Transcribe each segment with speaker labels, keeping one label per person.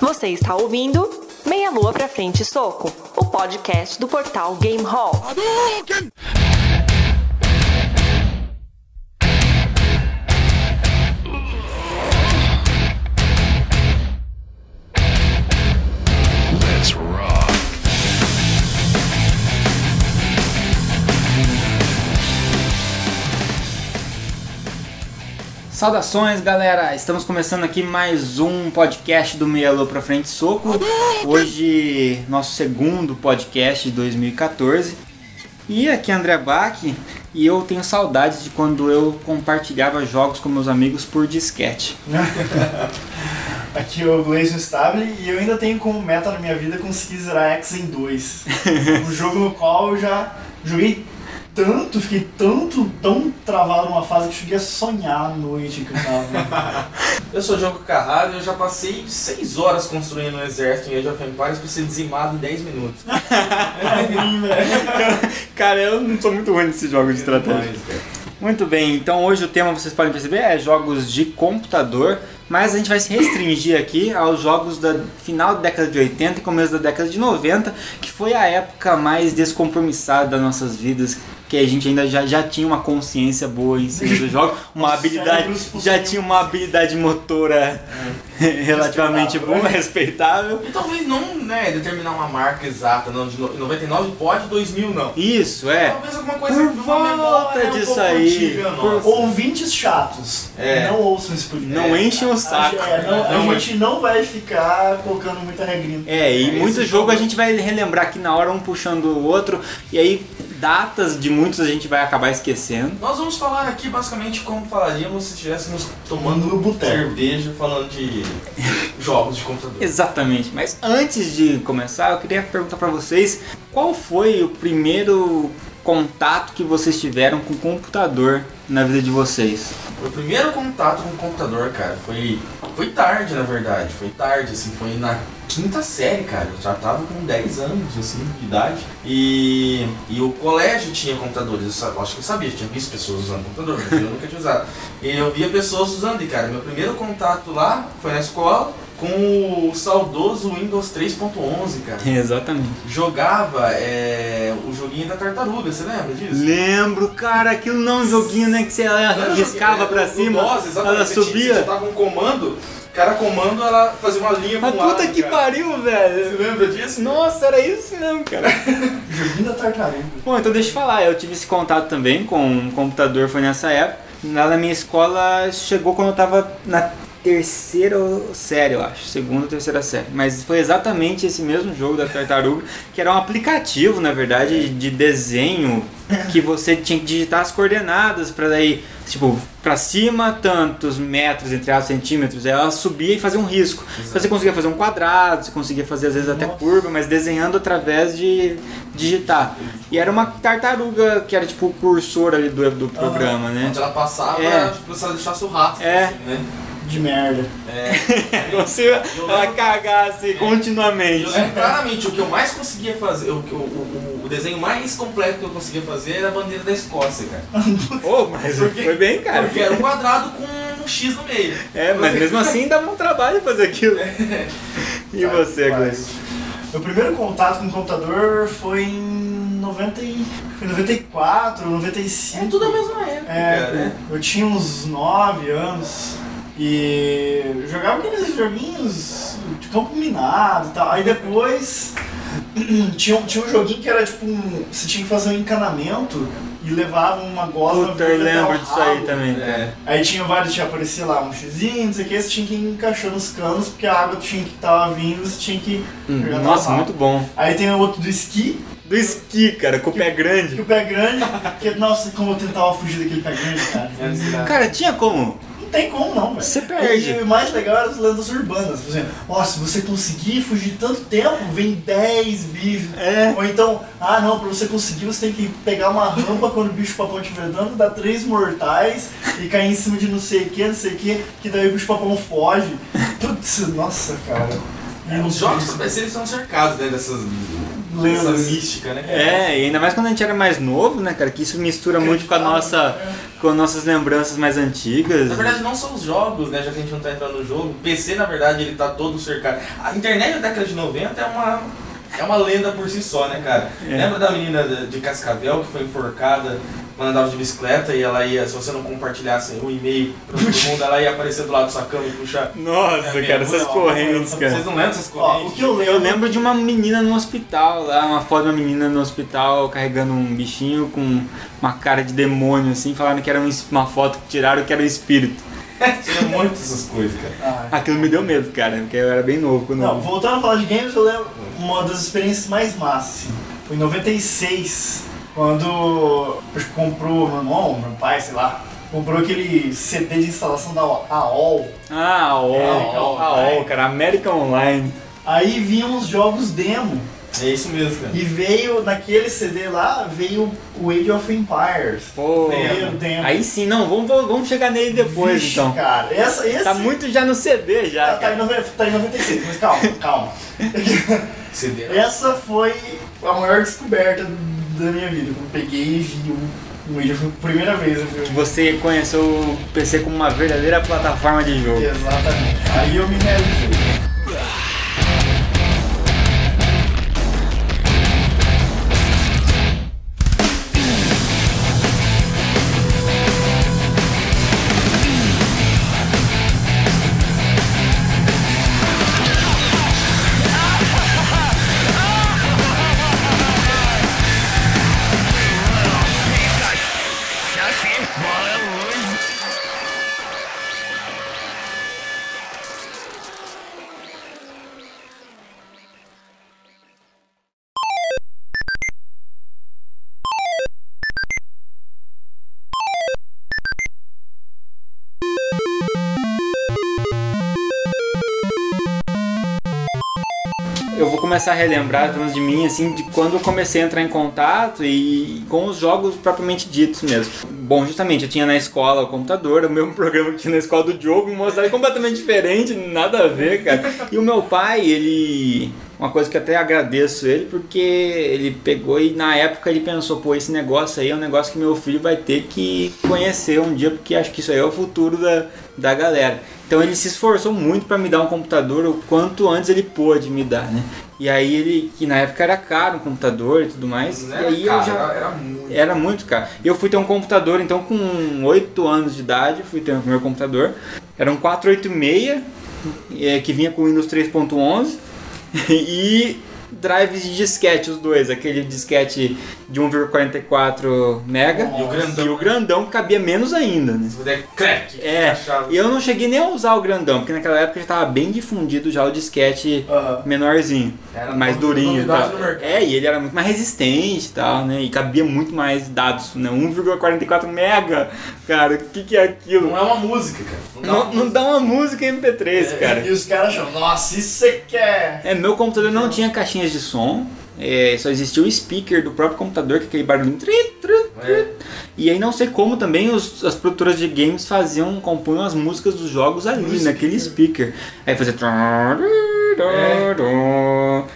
Speaker 1: Você está ouvindo Meia Lua pra Frente Soco, o podcast do portal Game Hall.
Speaker 2: Saudações, galera! Estamos começando aqui mais um podcast do Meia Lua Pra Frente Soco. Hoje, nosso segundo podcast de 2014. E aqui é André Bach e eu tenho saudades de quando eu compartilhava jogos com meus amigos por disquete.
Speaker 3: Aqui é o Glaze Stable e eu ainda tenho como meta na minha vida conseguir zerar X em 2. um jogo no qual eu já joguei tanto, fiquei tanto, tão travado numa fase que cheguei a sonhar à noite que eu tava.
Speaker 4: Eu sou o Diogo Carrado e eu já passei 6 horas construindo um exército em Age of Empires pra ser dizimado em 10 minutos.
Speaker 3: É ruim, velho.
Speaker 2: Cara, eu não sou muito ruim nesses jogos de estratégia. Muito bem, então hoje o tema, vocês podem perceber, é jogos de computador, mas a gente vai se restringir aqui aos jogos da final da década de 80 e começo da década de 90, que foi a época mais descompromissada das nossas vidas, que a gente ainda já, já tinha uma consciência boa em cima dos jogos, uma
Speaker 3: Os
Speaker 2: habilidade, já tinha uma habilidade motora relativamente
Speaker 3: Respeitável.
Speaker 2: boa, respeitável.
Speaker 4: E talvez não né, determinar uma marca exata, não, de no- 99 pode, 2000 não.
Speaker 2: Isso, é.
Speaker 4: Talvez alguma coisa
Speaker 2: Por volta disso aí,
Speaker 4: antiga
Speaker 2: por-.
Speaker 3: Ouvintes chatos,
Speaker 4: É.
Speaker 3: não ouçam esse podcast.
Speaker 2: Não enchem o
Speaker 3: A,
Speaker 2: saco.
Speaker 3: é, não- a
Speaker 4: Não, mas-
Speaker 3: gente não vai ficar colocando muita regrinha.
Speaker 2: É, e
Speaker 4: É,
Speaker 2: muito jogo
Speaker 4: jogo-
Speaker 2: a gente vai relembrar aqui na hora, um puxando o outro, e aí datas de muitos a gente vai acabar esquecendo.
Speaker 4: Nós vamos falar aqui basicamente como falaríamos se estivéssemos tomando
Speaker 3: No boteco.
Speaker 4: cerveja falando de jogos de computador.
Speaker 2: Exatamente, mas antes de começar, eu queria perguntar pra vocês qual foi o primeiro contato que vocês tiveram com o computador na vida de vocês?
Speaker 4: Meu primeiro contato com o computador, cara, foi, foi tarde, na verdade. Foi tarde, assim, foi na quinta série, cara. Eu já tava com 10 anos, assim, de idade. E, e o colégio tinha computadores. Eu acho que eu sabia, tinha visto pessoas usando computador, mas eu nunca tinha usado. E eu via pessoas usando, e, cara, meu primeiro contato lá foi na escola com o saudoso Windows 3.11, cara.
Speaker 2: Exatamente.
Speaker 4: Jogava é, o joguinho da tartaruga, você lembra disso?
Speaker 2: Lembro, cara, aquilo não é um joguinho, né, que você arriscava pra
Speaker 4: Do
Speaker 2: cima,
Speaker 4: DOS,
Speaker 2: ela subia.
Speaker 4: Você dava um comando, cada comando ela fazia uma linha
Speaker 2: Mas
Speaker 4: pra um
Speaker 2: puta
Speaker 4: lado,
Speaker 2: que
Speaker 4: cara.
Speaker 2: pariu, velho!
Speaker 4: Você lembra disso?
Speaker 2: Nossa, era isso mesmo, cara.
Speaker 3: Joguinho da tartaruga.
Speaker 2: Bom, então deixa eu falar, eu tive esse contato também com um computador, foi nessa época. Lá na minha escola chegou quando eu tava na terceira série, eu acho. Segunda ou terceira série. Mas foi exatamente esse mesmo jogo da tartaruga, que era um aplicativo, na verdade, de desenho que você tinha que digitar as coordenadas para daí, tipo, pra cima tantos metros, entre aspas, centímetros, ela subia e fazia um risco. Você conseguia fazer um quadrado, você conseguia fazer às vezes até
Speaker 3: Nossa.
Speaker 2: curva, mas desenhando através de digitar. E era uma tartaruga que era tipo o cursor ali do, do programa, né?
Speaker 4: Onde ela passava,
Speaker 2: É.
Speaker 4: tipo, se ela deixasse o rato.
Speaker 2: É.
Speaker 4: assim, né?
Speaker 3: De merda.
Speaker 4: É.
Speaker 2: Se ela cagasse continuamente.
Speaker 4: Eu lembro claramente, o que eu mais conseguia fazer, o, que eu- o, o desenho mais completo que eu conseguia fazer era a bandeira da Escócia, cara.
Speaker 2: Ô, mas
Speaker 4: Porque-
Speaker 2: foi bem, cara.
Speaker 4: Porque era um quadrado com um X no meio.
Speaker 2: É, mas mesmo assim dava um trabalho fazer aquilo. E
Speaker 4: Cara,
Speaker 2: você, Gleice?
Speaker 3: Meu primeiro contato com o computador foi em 90 e... foi em 94, 95.
Speaker 4: É tudo a mesma época,
Speaker 3: É,
Speaker 4: cara. né?
Speaker 3: eu tinha uns 9 anos e jogava aqueles joguinhos de campo minado e tal. Aí depois tinha, um- tinha um joguinho que era tipo um. Você tinha que fazer um encanamento e levava uma gosma
Speaker 2: Puta, eu lembro disso aí também.
Speaker 4: É.
Speaker 3: Aí tinha vários, tinha aparecia lá um xizinho, não sei o que, você tinha que ir encaixando os canos, porque a água tinha que tava vindo, você tinha que
Speaker 2: Hum, Nossa, muito bom.
Speaker 3: Aí tem o outro do esqui,
Speaker 2: Do esqui, cara, com o pé
Speaker 3: que
Speaker 2: grande.
Speaker 3: o pé grande, que, nossa, como eu tentava fugir daquele pé grande, cara.
Speaker 2: Cara, tinha como?
Speaker 3: Não tem como não, velho.
Speaker 2: Você perde.
Speaker 3: E o mais legal era as lendas urbanas. Por exemplo, ó, se você conseguir fugir tanto tempo, vem 10 bichos.
Speaker 2: É.
Speaker 3: Ou então, ah não, pra você conseguir você tem que pegar uma rampa quando o bicho papão estiver dando, dar três mortais e cair em cima de não sei o que, não sei o que, que daí o bicho papão foge. Putz, nossa, cara.
Speaker 4: É, os jogos PC eles são cercados, né, dessas... Dessa mística, né? cara?
Speaker 2: É, e ainda mais quando a gente era mais novo, né, cara? Que isso mistura muito com a nossa. com nossas lembranças mais antigas.
Speaker 4: Na verdade, não são os jogos, né? Já que a gente não tá entrando no jogo. O PC, na verdade, ele tá todo cercado. A internet da década de 90 é uma. É uma lenda por si só, né, cara?
Speaker 2: É.
Speaker 4: Lembra da menina de Cascavel que foi enforcada quando andava de bicicleta e ela ia, se você não compartilhasse o e-mail pra todo mundo, ela ia aparecer do lado da sua cama e puxar.
Speaker 2: Nossa,
Speaker 4: É
Speaker 2: cara,
Speaker 4: mesmo?
Speaker 2: essas
Speaker 4: Não,
Speaker 2: correntes,
Speaker 4: Vocês
Speaker 2: cara.
Speaker 4: não lembram essas
Speaker 3: Ó, o
Speaker 4: correntes?
Speaker 3: que eu lembro.
Speaker 2: Eu lembro de uma menina no hospital lá, uma foto de uma menina no hospital carregando um bichinho com uma cara de demônio, assim, falaram que era um uma foto que tiraram que era o espírito.
Speaker 4: Tinha muitas essas coisas, cara.
Speaker 3: Ah,
Speaker 2: Aquilo me deu medo, cara, porque eu era bem novo quando
Speaker 3: Não, voltando a falar de games, eu lembro uma das experiências mais massas. Assim. Foi em 96, quando comprou meu irmão, meu pai, sei lá, comprou aquele CD de instalação da AOL.
Speaker 2: Ah, a OL,
Speaker 3: É,
Speaker 2: a OL, cara, América Online.
Speaker 3: Aí vinham os jogos demo.
Speaker 4: É isso mesmo, cara.
Speaker 3: E veio, naquele CD lá, veio o Age of Empires.
Speaker 2: Pô,
Speaker 3: Veio o demo.
Speaker 2: aí sim, não, vamos, vamos chegar nele depois
Speaker 3: Vixe,
Speaker 2: então.
Speaker 3: cara, essa, esse...
Speaker 2: Tá muito já no CD já.
Speaker 3: Tá, tá, em nove- tá em 96, mas calma, calma.
Speaker 4: CD.
Speaker 3: Essa foi a maior descoberta da minha vida. Quando peguei e vi um, um of primeira vez eu vi
Speaker 2: Você conheceu o PC como uma verdadeira plataforma de jogo.
Speaker 3: Exatamente. Aí eu me realizei.
Speaker 2: Começar a relembrar pelo menos de mim, assim, de quando eu comecei a entrar em contato e com os jogos propriamente ditos mesmo. Bom, justamente, eu tinha na escola o computador, o mesmo programa que tinha na escola do jogo, uma cidade completamente diferente, nada a ver, cara. E o meu pai, ele. Uma coisa que eu até agradeço ele, porque ele pegou e na época ele pensou, pô, esse negócio aí é um negócio que meu filho vai ter que conhecer um dia, porque acho que isso aí é o futuro da, da galera. Então ele se esforçou muito para me dar um computador o quanto antes ele pôde me dar, né? E aí ele, que na época era caro um computador e tudo mais,
Speaker 4: Não
Speaker 2: e
Speaker 4: era
Speaker 2: aí
Speaker 4: caro,
Speaker 2: eu já
Speaker 4: era, era muito.
Speaker 2: era muito caro. E eu fui ter um computador, então com 8 anos de idade, fui ter o primeiro computador. Era um 486, é, que vinha com Windows 3.11 e drives de disquete, os dois. Aquele disquete de 1,44 mega
Speaker 4: E o grandão.
Speaker 2: e o grandão que cabia menos ainda, né?
Speaker 4: Se puder, crack.
Speaker 2: É, e eu não cheguei nem a usar o grandão, porque naquela época já estava bem difundido já o disquete
Speaker 3: Aham.
Speaker 2: menorzinho,
Speaker 4: Era
Speaker 2: mais durinho e
Speaker 4: mercado.
Speaker 2: É, e ele era muito mais resistente e tal, né? E cabia muito mais dados, né? 1,44 mega, cara, o que, que é aquilo?
Speaker 4: Não é uma música, cara. Não dá
Speaker 2: Não,
Speaker 4: uma
Speaker 2: não
Speaker 4: música.
Speaker 2: dá uma música MP3, cara.
Speaker 3: E os caras acham, nossa, isso você quer.
Speaker 2: É, meu computador não tinha caixinhas de som, é, só existia o speaker do próprio computador, que é aquele barulhinho. Tri, tri, tri.
Speaker 4: É.
Speaker 2: E aí não sei como também os- as produtoras de games faziam, compunham as músicas dos jogos ali,
Speaker 3: No
Speaker 2: naquele speaker. Aí fazia.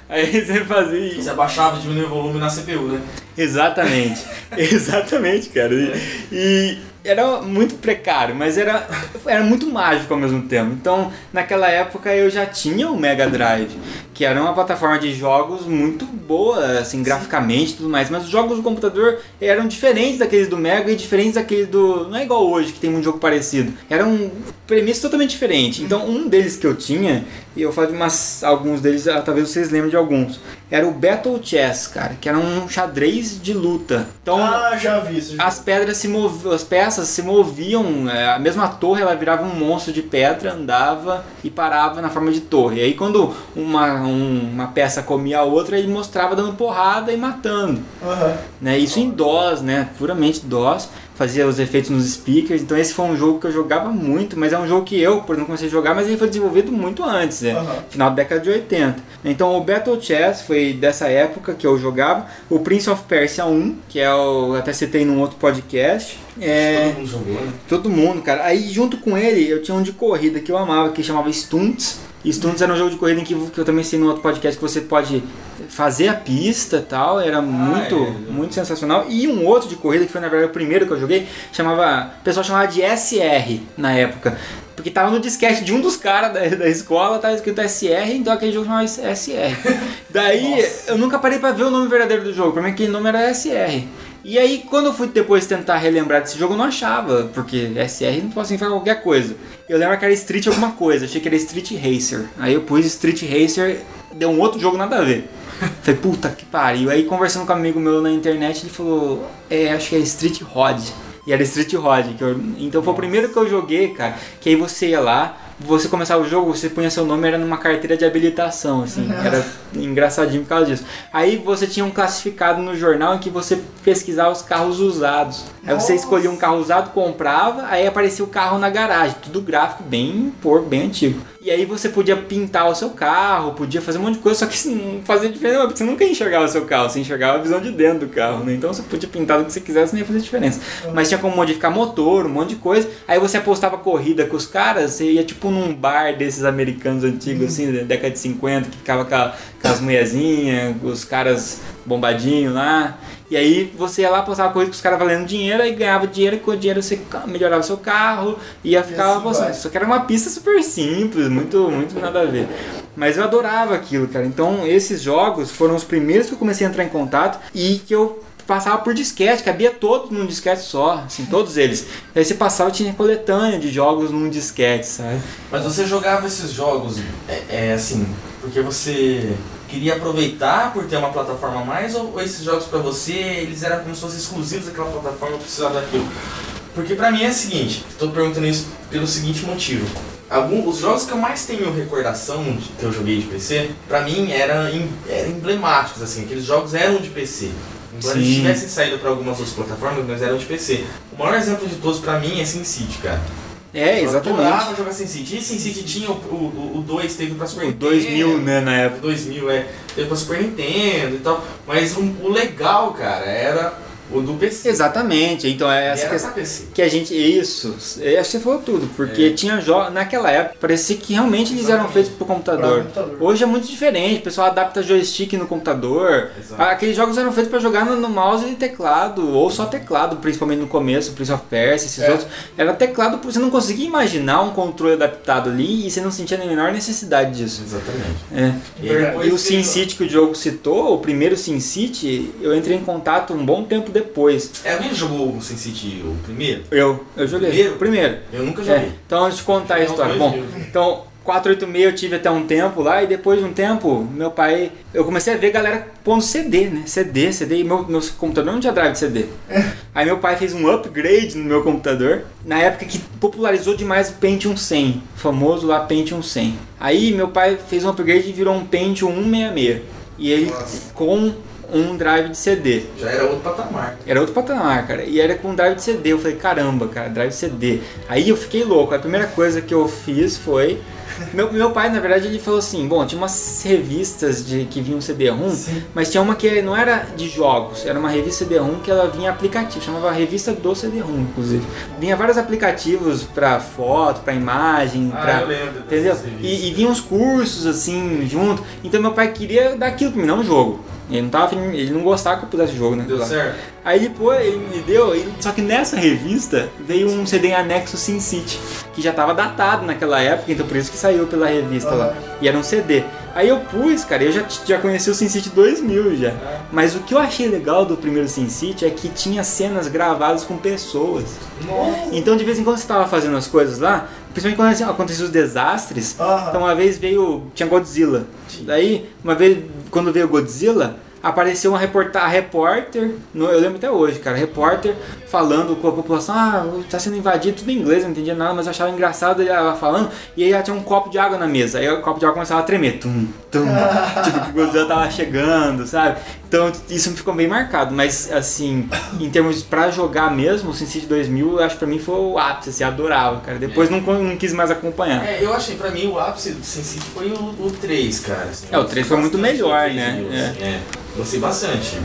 Speaker 2: Aí você fazia.
Speaker 4: Você abaixava e diminuía o volume na CPU, né?
Speaker 2: Exatamente, exatamente, cara. E, e era muito precário, mas era, era muito mágico ao mesmo tempo. Então, naquela época eu já tinha o Mega Drive, que era uma plataforma de jogos muito boa, assim, graficamente e tudo mais. Mas os jogos do computador eram diferentes daqueles do Mega e diferentes daqueles do. Não é igual hoje, que tem um jogo parecido. Era um premissa totalmente diferente. Então, um deles que eu tinha, e eu falo de umas, alguns deles, ah, talvez vocês lembrem de alguns, era o Battle Chess, cara, que era um xadrez de luta. Então.
Speaker 3: Ah, já vi isso. já
Speaker 2: As pedras se moviam, as peças se moviam, é, a mesma torre ela virava um monstro de pedra, andava e parava na forma de torre. E aí quando uma, um- uma peça comia a outra, ele mostrava dando porrada e matando.
Speaker 3: Aham.
Speaker 2: Né? Isso em DOS, né? Puramente DOS. Fazia os efeitos nos speakers. Então esse foi um jogo que eu jogava muito, mas é um jogo que eu, por exemplo, comecei a jogar, mas ele foi desenvolvido muito antes, né?
Speaker 3: Aham.
Speaker 2: Final da década de 80. Então o Battle Chess foi dessa época que eu jogava. O Prince of Persia 1, que é o. Até citei num outro podcast. É.
Speaker 4: Todo mundo jogou, né?
Speaker 2: Todo mundo, cara. Aí junto com ele eu tinha um de corrida que eu amava, que chamava Stunts. E Stunts era um jogo de corrida em que, que eu também sei no outro podcast que você pode fazer a pista e tal. Era muito,
Speaker 4: é.
Speaker 2: muito sensacional. E um outro de corrida, que foi na verdade o primeiro que eu joguei, chamava. O pessoal chamava de SR na época. Porque tava no disquete de um dos caras da, da escola, tava escrito SR, então aquele jogo chamava SR. Daí eu nunca parei pra ver o nome verdadeiro do jogo, pra mim aquele nome era SR. E aí, quando eu fui depois tentar relembrar desse jogo, eu não achava, porque SR não pode significar qualquer coisa. Eu lembro que era Street alguma coisa, achei que era Street Racer. Aí eu pus Street Racer, deu um outro jogo nada a ver. Falei, puta que pariu. Aí conversando com um amigo meu na internet, ele falou, é, acho que é Street Rod. E era Street Rod. Que eu, então foi o primeiro que eu joguei, cara. Que aí você ia lá, você começava o jogo, você punha seu nome, era numa carteira de habilitação, assim. Era engraçadinho por causa disso. Aí você tinha um classificado no jornal em que você pesquisava os carros usados. Aí você escolhia um carro usado, comprava, aí aparecia o carro na garagem. Tudo gráfico bem porco, bem antigo. E aí você podia pintar o seu carro, podia fazer um monte de coisa, só que não fazia diferença, porque você nunca enxergava o seu carro, você enxergava a visão de dentro do carro, né? Então você podia pintar do que você quisesse, não ia fazer diferença. Mas tinha como modificar motor, um monte de coisa. Aí você apostava corrida com os caras, você ia tipo num bar desses americanos antigos, assim, da década de 50, que ficava com, a- com as mulherzinhas, os caras bombadinhos lá. E aí você ia lá, apostava corrida com os caras valendo dinheiro, aí ganhava dinheiro, e com o dinheiro você melhorava seu carro, ia ficar
Speaker 3: assim
Speaker 2: apostando.
Speaker 3: vai.
Speaker 2: Só que era uma pista super simples, muito, muito nada a ver. Mas eu adorava aquilo, cara. Então esses jogos foram os primeiros que eu comecei a entrar em contato e que eu passava por disquete, cabia todos num disquete só, assim, todos eles. Aí você passava e tinha coletânea de jogos num disquete, sabe?
Speaker 4: Mas você jogava esses jogos, é, é, assim, porque você queria aproveitar por ter uma plataforma a mais ou, ou esses jogos pra você, eles eram como se fossem exclusivos daquela plataforma, precisava daquilo? Porque pra mim é o seguinte, tô perguntando isso pelo seguinte motivo. Algum, os jogos que eu mais tenho recordação de, que eu joguei de PC, pra mim eram, em- eram emblemáticos, assim, aqueles jogos eram de PC. Embora eles tivessem saído pra algumas outras plataformas, mas eram de PC. O maior exemplo de todos pra mim é SimCity, cara.
Speaker 2: É,
Speaker 4: Eu adorava
Speaker 2: exatamente.
Speaker 4: jogar SimCity. E SimCity tinha o 2, o, o dois teve pra Super
Speaker 2: O 2000, né, na
Speaker 4: O
Speaker 2: época.
Speaker 4: 2000, é. Teve pra Super Nintendo e tal. Mas o, o legal, cara, era o do PC.
Speaker 2: Exatamente. Então é essa questão. Que a gente. Isso, é, acho que você falou tudo, porque
Speaker 4: É.
Speaker 2: tinha jogos. Naquela época, parecia que realmente eles eram feitos pro computador.
Speaker 3: Computador.
Speaker 2: Hoje é muito diferente, o pessoal adapta joystick no computador.
Speaker 4: Exato.
Speaker 2: Aqueles jogos eram feitos pra jogar no, no mouse e teclado, ou só teclado, principalmente no começo, Prince of Persia, esses
Speaker 3: É.
Speaker 2: outros. Era teclado, você não conseguia imaginar um controle adaptado ali e você não sentia a menor necessidade disso.
Speaker 4: Exatamente.
Speaker 2: É.
Speaker 4: E
Speaker 2: E o SimCity que o Diogo citou, o primeiro SimCity, eu entrei em contato um bom tempo depois.
Speaker 4: É, alguém jogou o SimCity o primeiro?
Speaker 2: Eu, eu joguei.
Speaker 4: Primeiro?
Speaker 2: Primeiro.
Speaker 4: Eu nunca
Speaker 2: É,
Speaker 4: joguei.
Speaker 2: então antes de contar a história. Bom, então 486 eu tive até um tempo lá e depois de um tempo, meu pai, eu comecei a ver galera pondo CD, né? CD, CD, e meu, meu computador não tinha drive de CD. Aí meu pai fez um upgrade no meu computador, na época que popularizou demais o Pentium 100, o famoso lá Pentium 100. Aí meu pai fez um upgrade e virou um Pentium 166. E ele
Speaker 4: Nossa.
Speaker 2: com um drive de CD.
Speaker 4: Já era outro patamar.
Speaker 2: Era outro patamar, cara. E era com drive de CD. Eu falei, caramba, cara, drive de CD. Aí eu fiquei louco. A primeira coisa que eu fiz foi. Meu, meu pai, na verdade, ele falou assim: bom, tinha umas revistas de que vinham CD-ROM, mas tinha uma que não era de jogos, era uma revista CD-ROM que ela vinha aplicativo, chamava Revista do CD-ROM, inclusive. Vinha vários aplicativos pra foto, pra imagem,
Speaker 4: Ah,
Speaker 2: pra.
Speaker 4: eu lembro
Speaker 2: Entendeu? E, e vinha uns cursos assim junto. Então meu pai queria dar aquilo pra mim, não um jogo. Ele não, tava, afim- ele não gostava que eu pusesse jogo, né?
Speaker 4: Deu
Speaker 2: lá.
Speaker 4: certo?
Speaker 2: Aí depois ele me deu, e- só que nessa revista veio um CD em anexo Sin City, que já estava datado naquela época, então por isso que saiu pela revista lá. E era um CD. Aí eu pus, cara, eu já, já conheci o Sin City 2000 já. Mas o que eu achei legal do primeiro Sin City é que tinha cenas gravadas com pessoas. Então de vez em quando você estava fazendo as coisas lá, principalmente quando assim, aconteciam os desastres,
Speaker 3: Aham.
Speaker 2: então uma vez veio. Tinha Godzilla. Daí, uma vez, quando veio Godzilla, apareceu uma reporta repórter, no- eu lembro até hoje, cara, repórter falando com a população, ah, tá sendo invadido, tudo em inglês, não entendia nada, mas eu achava engraçado ela falando, e aí já tinha um copo de água na mesa, aí o copo de água começava a tremer, tum, tum, tipo que o Godzilla tava chegando, sabe? Então isso me ficou bem marcado, mas assim, em termos de pra jogar mesmo, o SimCity 2000, eu acho que pra mim foi o ápice, assim, adorava, cara. Depois não, não quis mais acompanhar.
Speaker 4: É, eu achei, pra mim, o ápice do Sin City foi o, o 3, cara. assim.
Speaker 2: É, o 3 foi muito melhor,
Speaker 4: o 3
Speaker 2: né?
Speaker 4: mil,
Speaker 2: É.
Speaker 4: assim, é. Gostei bastante.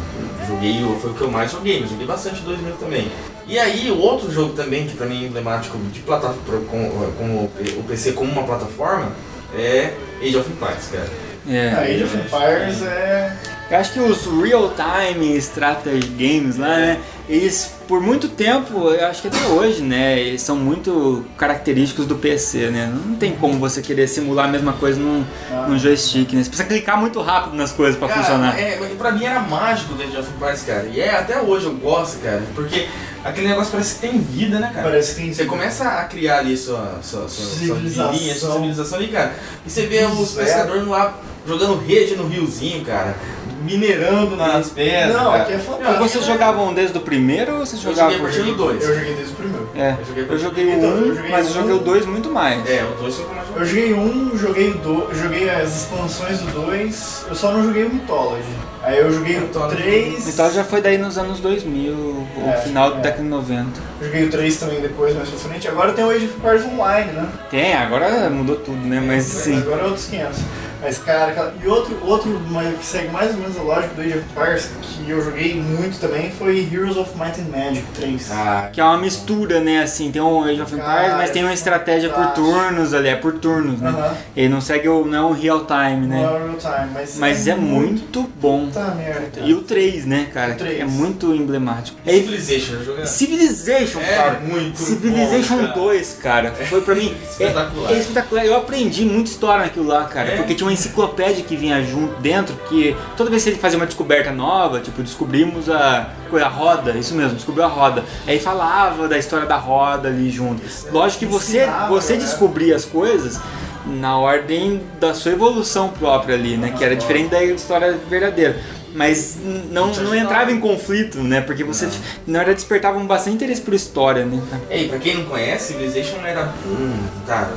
Speaker 4: Joguei, o- foi o que eu mais joguei, mas joguei bastante o 2000 também. E aí, o outro jogo também, que pra mim é emblemático de plataforma, com, com o PC como uma plataforma, é Age of Empires, cara.
Speaker 2: É.
Speaker 3: A Age of Empires é.
Speaker 2: Eu acho que os real-time strategy games lá, né? Eles, por muito tempo, eu acho que até hoje, né? Eles são muito característicos do PC, né? Não tem como você querer simular a mesma coisa num,
Speaker 3: Ah.
Speaker 2: num joystick, né? Você precisa clicar muito rápido nas coisas pra
Speaker 4: Cara,
Speaker 2: funcionar.
Speaker 4: É, pra mim era mágico o Age of Empires, cara. E é, até hoje eu gosto, cara, porque aquele negócio parece que tem vida, né, cara?
Speaker 3: Parece que tem.
Speaker 4: Você começa a criar ali sua, sua, sua, sua
Speaker 3: Civilização.
Speaker 4: vilinha, sua civilização ali, cara. E você vê os pescadores lá jogando rede no riozinho, cara. Minerando nas pedras.
Speaker 3: Não,
Speaker 4: cara.
Speaker 3: aqui é
Speaker 2: Então,
Speaker 3: fantástico.
Speaker 2: vocês jogavam desde o primeiro ou vocês
Speaker 4: Eu
Speaker 2: jogavam
Speaker 4: joguei a partir do 2.
Speaker 3: Eu joguei desde o primeiro.
Speaker 2: É,
Speaker 4: Eu joguei
Speaker 2: eu o
Speaker 3: Então,
Speaker 2: 1,
Speaker 3: eu joguei
Speaker 2: mas eu joguei
Speaker 3: um.
Speaker 2: o 2 muito mais.
Speaker 4: É, o 2 foi o que eu mais
Speaker 3: Eu
Speaker 4: joguei.
Speaker 3: um, joguei o dois, joguei as expansões do 2, eu só não joguei o Mythology. Aí eu joguei o
Speaker 4: Mythology.
Speaker 3: 3.
Speaker 2: Então já foi daí nos anos 2000, o
Speaker 3: É,
Speaker 2: final da
Speaker 3: é.
Speaker 2: década de 90.
Speaker 3: Joguei o 3 também depois, mais pra frente. Agora tem o Age of Empires Online, né?
Speaker 2: Tem, agora mudou tudo, né? Mas sim.
Speaker 3: Agora é outros 500. Mas, cara, aquela- e outro, outro que segue mais ou menos a lógica do Age of Empires, que eu joguei muito também, foi Heroes of Might and Magic 3.
Speaker 4: Ah,
Speaker 2: Que é uma mistura, né? Assim, tem um Age of Empires,
Speaker 3: Cara,
Speaker 2: mas tem uma estratégia por turnos ali, é por turnos, né?
Speaker 3: Aham.
Speaker 2: Ele não segue o não real time,
Speaker 3: Não
Speaker 2: né?
Speaker 3: é real time, mas,
Speaker 2: Mas é muito bom.
Speaker 3: Puta merda.
Speaker 2: E o 3, né, cara?
Speaker 3: O três.
Speaker 2: É muito emblemático. É
Speaker 4: Civilization, eu joguei.
Speaker 2: Civilization,
Speaker 4: É
Speaker 2: cara.
Speaker 4: muito
Speaker 2: Civilization
Speaker 4: bom, cara.
Speaker 2: 2, cara, foi pra mim é,
Speaker 4: Espetacular.
Speaker 2: é espetacular. Eu aprendi muita história naquilo lá, cara,
Speaker 4: É.
Speaker 2: porque tinha uma enciclopédia que vinha junto dentro, que toda vez que ele fazia uma descoberta nova, tipo, descobrimos a, a roda, isso mesmo, descobriu a roda. Aí falava da história da roda ali junto. Lógico que você,
Speaker 3: Ensinava,
Speaker 2: você
Speaker 3: né?
Speaker 2: descobria as coisas na ordem da sua evolução própria ali, né? Que era diferente da história verdadeira. Mas não, não entrava em conflito, né? Porque você, na verdade, despertava um bastante interesse por história, né?
Speaker 4: Ei, pra quem não conhece, Civilization era um, tá,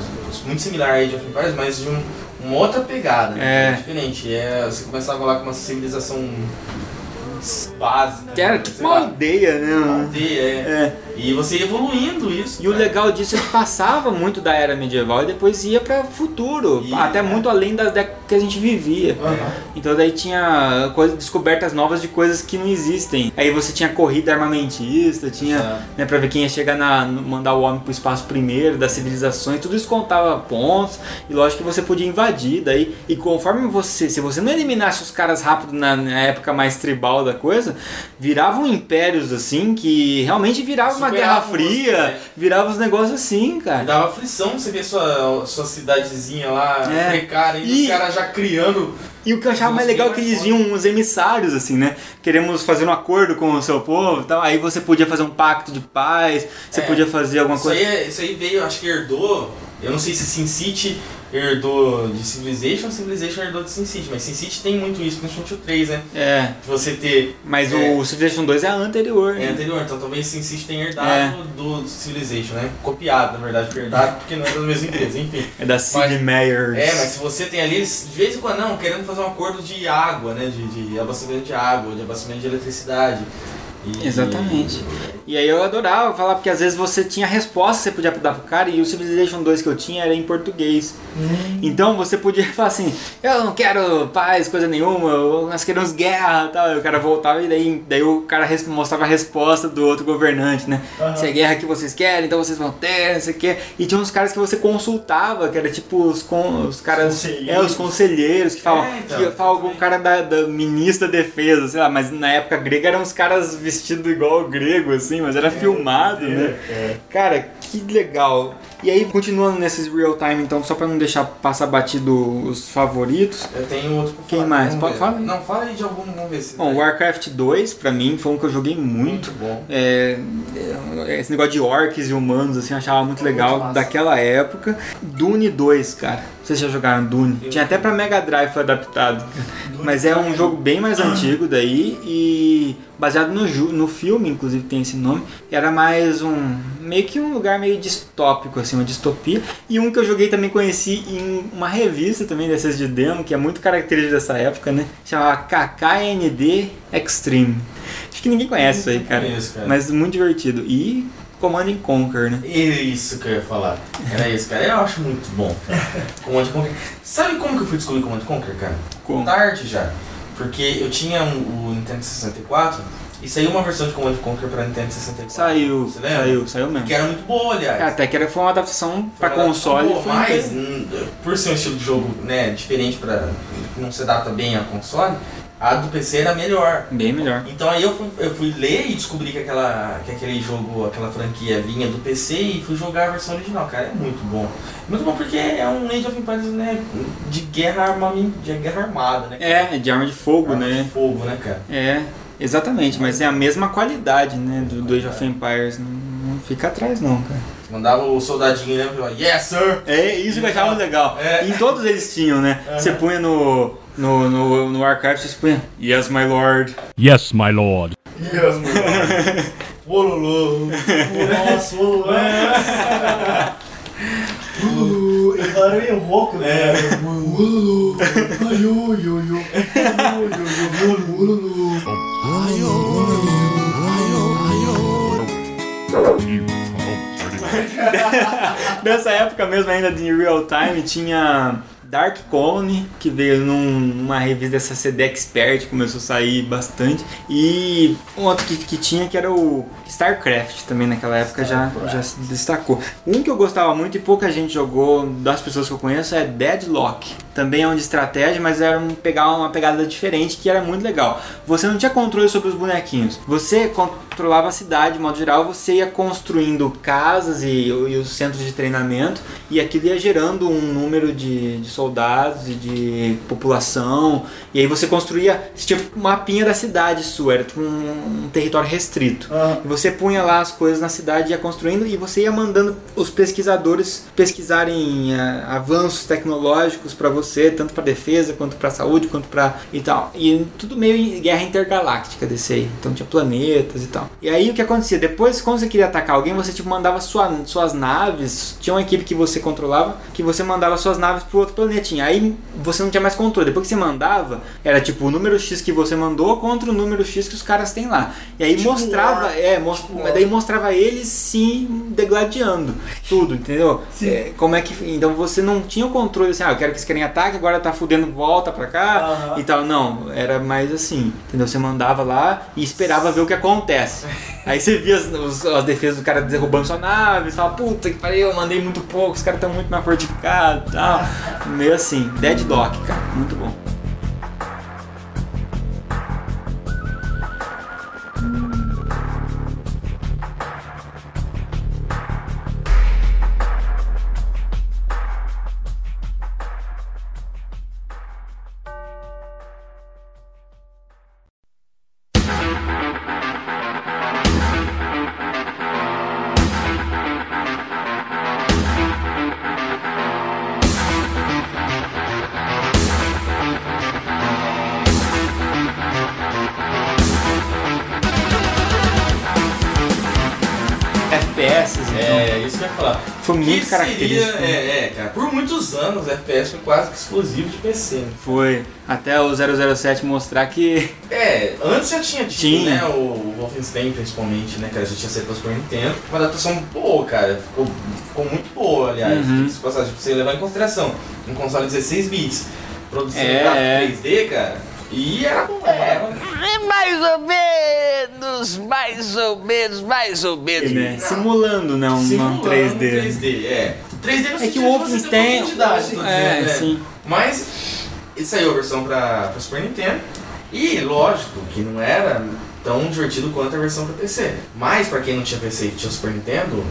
Speaker 4: muito similar a Age of Empires, mas de um, uma outra pegada, né?
Speaker 2: É.
Speaker 4: Diferente. É, você começava lá com uma civilização básica.
Speaker 2: Que era tipo uma aldeia,
Speaker 4: uma
Speaker 2: né?
Speaker 4: aldeia, é.
Speaker 2: É.
Speaker 4: E você ia evoluindo isso.
Speaker 2: E o
Speaker 4: cara.
Speaker 2: legal disso é que passava muito da era medieval e depois ia pra futuro,
Speaker 4: Ia,
Speaker 2: até
Speaker 4: é.
Speaker 2: muito além das décadas que a gente vivia.
Speaker 3: Aham.
Speaker 2: Então daí tinha coisas, descobertas novas de coisas que não existem. Aí você tinha corrida armamentista, tinha
Speaker 4: Exato.
Speaker 2: né, pra ver quem ia chegar na mandar o homem pro espaço primeiro, das civilizações, tudo isso contava pontos. E lógico que você podia invadir daí. E conforme você, se você não eliminasse os caras rápido na, na época mais tribal da coisa, viravam impérios assim que realmente virava uma Guerra
Speaker 4: Superavam
Speaker 2: Fria, virava uns negócios assim, cara.
Speaker 4: Dava aflição você ver sua, sua cidadezinha lá,
Speaker 2: É.
Speaker 4: precária, e,
Speaker 2: E-
Speaker 4: os caras já criando.
Speaker 2: E o que eu achava mais legal é que eles vinham uns emissários, assim, né? Queremos fazer um acordo com o seu povo e tal. Aí você podia fazer um pacto de paz, você
Speaker 4: É.
Speaker 2: podia fazer alguma
Speaker 4: Isso
Speaker 2: coisa.
Speaker 4: aí, é- isso aí veio, acho que herdou. Eu não sei se Sin City herdou de Civilization Civilization herdou de Sin City, mas Sin City tem muito isso, principalmente o 3, né?
Speaker 2: É,
Speaker 4: De você ter.
Speaker 2: mas
Speaker 4: É.
Speaker 2: o Civilization 2 é a anterior.
Speaker 4: É
Speaker 2: né?
Speaker 4: anterior, então talvez Sin City tenha herdado
Speaker 2: É.
Speaker 4: do Civilization, né? Copiado, na verdade, herdado porque não é da mesma empresa, enfim.
Speaker 2: É da Sid Meier's.
Speaker 4: É, mas se você tem ali, de vez em quando não, querendo fazer um acordo de água, né? De, de abastecimento de água, de abastecimento de eletricidade. E-
Speaker 2: Exatamente. E aí eu adorava falar, porque às vezes você tinha resposta que você podia dar pro cara, e o Civilization 2 que eu tinha era em português. Então você podia falar assim, eu não quero paz, coisa nenhuma, nós queremos guerra e tal. E o cara voltava e daí, daí o cara mostrava a resposta do outro governante, né?
Speaker 3: Aham.
Speaker 2: Se é guerra que vocês querem, então vocês vão ter, não sei o. E tinha uns caras que você consultava, que era tipo os, con, os caras.
Speaker 3: Conselheiros.
Speaker 2: É, os conselheiros que falam.
Speaker 4: É, então,
Speaker 2: que fala algum cara da, da ministra da defesa, sei lá, mas na época grega eram uns caras vestidos igual o grego, assim, mas era filmado, né?
Speaker 3: É.
Speaker 2: Cara, que legal. E aí, continuando nesses real time, então, só pra não deixar passar batido os favoritos.
Speaker 4: Eu tenho outro pra
Speaker 2: Quem
Speaker 4: falar,
Speaker 2: mais?
Speaker 4: vamos
Speaker 2: Pode falar.
Speaker 4: Não, fala aí de algum, vamos ver se.
Speaker 2: Bom, Warcraft 2, pra mim, foi um que eu joguei muito.
Speaker 4: Muito bom.
Speaker 2: É, é, esse negócio de orcs e humanos, assim, eu achava muito legal
Speaker 3: massa.
Speaker 2: daquela época. Dune 2, cara. Vocês já jogaram Dune? Tinha até pra Mega Drive foi adaptado. Mas é um jogo bem mais antigo daí e baseado no, no filme, inclusive tem esse nome. Era mais um. meio que um lugar meio distópico, assim, uma distopia. E um que eu joguei também conheci em uma revista também dessas de demo, que é muito característica dessa época, né? Chamava KKND Extreme. Acho que ninguém conhece isso aí, cara.
Speaker 4: conheço, cara.
Speaker 2: Mas muito divertido. E Command and Conquer, né?
Speaker 4: Isso que eu ia falar. Era isso, cara. Eu acho muito bom. cara. Command Conquer. Sabe como que eu fui descobrir Command Conquer, cara?
Speaker 2: Como?
Speaker 4: Tarde já. Porque eu tinha um- o Nintendo 64 e saiu uma versão de Command Conquer pra Nintendo 64.
Speaker 2: Saiu,
Speaker 4: Você lembra?
Speaker 2: saiu, saiu mesmo.
Speaker 4: Que era muito boa, aliás.
Speaker 2: É, Até que era, foi uma adaptação pra
Speaker 4: Foi uma
Speaker 2: console.
Speaker 4: boa,
Speaker 2: foi
Speaker 4: mas por ser um estilo de jogo né, diferente pra não se adapta bem a console, a do PC era melhor.
Speaker 2: Bem melhor.
Speaker 4: Então aí eu fui, eu fui ler e descobri que, aquela, que aquele jogo, aquela franquia vinha do PC e fui jogar a versão original. Cara, é muito bom. Muito bom porque é um Age of Empires né, de guerra armamento, de guerra armada, né? cara?
Speaker 2: É, de arma de fogo,
Speaker 4: Arma
Speaker 2: né?
Speaker 4: de fogo, né, cara?
Speaker 2: É, exatamente, mas é a mesma qualidade, né, do, do Age of Empires. Não, não fica atrás não, cara.
Speaker 4: Mandava o soldadinho, né? Yes, sir!
Speaker 2: É, isso que eu achava legal.
Speaker 4: É.
Speaker 2: E em todos eles tinham, né? Você punha no, no, no, no punha Yes, my lord.
Speaker 5: Yes, my lord.
Speaker 3: Yes, mano.
Speaker 4: Ololô!
Speaker 3: Nossa, o Uh, Ele falaram meio rouco, né? Uh, ai, ui, ui, ui. Ui, ui, ui, ui, ui.
Speaker 2: Nessa época mesmo ainda de real time tinha Dark Colony, que veio num- numa revista dessa CD Expert, começou a sair bastante. E um outro que, que tinha que era o StarCraft também naquela época já, já se destacou. Um que eu gostava muito e pouca gente jogou das pessoas que eu conheço é Deadlock. Também é um de estratégia, mas era um, pegar uma pegada diferente que era muito legal. Você não tinha controle sobre os bonequinhos. Você controlava a cidade, de modo geral, você ia construindo casas e, e os centros de treinamento e aquilo ia gerando um número de, de soldados e de população. E aí você construía, você tinha um mapinha da cidade sua, era tipo um, um território restrito.
Speaker 3: Ah,
Speaker 2: E você punha lá as coisas na cidade, ia construindo e você ia mandando os pesquisadores pesquisarem ah, avanços tecnológicos para você, tanto para defesa quanto para saúde, quanto para e tal. E tudo meio em guerra intergaláctica desse aí. Então tinha planetas e tal. E aí o que acontecia? Depois, quando você queria atacar alguém, você tipo mandava sua, suas naves, tinha uma equipe que você controlava, que você mandava suas naves pro outro planetinha. Aí você não tinha mais controle. Depois que você mandava, era tipo o número X que você mandou contra o número X que os caras têm lá. E aí
Speaker 3: Tipo
Speaker 2: mostrava, é, mos- daí mostrava eles se degladiando. Tudo, entendeu? É, como é que. Então você não tinha o controle assim, ah, eu quero que esse carinha ataque, agora tá fudendo, volta pra cá
Speaker 3: Aham.
Speaker 2: e tal. Não, era mais assim, entendeu? Você mandava lá e esperava ver o que acontece. Aí você via as, os- as defesas do cara derrubando sua nave, você fala, puta que pariu, eu mandei muito pouco, os caras estão muito mais fortificados e tal. Meio assim, Deadlock, cara, muito bom.
Speaker 4: Que
Speaker 2: muito
Speaker 4: seria,
Speaker 2: característico. né?
Speaker 4: é, é, cara, por muitos anos o FPS foi quase que exclusivo de PC, né?
Speaker 2: Foi até o 007 mostrar que
Speaker 4: É, antes já tinha tido,
Speaker 2: Tinha.
Speaker 4: né, o Wolfenstein principalmente, né, cara, já tinha saído pra Super Nintendo. Uma adaptação boa, cara, ficou, ficou muito boa, aliás,
Speaker 2: Uhum.
Speaker 4: passar, tipo, você levar em consideração, um console 16 bits, produzido
Speaker 2: É,
Speaker 4: em gráfico
Speaker 2: é.
Speaker 4: 3D, cara, e era
Speaker 6: É mais ou menos, mais ou menos, mais ou menos.
Speaker 2: né, simulando né, um,
Speaker 4: simulando
Speaker 2: um 3D.
Speaker 4: 3D, é. 3D no
Speaker 2: É que o Wolfenstein, é,
Speaker 4: dizendo, né?
Speaker 2: sim.
Speaker 4: Mas saiu a versão pra, pra Super Nintendo. E lógico que não era tão divertido quanto a versão pra PC. Mas pra quem não tinha PC e tinha Super Nintendo,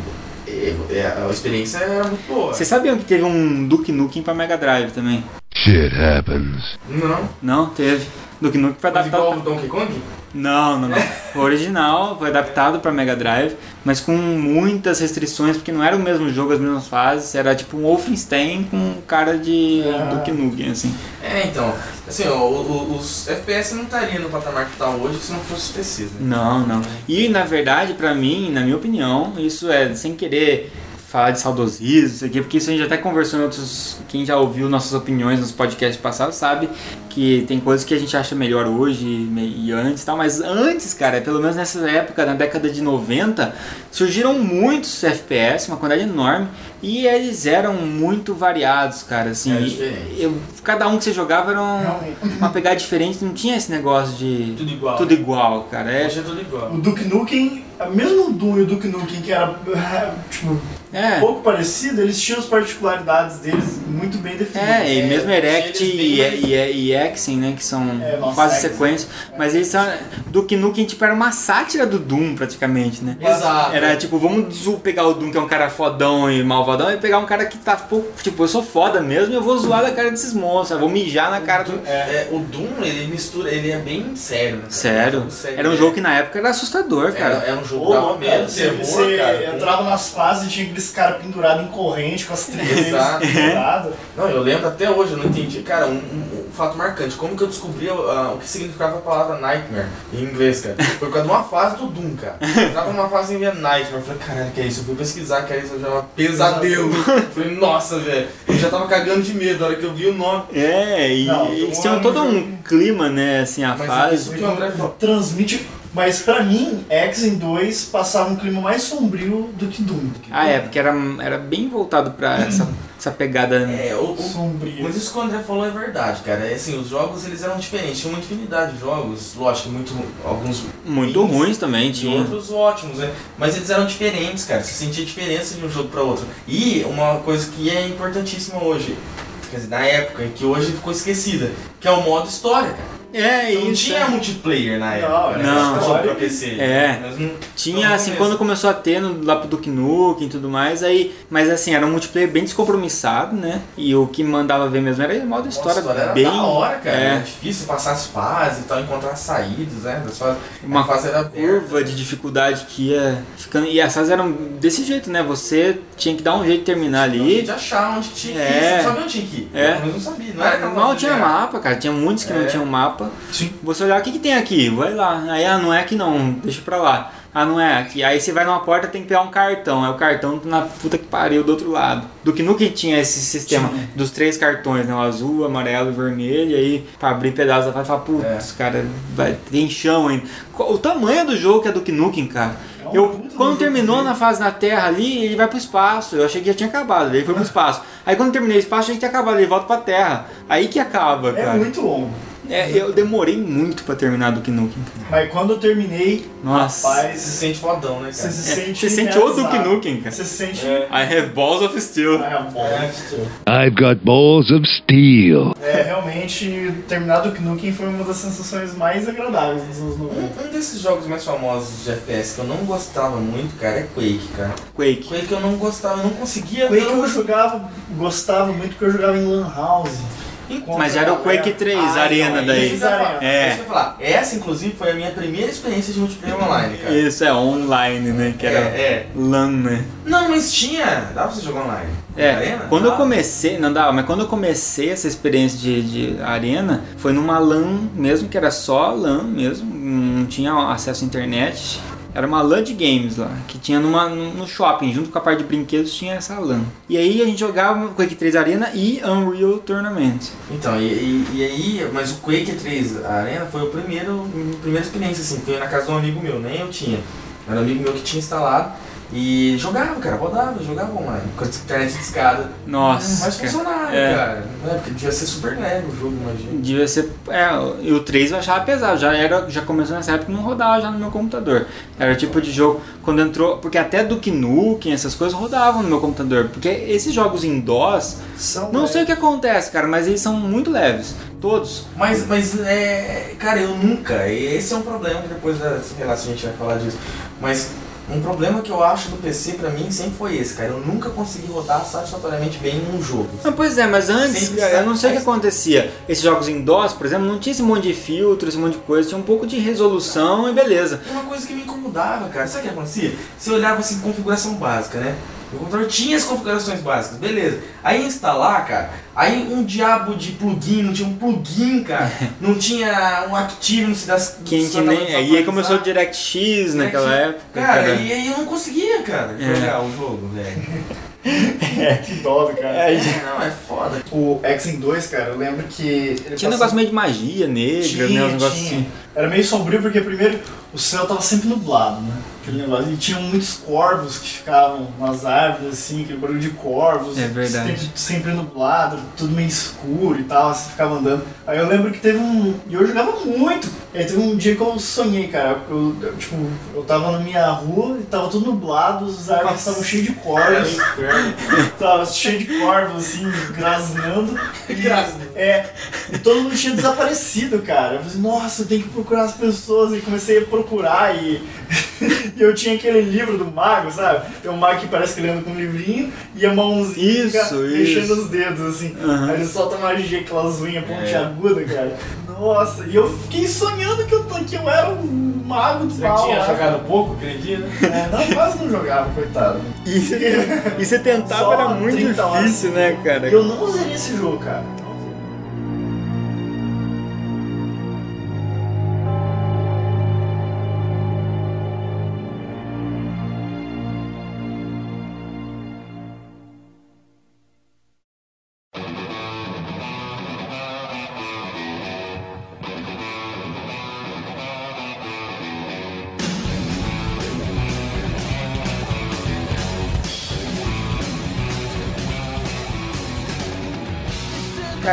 Speaker 4: é, é, a experiência era muito boa.
Speaker 2: Vocês sabiam que teve um Duke Nukem pra Mega Drive também?
Speaker 5: Shit happens.
Speaker 4: Não.
Speaker 2: Não, teve. Duke Nukem foi
Speaker 4: Mas igual
Speaker 2: adaptado.
Speaker 4: o Donkey Kong?
Speaker 2: Não, não, não. O original foi adaptado pra Mega Drive, mas com muitas restrições, porque não era o mesmo jogo, as mesmas fases. Era tipo um Wolfenstein com cara de
Speaker 3: Ah.
Speaker 2: Duke Nukem, assim.
Speaker 4: É, então. Assim, ó, o- o- os FPS não estariam no patamar que tá hoje se não fosse os PCs, né?
Speaker 2: Não, não. E na verdade, pra mim, na minha opinião, isso é sem querer falar de saudosismo, isso aqui, porque isso a gente até conversou em outros. Quem já ouviu nossas opiniões nos podcasts passados sabe que tem coisas que a gente acha melhor hoje e antes e tal, mas antes, cara, pelo menos nessa época, na década de 90, surgiram muitos FPS, uma quantidade enorme, e eles eram muito variados, cara, assim.
Speaker 4: Diferente.
Speaker 2: eu- cada um que você jogava era um- uma pegada diferente, não tinha esse negócio de
Speaker 4: Tudo igual.
Speaker 2: tudo igual, cara. É,
Speaker 4: é tudo igual.
Speaker 3: O Duke Nukem, mesmo o Doom e o Duke Nukem, que era tipo,
Speaker 2: é.
Speaker 3: pouco parecido, eles tinham as particularidades deles muito bem definidas.
Speaker 2: É, e mesmo Erect e,
Speaker 4: mais-
Speaker 2: e, e Exen, né, que são
Speaker 3: É,
Speaker 2: quase
Speaker 3: Exen.
Speaker 2: sequências, mas eles são, Duke Nukem tipo, era uma sátira do Doom praticamente, né?
Speaker 4: Exato.
Speaker 2: Era tipo, vamos pegar o Doom que é um cara fodão e malvadão e pegar um cara que tá, tipo, eu sou foda mesmo e eu vou zoar da cara desses monstros, eu vou mijar na cara do...
Speaker 4: É, o Doom, ele mistura, ele é bem sério, né?
Speaker 2: Sério, era um jogo que na época era assustador,
Speaker 4: Era,
Speaker 2: cara.
Speaker 4: era um jogo
Speaker 3: Pô,
Speaker 4: que dava
Speaker 3: cara, você,
Speaker 4: terror,
Speaker 3: entrava nas fases e tinha aqueles caras pendurados em corrente com as trilhas
Speaker 4: Exato.
Speaker 3: penduradas.
Speaker 4: Não, eu lembro até hoje, eu não entendi. Cara, um, um- um fato marcante. Como que eu descobri ah, o que significava a palavra nightmare em inglês, cara? Foi por causa de uma fase do Doom, cara. Eu tava numa fase em via nightmare. Eu falei, caralho, que é isso? Eu fui pesquisar, que era isso, eu já pesadelo. Eu falei, nossa, velho. Eu já tava cagando de medo na hora que eu vi o nome.
Speaker 2: É, e
Speaker 3: Não, era um
Speaker 2: todo um clima, né, assim, a
Speaker 4: Mas
Speaker 2: fase.
Speaker 4: isso que o André falou.
Speaker 3: Transmite. Mas pra mim, X em 2 passava um clima mais sombrio do que Doom.
Speaker 2: Ah, é, porque era, era bem voltado pra essa, essa pegada...
Speaker 4: É, o, o-
Speaker 3: Sombrio.
Speaker 4: Mas isso que o André falou é verdade, cara. É assim, os jogos eles eram diferentes, tinha uma infinidade de jogos, lógico, muito, alguns
Speaker 2: Muito
Speaker 4: ruins,
Speaker 2: ruins também,
Speaker 4: e
Speaker 2: tinha.
Speaker 4: outros ótimos, né? Mas eles eram diferentes, cara. Você sentia diferença de um jogo para outro. E uma coisa que é importantíssima hoje, quer dizer, na época, e que hoje ficou esquecida, que é o modo história, cara.
Speaker 2: É,
Speaker 4: Não
Speaker 2: isso.
Speaker 4: tinha multiplayer na época,
Speaker 3: Não,
Speaker 4: né?
Speaker 2: não.
Speaker 4: Jogo pra PC.
Speaker 2: É.
Speaker 4: Mas não-
Speaker 2: Tinha, assim, quando começou a ter no, lá pro Duke Nukem e tudo mais, aí, mas assim, era um multiplayer bem descompromissado, né? E o que mandava ver mesmo era o modo
Speaker 4: Nossa,
Speaker 2: história,
Speaker 4: era
Speaker 2: bem.
Speaker 4: da hora, cara.
Speaker 2: é,
Speaker 4: Era difícil passar as fases e tal, encontrar as saídas, né? Das fases.
Speaker 2: Uma
Speaker 4: fase era aberta.
Speaker 2: curva de dificuldade que ia ficando. E as fases eram desse jeito, né? Você tinha que dar um jeito de terminar ali.
Speaker 4: De achar onde tinha que ir.
Speaker 2: É.
Speaker 4: Você não sabia onde tinha que ir.
Speaker 2: É.
Speaker 4: Eu não sabia. Não era
Speaker 2: Mal tinha mapa, cara. Tinha muitos que não
Speaker 4: É.
Speaker 2: tinham mapa.
Speaker 4: Sim.
Speaker 2: Você olhar o que, que tem aqui, vai lá. Aí, ah, não é aqui não, deixa pra lá. Ah, não é aqui. Aí você vai numa porta tem que pegar um cartão. Aí o cartão tá na puta que pariu do outro lado. Do que nunca tinha esse sistema dos três cartões, né? O azul, o amarelo e vermelho. E aí, pra abrir pedaço da fase, fala, putz,
Speaker 4: É.
Speaker 2: cara, vai, tem chão ainda. O tamanho do jogo que é do Nukem, cara.
Speaker 3: É
Speaker 2: Eu, quando terminou na fase na Terra ali, ele vai pro espaço. Eu achei que já tinha acabado, ele foi pro espaço. Aí quando terminei o espaço, achei que tinha acabado, ele volta pra Terra. Aí que acaba,
Speaker 3: É
Speaker 2: cara.
Speaker 3: muito longo.
Speaker 2: É, eu demorei muito pra terminar do Nukem.
Speaker 3: Mas quando eu terminei,
Speaker 2: Nossa.
Speaker 3: rapaz,
Speaker 4: Se sente fodão, né,
Speaker 3: você
Speaker 4: cara?
Speaker 3: se
Speaker 2: É,
Speaker 3: sente.
Speaker 2: você sente o Duke. Nukem, cara.
Speaker 3: Você se sente.
Speaker 4: É.
Speaker 2: I have balls of steel.
Speaker 3: Ah, bom.
Speaker 5: I've got balls of steel.
Speaker 3: É, realmente, terminar Duke Nukem foi uma das sensações mais agradáveis dos anos 90.
Speaker 4: Um, um desses jogos mais famosos de FPS que eu não gostava muito, cara, é Quake, cara.
Speaker 2: Quake.
Speaker 4: Quake eu não gostava, eu não conseguia.
Speaker 3: Quake
Speaker 4: não,
Speaker 3: eu jogava, gostava muito porque eu jogava em Lan House.
Speaker 2: Mas era o Quake 3,
Speaker 4: Ah,
Speaker 2: Arena
Speaker 4: não,
Speaker 2: daí.
Speaker 4: Isso eu.
Speaker 2: É.
Speaker 4: Isso que eu falar. Essa, inclusive, foi a minha primeira experiência de multiplayer online, cara.
Speaker 2: Isso é online, né? Que era
Speaker 4: É, é.
Speaker 2: LAN, né?
Speaker 4: Não, mas tinha. Dá pra você jogar online.
Speaker 2: É,
Speaker 4: Arena?
Speaker 2: quando eu
Speaker 4: Dá.
Speaker 2: comecei, não dava, mas quando eu comecei essa experiência de, de arena, foi numa LAN mesmo, que era só LAN mesmo, não tinha acesso à internet. Era uma LAN de games lá, que tinha numa, no shopping, junto com a parte de brinquedos tinha essa LAN. E aí a gente jogava Quake 3 Arena e Unreal Tournament.
Speaker 4: Então, e, e- e aí, mas o Quake 3 Arena foi o primeiro, a primeira experiência, assim, foi na casa de um amigo meu, nem eu tinha. Era um amigo meu que tinha instalado e jogava, cara, rodava, jogava online, com a internet discada.
Speaker 2: Nossa,
Speaker 4: Mas
Speaker 2: cara.
Speaker 4: funcionava,
Speaker 2: É.
Speaker 4: cara. É, porque devia ser super leve o jogo, imagina.
Speaker 2: Devia ser. É, e o 3 eu achava pesado, já, era, já começou nessa época e não rodava já no meu computador. Era o tipo de jogo, quando entrou. Porque até Duke Nukem, essas coisas rodavam no meu computador. Porque esses jogos em DOS,
Speaker 3: São,
Speaker 2: não
Speaker 3: é,
Speaker 2: sei o que acontece, cara, mas eles são muito leves. Todos.
Speaker 4: Mas, mas é. Cara, eu nunca. Esse é um problema que depois, da- sei lá, se a gente vai falar disso. Mas Um problema que eu acho do PC pra mim sempre foi esse, cara. Eu nunca consegui rodar satisfatoriamente bem um jogo.
Speaker 2: Ah, pois é, mas antes,
Speaker 4: Sempre
Speaker 2: eu não sei o que acontecia. Esses jogos em DOS, por exemplo, não tinha esse monte de filtro, esse monte de coisa, tinha um pouco de resolução e beleza.
Speaker 4: Uma coisa que me incomodava, cara, sabe o que acontecia? Você olhava assim, configuração básica, né? O computador tinha as configurações básicas, beleza. Aí instalar, cara, aí um diabo de plugin, não tinha um plugin, cara. Não tinha um Active, não se das.
Speaker 2: Quem que nem. Aí aí começou o DirectX naquela época.
Speaker 4: Cara, e aí eu não conseguia, cara,
Speaker 2: É.
Speaker 4: jogar o jogo, velho.
Speaker 3: Que dó do cara.
Speaker 2: É,
Speaker 4: É, não, é foda.
Speaker 3: O Exen 2, cara, eu lembro que. Ele
Speaker 2: Tinha um
Speaker 3: passava-
Speaker 2: negócio meio de magia negra,
Speaker 3: Tinha,
Speaker 2: né? Um negócio
Speaker 3: tinha.
Speaker 2: assim.
Speaker 3: Era meio sombrio porque primeiro o céu tava sempre nublado, né? Aquele negócio. E tinha muitos corvos que ficavam nas árvores, assim, aquele barulho de corvos.
Speaker 2: É verdade.
Speaker 3: Sempre, sempre nublado, tudo meio escuro e tal, você ficava andando. Aí eu lembro que teve um. E eu jogava muito. E aí teve um dia que eu sonhei, cara. Eu, eu, tipo, eu tava na minha rua e tava tudo nublado, as árvores estavam cheias de corvos. tava cheio de corvos, assim, grasnando. E, É, e todo mundo tinha desaparecido, cara. Eu falei, assim, nossa, eu tenho que procurar as pessoas. E comecei a procurar e, e eu tinha aquele livro do mago, sabe? Tem um mago que parece que ele anda com um livrinho e a mãozinha
Speaker 2: Isso,
Speaker 3: fica
Speaker 2: isso.
Speaker 3: mexendo os dedos, assim.
Speaker 2: Aham.
Speaker 3: Aí ele solta magia, aquelas unhas
Speaker 4: É.
Speaker 3: pontiagudas, cara. Nossa, e eu fiquei sonhando que eu, que eu era um mago do
Speaker 4: Você
Speaker 3: mal.
Speaker 4: tinha
Speaker 3: lá.
Speaker 4: jogado pouco aquele dia, né?
Speaker 3: É, não, quase não jogava, coitado.
Speaker 2: E você, e você tentava
Speaker 3: Só
Speaker 2: era muito
Speaker 3: 30 horas.
Speaker 2: difícil, né, cara?
Speaker 3: Eu não usaria esse jogo, cara.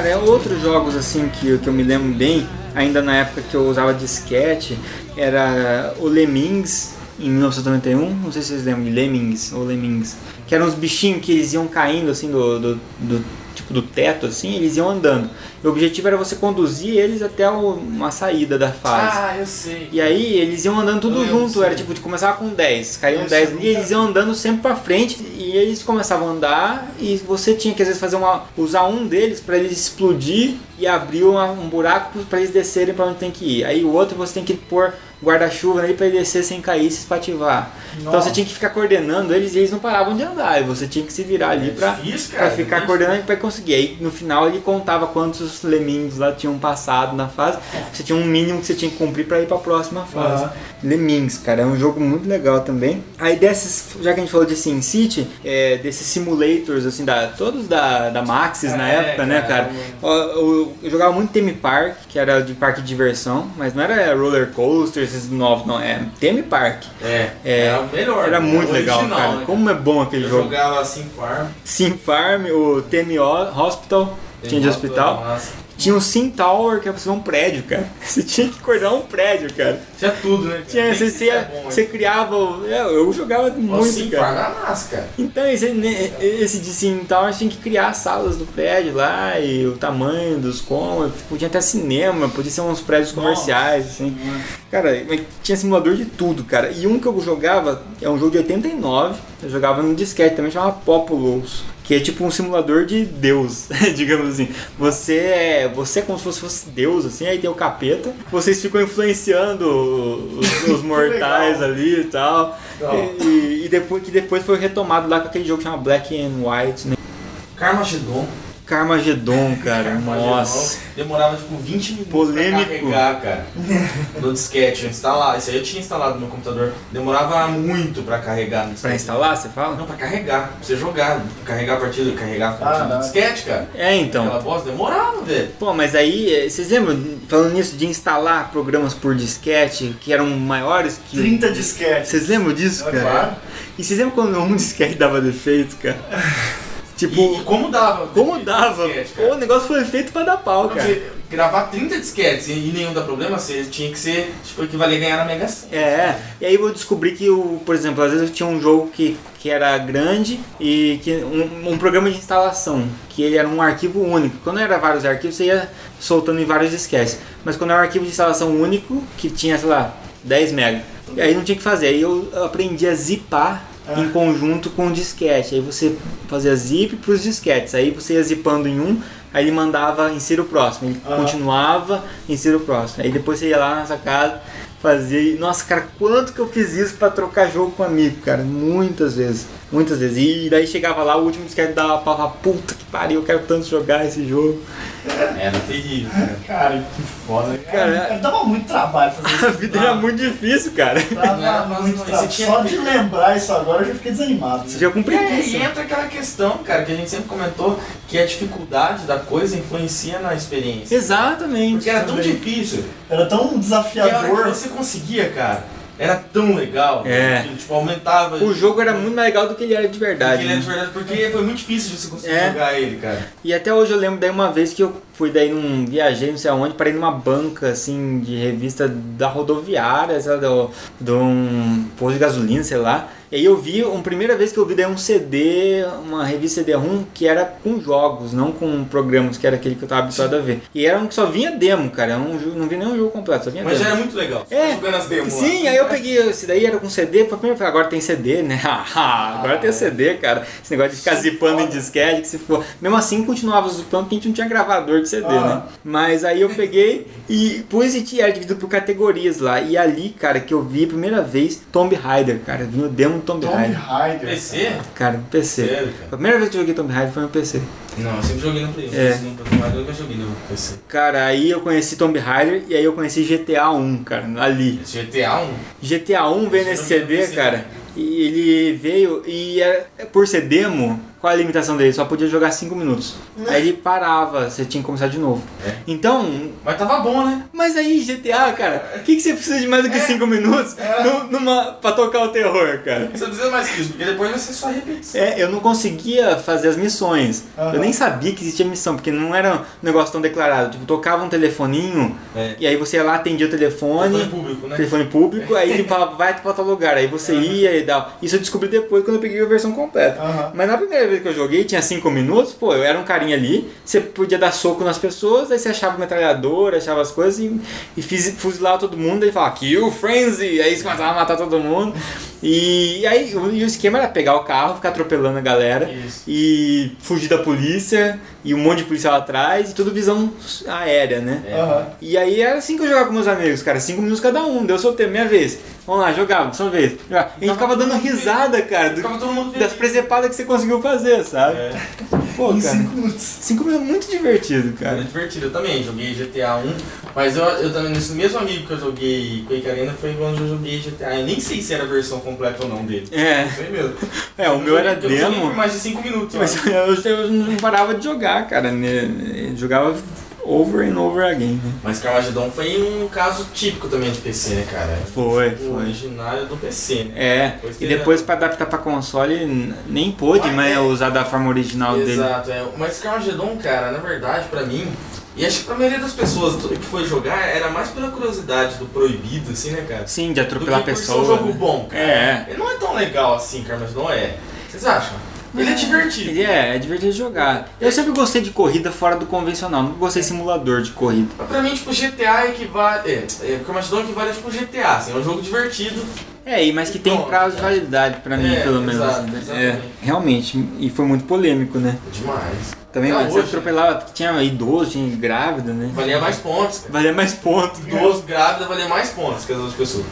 Speaker 2: Cara, é outros jogos assim que, que eu me lembro bem, ainda na época que eu usava disquete, era o Lemmings em 1991, não sei se vocês lembram de Lemmings ou Lemmings, que eram os bichinhos que eles iam caindo assim do, do, do- tipo do teto assim, eles iam andando. E o objetivo era você conduzir eles até uma saída da fase.
Speaker 4: Ah, eu sei.
Speaker 2: E aí eles iam andando tudo
Speaker 4: Eu
Speaker 2: junto, era tipo, de começava com 10, caíam
Speaker 3: Isso,
Speaker 2: 10
Speaker 3: eu
Speaker 2: ali, eles iam andando sempre pra frente e eles começavam a andar e você tinha que às vezes fazer uma usar um deles pra eles explodir e abrir uma- um buraco pra eles descerem pra onde tem que ir. Aí o outro você tem que pôr guarda-chuva ali pra ele descer sem cair, se espativar. Então
Speaker 3: Nossa.
Speaker 2: você tinha que ficar coordenando eles e eles não paravam de andar, e você tinha que se virar ali
Speaker 4: É
Speaker 2: pra
Speaker 4: cara,
Speaker 2: ficar
Speaker 4: é
Speaker 2: coordenando pra conseguir. Aí no final ele contava quantos lemmings lá tinham passado na fase. Você tinha um mínimo que você tinha que cumprir pra ir pra próxima fase.
Speaker 3: Aham.
Speaker 2: Lemmings, cara, é um jogo muito legal também. Aí desses, já que a gente falou de Sim City, é, desses simulators, assim, da, todos da, da Maxis na
Speaker 4: É,
Speaker 2: época, né,
Speaker 4: cara,
Speaker 2: cara? Ó, Eu, eu jogava muito Theme Park, que era de parque de diversão, mas não era roller coaster, esses novos, não, é Theme Park.
Speaker 4: É,
Speaker 2: É,
Speaker 4: era o melhor.
Speaker 2: Era
Speaker 4: né?
Speaker 2: muito legal,
Speaker 4: original,
Speaker 2: cara.
Speaker 4: né?
Speaker 2: Como é bom aquele
Speaker 4: Eu
Speaker 2: jogo.
Speaker 4: jogava assim farm.
Speaker 2: Sim Farm, o Theme Hospital, tinha de hospital. Tinha o Sim Tower, que era pra ser um prédio, cara. Você tinha que coordenar um prédio, cara.
Speaker 4: Tinha tudo, né?
Speaker 2: Tinha, você,
Speaker 4: se é
Speaker 2: você,
Speaker 4: bom,
Speaker 2: você criava. é, Eu jogava
Speaker 4: Nossa,
Speaker 2: muito,
Speaker 4: sim,
Speaker 2: cara. Então, esse, né, esse de Sim Tower tinha que criar as salas do prédio lá e o tamanho dos cômodos. Podia até cinema, podia ser uns prédios comerciais, assim. Cara, mas tinha simulador de tudo, cara. E um que eu jogava é um jogo de 89. Eu jogava no disquete também, chamava Populous. Que é tipo um simulador de Deus, digamos assim. Você é, você é como se fosse, fosse Deus, assim, aí tem o capeta. Vocês ficam influenciando os, os mortais ali e tal. E, e depois, que depois foi retomado lá com aquele jogo que chama Black and White, né?
Speaker 4: Carmageddon.
Speaker 2: Carmageddon, cara.
Speaker 4: Carmageddon.
Speaker 2: Nossa.
Speaker 4: Demorava tipo 20 minutos
Speaker 2: Polêmico.
Speaker 4: pra carregar, cara. No disquete, instalar. Isso aí eu tinha instalado no meu computador. Demorava muito pra carregar no
Speaker 2: Pra
Speaker 4: disquete.
Speaker 2: instalar, você fala?
Speaker 4: Não, pra carregar. Pra você jogar. Carregar a partida, carregar a partida
Speaker 3: Ah,
Speaker 4: do
Speaker 3: não.
Speaker 4: disquete, cara.
Speaker 2: É, então.
Speaker 4: Aquela bosta demorava, velho.
Speaker 2: Pô, mas aí, eh, vocês lembram, falando nisso, de instalar programas por disquete que eram maiores que.
Speaker 3: 30 disquetes.
Speaker 2: Vocês lembram disso,
Speaker 3: É
Speaker 2: cara?
Speaker 3: claro.
Speaker 2: E vocês lembram quando um disquete dava defeito, cara? tipo,
Speaker 4: E, e como dava?
Speaker 2: como dava?
Speaker 4: disquete,
Speaker 2: Pô, o negócio foi feito pra dar pau, cara.
Speaker 4: Você gravar 30 disquetes e nenhum dá problema, você tinha que ser, tipo, equivaler a ganhar na Mega Sena.
Speaker 2: É, e aí eu descobri que, o, por exemplo, às vezes eu tinha um jogo que, que era grande e que um, um programa de instalação, que ele era um arquivo único. Quando era vários arquivos, você ia soltando em vários disquetes. Mas quando era um arquivo de instalação único, que tinha, sei lá, 10 mega. E aí não tinha o que fazer. Aí eu aprendi a zipar
Speaker 3: Ah.
Speaker 2: em conjunto com o disquete. Aí você fazia zip pros disquetes. Aí você ia zipando em um, aí ele mandava insira o próximo. Ele
Speaker 3: Ah.
Speaker 2: continuava, insira o próximo. Aí depois você ia lá nessa casa, fazia. e, Nossa, cara, quanto que eu fiz isso pra trocar jogo com amigo, cara? Muitas vezes. Muitas vezes. E daí chegava lá, o último disquete dava pra puta que pariu, eu quero tanto jogar esse jogo.
Speaker 4: Era terrível, cara.
Speaker 3: Cara, que foda.
Speaker 2: Cara,
Speaker 3: Cara, dava muito trabalho fazer isso.
Speaker 2: A vida era muito difícil, cara.
Speaker 4: Não
Speaker 3: Dava muito
Speaker 4: não.
Speaker 3: trabalho. Só de lembrar isso agora eu já fiquei desanimado.
Speaker 2: Você já cumpriu
Speaker 4: É,
Speaker 2: isso.
Speaker 4: e entra aquela questão, cara, que a gente sempre comentou, que a dificuldade da coisa influencia na experiência.
Speaker 2: Exatamente.
Speaker 4: Porque era tão difícil,
Speaker 3: Era tão
Speaker 4: que a hora que
Speaker 3: desafiador.
Speaker 4: você conseguia, cara, era tão legal.
Speaker 2: É.
Speaker 4: Que, tipo, aumentava.
Speaker 2: O jogo era muito mais legal do que ele era de verdade.
Speaker 4: Porque ele é
Speaker 2: né?
Speaker 4: de verdade, porque foi muito difícil de você conseguir
Speaker 2: É.
Speaker 4: jogar ele, cara.
Speaker 2: E até hoje eu lembro daí uma vez que eu fui daí num viajei, não sei aonde, parei numa banca assim de revista da rodoviária, sei lá, do, de um posto de gasolina, sei lá. E aí eu vi, uma primeira vez que eu vi daí um CD, uma revista CD-ROM que era com jogos, não com programas, que era aquele que eu tava habituado a ver. E era um que só vinha demo, cara, um, jogo- não vi nenhum jogo completo, só vinha
Speaker 4: Mas
Speaker 2: demo.
Speaker 4: já era muito legal.
Speaker 2: É,
Speaker 4: jogando as demos lá.
Speaker 2: Sim, aí eu peguei esse daí, era com CD, foi agora tem CD, né? Ah, agora tem CD, cara. Esse negócio de ficar zipando em disquete, que se for. Mesmo assim continuava zipando porque a gente não tinha gravador de CD,
Speaker 3: Ah.
Speaker 2: né? Mas aí eu peguei e pus e tinha era dividido por categorias lá. E ali, cara, que eu vi a primeira vez Tomb Raider, cara. Vinha o demo Tomb,
Speaker 3: Tomb
Speaker 2: Raider.
Speaker 3: Raider.
Speaker 4: PC?
Speaker 2: Cara, no PC.
Speaker 4: Sério,
Speaker 2: A
Speaker 4: cara?
Speaker 2: primeira vez que eu joguei Tomb Raider foi no PC.
Speaker 4: Não, eu sempre joguei no Play.
Speaker 2: É.
Speaker 4: É. Eu nunca joguei no PC.
Speaker 2: Cara, aí eu conheci Tomb Raider e aí eu conheci GTA 1, cara, ali.
Speaker 4: GTA 1?
Speaker 2: GTA 1 veio
Speaker 4: Esse
Speaker 2: nesse
Speaker 4: vi
Speaker 2: CD, cara. E ele veio e era, por ser demo, qual a limitação dele? Só podia jogar 5 minutos. Aí ele parava, você tinha que começar de novo.
Speaker 4: É.
Speaker 2: Então,
Speaker 4: Mas tava bom, né?
Speaker 2: mas aí GTA, cara, o que, que você precisa de mais do que 5 minutos nu- numa, pra tocar o terror, cara?
Speaker 4: Você precisa mais que isso, porque depois vai ser só repetição.
Speaker 2: É, eu não conseguia fazer as missões.
Speaker 3: Aham.
Speaker 2: Eu nem sabia que existia missão, porque não era um negócio tão declarado. Tipo, tocava um telefoninho
Speaker 4: É.
Speaker 2: e aí você ia lá, atendia o telefone.
Speaker 4: Telefone público, né?
Speaker 2: telefone público, aí ele falava, vai pra tal lugar. Aí você ia e tal. Isso eu descobri depois quando eu peguei a versão completa.
Speaker 3: Aham.
Speaker 2: Mas na primeira vez que eu joguei, tinha 5 minutos, pô, eu era um carinha ali, você podia dar soco nas pessoas, aí você achava metralhadora, achava as coisas e, e fiz, fuzilava todo mundo, aí falava, kill frenzy, aí você começava a matar todo mundo. E, aí o, e o esquema era pegar o carro, ficar atropelando a galera
Speaker 4: Isso.
Speaker 2: e fugir da polícia, e um monte de policial atrás, e tudo visão aérea, né?
Speaker 4: É.
Speaker 3: Aham.
Speaker 2: E aí era assim que eu jogava com meus amigos, cara. Cinco minutos cada um. Deu solteiro, minha vez. Vamos lá, jogava, sua vez. Jogava. E a gente ficava dando risada, cara, do-
Speaker 4: Ficava todo mundo
Speaker 2: das presepadas que você conseguiu fazer, sabe?
Speaker 4: É.
Speaker 2: Pô,
Speaker 3: Em
Speaker 2: cara.
Speaker 3: 5 minutos.
Speaker 2: Cinco minutos é muito divertido, cara.
Speaker 4: divertido, eu também joguei GTA 1, mas eu, eu também, nesse mesmo amigo que eu joguei Quake Arena foi quando eu joguei GTA. Eu nem sei se era a versão completa ou não dele.
Speaker 2: É.
Speaker 4: Não sei mesmo.
Speaker 2: É, o meu era
Speaker 4: Eu joguei
Speaker 2: demo.
Speaker 4: por mais de 5 minutos.
Speaker 2: Mas eu, eu não parava de jogar, cara. né? Eu jogava over and over again. né?
Speaker 4: Mas Carmageddon foi um caso típico também de PC, né, cara?
Speaker 2: Foi,
Speaker 4: O
Speaker 2: foi.
Speaker 4: originário do PC, né?
Speaker 2: É,
Speaker 4: Depois
Speaker 2: e depois pra adaptar pra console nem pôde
Speaker 4: Mas
Speaker 2: mais
Speaker 4: é-
Speaker 2: usar da forma original dele.
Speaker 4: Exato, é. Mas Carmageddon, cara, na verdade, pra mim, e acho que pra maioria das pessoas que foi jogar era mais pela curiosidade do proibido, assim, né, cara?
Speaker 2: Sim, de atropelar
Speaker 4: que por ser
Speaker 2: pessoa.
Speaker 4: um jogo
Speaker 2: né?
Speaker 4: bom, cara.
Speaker 2: É.
Speaker 4: Ele não é tão legal assim, Carmageddon é. Vocês acham? Ele é divertido.
Speaker 2: Ele é, é divertido de jogar. Eu sempre gostei de corrida fora do convencional, nunca gostei de simulador de corrida.
Speaker 4: Pra mim, tipo, GTA equivale. É, é, Carmageddon equivale tipo GTA, assim, é um jogo divertido.
Speaker 2: É, e mas que tem
Speaker 4: Pronto,
Speaker 2: prazo de
Speaker 4: cara.
Speaker 2: validade pra mim,
Speaker 4: É,
Speaker 2: pelo menos.
Speaker 4: exato,
Speaker 2: né?
Speaker 4: exatamente.
Speaker 2: É, realmente, e foi muito polêmico, né?
Speaker 4: Demais.
Speaker 2: Também
Speaker 4: Até
Speaker 2: mas você
Speaker 4: hoje,
Speaker 2: atropelava, tinha idoso, tinha grávida, né?
Speaker 4: Valia mais pontos, cara.
Speaker 2: Valia mais pontos.
Speaker 4: Idoso grávida valia mais pontos que as outras pessoas.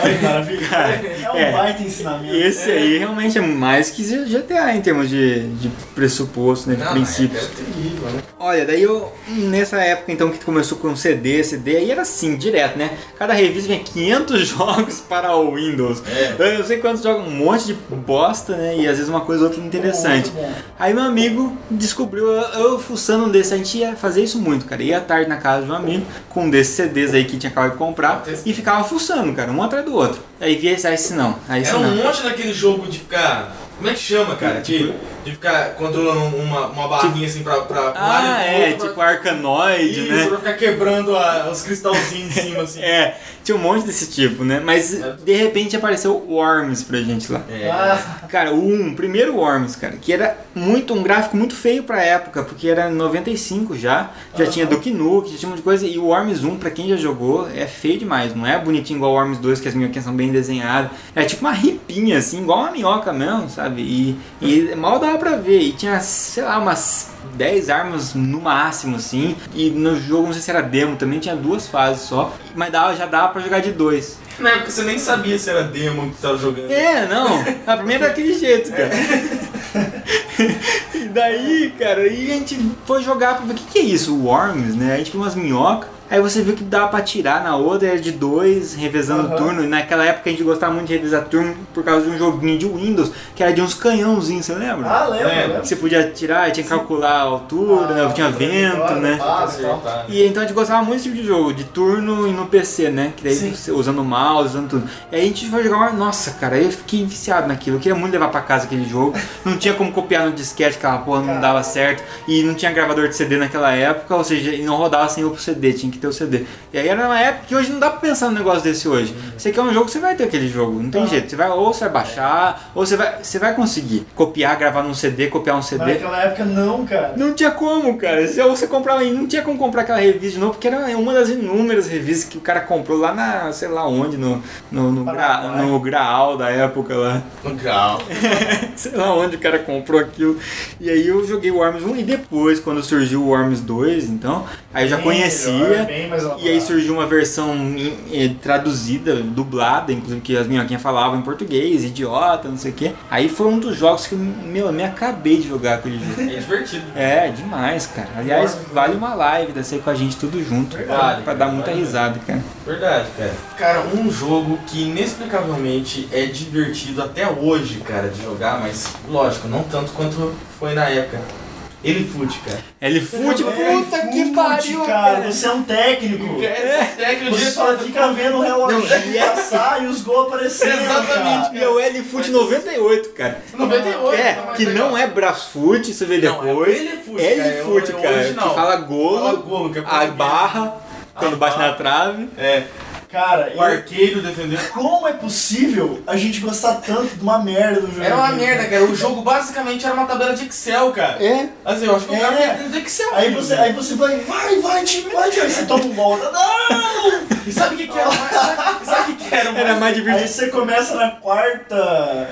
Speaker 3: Olha que maravilha.
Speaker 2: Cara,
Speaker 3: é um
Speaker 2: é.
Speaker 3: baita ensinamento.
Speaker 2: Esse aí realmente é mais que GTA em termos de, de pressuposto, né? De
Speaker 4: Não,
Speaker 2: princípios.
Speaker 4: Era terrível, né?
Speaker 2: Olha, daí eu, nessa época então que começou com CD, CD, aí era assim, direto, né? Cada revista vinha 500 jogos para o Windows.
Speaker 4: É.
Speaker 2: Eu não sei quantos jogos, um monte de bosta, né? E às vezes uma coisa ou outra interessante.
Speaker 3: Muito.
Speaker 2: Aí meu amigo descobriu, eu, eu fuçando um desse, a gente ia fazer isso muito, cara. Ia à tarde na casa de um amigo, com um desses CDs aí que tinha acabado de comprar, e ficava fuçando, cara, um atrás do outro. Aí esse, ah, esse não, aí esse
Speaker 4: Era
Speaker 2: não.
Speaker 4: um monte daquele jogo de ficar. Como é que chama, cara?
Speaker 2: Tipo-
Speaker 4: de ficar controlando uma, uma barrinha assim pra, pra um
Speaker 2: Ah, é,
Speaker 4: outro,
Speaker 2: tipo
Speaker 4: pra...
Speaker 2: Arcanoid,
Speaker 4: Isso,
Speaker 2: né?
Speaker 4: pra ficar quebrando a- os cristalzinhos em cima, assim.
Speaker 2: É, tinha um monte desse tipo, né? Mas de repente apareceu o Worms pra gente lá.
Speaker 4: É.
Speaker 3: Ah,
Speaker 2: Cara, o 1, primeiro Worms, cara, que era muito um gráfico muito feio pra época, porque era 95 já, já tinha Duke Nukem, já tinha um monte de coisa, e o Worms 1, pra quem já jogou, é feio demais, não é bonitinho igual o Worms 2, que as minhoquinhas são bem desenhadas, é tipo uma ripinha, assim, igual uma minhoca mesmo, sabe? E, e mal pra ver, e tinha, sei lá, umas 10 armas no máximo, assim, e no jogo, não sei se era demo, também tinha duas fases só, mas dava, já dava pra jogar de dois.
Speaker 4: Na época você nem sabia se era demo que você tava jogando.
Speaker 2: É, não. A primeira é daquele jeito, cara. e daí, cara, aí a gente foi jogar pra ver o que, que é isso, o Worms, né? A gente viu umas minhocas. Aí você viu que dava pra atirar na outra, era de dois, revezando
Speaker 3: Aham.
Speaker 2: turno. E naquela época a gente gostava muito de revezar turno por causa de um joguinho de Windows, que era de uns canhãozinhos, você lembra?
Speaker 3: ah lembro,
Speaker 4: É,
Speaker 3: lembro.
Speaker 2: Que você podia atirar, tinha que calcular a altura,
Speaker 3: Ah,
Speaker 2: tinha vento,
Speaker 3: claro,
Speaker 2: né?
Speaker 3: Ah, e.
Speaker 2: E então a gente gostava muito desse tipo de jogo, de turno e no PC, né? Que daí
Speaker 3: Sim.
Speaker 2: você usando o mouse, usando tudo. E aí a gente foi jogar uma. Nossa, cara, aí eu fiquei viciado naquilo. Eu queria muito levar pra casa aquele jogo. Não tinha como copiar no disquete, aquela porra não
Speaker 3: Cara.
Speaker 2: dava certo. E não tinha gravador de CD naquela época, ou seja, e não rodava sem o CD, tinha que ter o CD. E aí era uma época que hoje não dá pra pensar num negócio desse hoje. Você quer um jogo, você vai ter aquele jogo, não tem
Speaker 3: Ah.
Speaker 2: jeito. Você vai, ou você vai baixar, ou você vai, você vai conseguir copiar, gravar num CD, copiar um
Speaker 3: Mas
Speaker 2: CD.
Speaker 3: naquela época não, cara.
Speaker 2: Não tinha como, cara. Se você comprava, não tinha como comprar aquela revista de novo, porque era uma das inúmeras revistas que o cara comprou lá na, sei lá onde, no, no, no, gra, no Graal da época lá.
Speaker 4: No grau.
Speaker 2: sei lá onde o cara comprou aquilo. E aí eu joguei o Worms 1 e depois, quando surgiu o Worms 2, então, aí eu já conhecia.
Speaker 3: Bem mais
Speaker 2: E aí surgiu uma versão eh, traduzida, dublada, inclusive que as minhoquinhas falavam em português, idiota, não sei o que. Aí foi um dos jogos que, meu, eu me acabei de jogar aquele jogo.
Speaker 4: É divertido.
Speaker 2: É, demais, cara. Aliás, vale uma live dessa aí com a gente tudo junto.
Speaker 4: Vale,
Speaker 2: pra dar
Speaker 4: vale
Speaker 2: muita
Speaker 4: mesmo.
Speaker 2: risada, cara.
Speaker 4: Verdade, cara. Cara, um jogo que inexplicavelmente é divertido até hoje, cara, de jogar, mas lógico, não tanto quanto foi na época. Ele fute, cara.
Speaker 2: Ele fute,
Speaker 3: É,
Speaker 2: puta que
Speaker 3: fute,
Speaker 2: pariu,
Speaker 3: cara.
Speaker 2: cara.
Speaker 3: Você é um técnico.
Speaker 4: É, técnico
Speaker 3: Você só fica vendo o
Speaker 2: e é-
Speaker 3: passar e os gols aparecendo.
Speaker 4: Exatamente.
Speaker 3: cara.
Speaker 2: E é o L-Foot 98, cara.
Speaker 4: 98.
Speaker 2: É,
Speaker 4: tá
Speaker 2: que
Speaker 4: legal.
Speaker 2: não é Brasfoot, você vê
Speaker 4: Não, é o
Speaker 2: depois.
Speaker 4: É o-
Speaker 2: L-Foot,
Speaker 4: é o
Speaker 2: cara. Que fala golo,
Speaker 4: Fala golo, que é
Speaker 2: a barra, quando bate na trave.
Speaker 4: É,
Speaker 3: Cara,
Speaker 4: o arqueiro defendeu.
Speaker 3: como é possível a gente gostar tanto de uma merda do jogo?
Speaker 4: Era uma merda, cara. O jogo basicamente era uma tabela de Excel, cara.
Speaker 2: É.
Speaker 4: Assim, eu acho que o
Speaker 3: É.
Speaker 4: cara fez dentro de Excel.
Speaker 3: Aí você, aí você vai, vai, vai, time, vai, time. Aí você toma um gol. Não!
Speaker 4: E sabe o que, que era mais? Sabe, o que, que era mais?
Speaker 2: Era mais
Speaker 3: Aí
Speaker 2: divertido.
Speaker 3: você começa na quarta.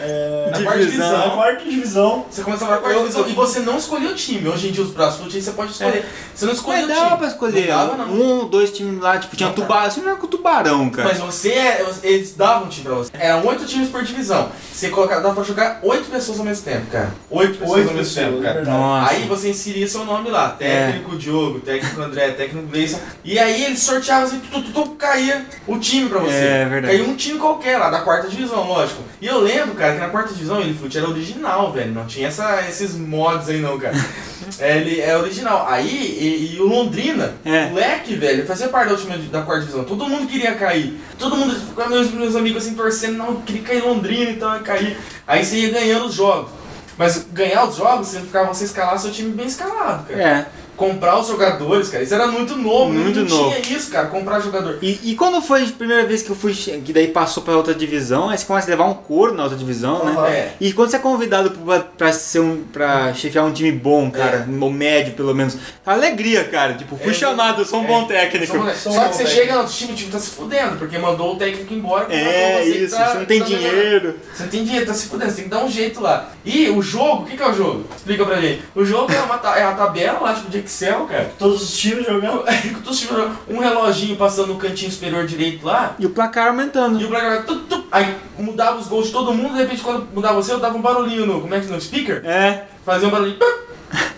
Speaker 3: É,
Speaker 4: Na quarta
Speaker 2: Divisão.
Speaker 3: na quarta divisão.
Speaker 4: Você começa a jogar quarta divisão e você não escolheu o time. Hoje em dia os braços aí você pode escolher. Você não escolheu
Speaker 2: Mas
Speaker 4: o time.
Speaker 2: dava pra escolher.
Speaker 4: Não dava, não.
Speaker 2: Um dois times lá, tipo, tinha
Speaker 4: Não,
Speaker 2: tubarão. Você não era com tubarão, cara.
Speaker 4: Mas você, é- eles davam um time pra você. Eram oito times por divisão. Você colocava, dava pra jogar oito pessoas ao mesmo tempo, cara. Oito pessoas
Speaker 3: Oito
Speaker 4: ao mesmo
Speaker 3: pessoas,
Speaker 4: tempo,
Speaker 3: é
Speaker 4: cara.
Speaker 2: Nossa.
Speaker 4: Aí você inseria seu nome lá, técnico Diogo, técnico André, técnico Gleison. E aí eles sorteavam assim, tu, tu, tu, caía o time pra você.
Speaker 2: É, verdade.
Speaker 4: Caía um time qualquer lá, da quarta divisão, lógico. E eu lembro, cara, que na quarta divisão ele fute era original, velho. Não tinha essa, esses mods aí não, cara. É, ele é original. Aí, e, e o Londrina,
Speaker 2: É.
Speaker 4: o Leque, velho, fazia parte da última da quarta divisão. Todo mundo queria cair. Todo mundo, meus, meus amigos assim, torcendo, não, queria cair Londrina, então ia cair. Aí você ia ganhando os jogos. Mas ganhar os jogos, você ficava você escalar seu time bem escalado, cara.
Speaker 2: É.
Speaker 4: Comprar os jogadores, cara. Isso era muito novo.
Speaker 2: Muito
Speaker 4: não
Speaker 2: novo.
Speaker 4: tinha isso, cara. Comprar jogador.
Speaker 2: E, e quando foi a primeira vez que eu fui, que daí passou pra outra divisão, aí você começa a levar um couro na outra divisão, né?
Speaker 3: Aham.
Speaker 4: É.
Speaker 2: E quando você é convidado pra, pra, ser um, pra chefiar um time bom, cara, ou médio pelo menos, alegria, cara. Tipo, fui
Speaker 4: É,
Speaker 2: chamado, eu sou um
Speaker 4: é.
Speaker 2: bom técnico.
Speaker 4: Só, que você
Speaker 3: técnico.
Speaker 4: chega no time, o time tá se fudendo, porque mandou o técnico embora.
Speaker 2: É,
Speaker 4: mandou você que
Speaker 2: isso,
Speaker 4: tá-
Speaker 2: você não tem
Speaker 4: tá
Speaker 2: dinheiro.
Speaker 4: Você não tem dinheiro, tá se fudendo, você tem que dar um jeito lá. E o jogo, o que, que é o jogo? Explica pra gente. O jogo é uma, é uma tabela lá, tipo de Excel, cara.
Speaker 3: Todos os times jogando.
Speaker 4: Com todos os times, um reloginho passando no cantinho superior direito lá.
Speaker 2: E o placar aumentando.
Speaker 4: E o placar vai tup, tup, aí mudava os gols de todo mundo, de repente quando mudava você, eu dava um barulhinho no, como é que no speaker?
Speaker 2: É.
Speaker 4: Fazia um barulhinho.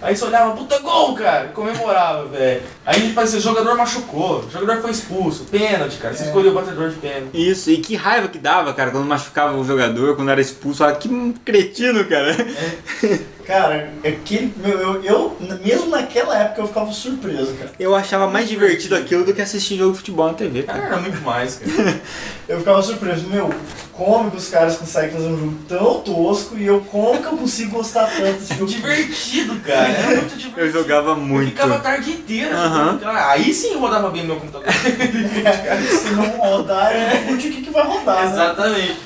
Speaker 4: Aí você olhava, puta gol, cara, comemorava, velho. Aí parecia, o jogador machucou, o jogador foi expulso, pênalti, cara. Você escolheu o batedor de pênalti.
Speaker 2: Isso, e que raiva que dava, cara, quando machucava o jogador, quando era expulso. Olha, que cretino, cara.
Speaker 3: Cara, aquele. Meu, eu, eu, mesmo naquela época, eu ficava surpreso, cara.
Speaker 2: Eu achava mais divertido aquilo do que assistir jogo de futebol na TV,
Speaker 4: Cara,
Speaker 2: cara.
Speaker 4: era muito mais, cara.
Speaker 3: Eu ficava surpreso. Meu, como que os caras conseguem fazer um jogo tão tosco e eu como que eu consigo gostar tanto desse jogo.
Speaker 4: Divertido, cara. Era muito divertido.
Speaker 2: Eu jogava
Speaker 4: Eu
Speaker 2: muito.
Speaker 4: ficava a tarde inteira
Speaker 2: Aham.
Speaker 4: jogando, cara. Aí sim rodava bem no meu computador.
Speaker 3: Se não rodar, eu não o que, que vai rodar, né?
Speaker 4: Exatamente.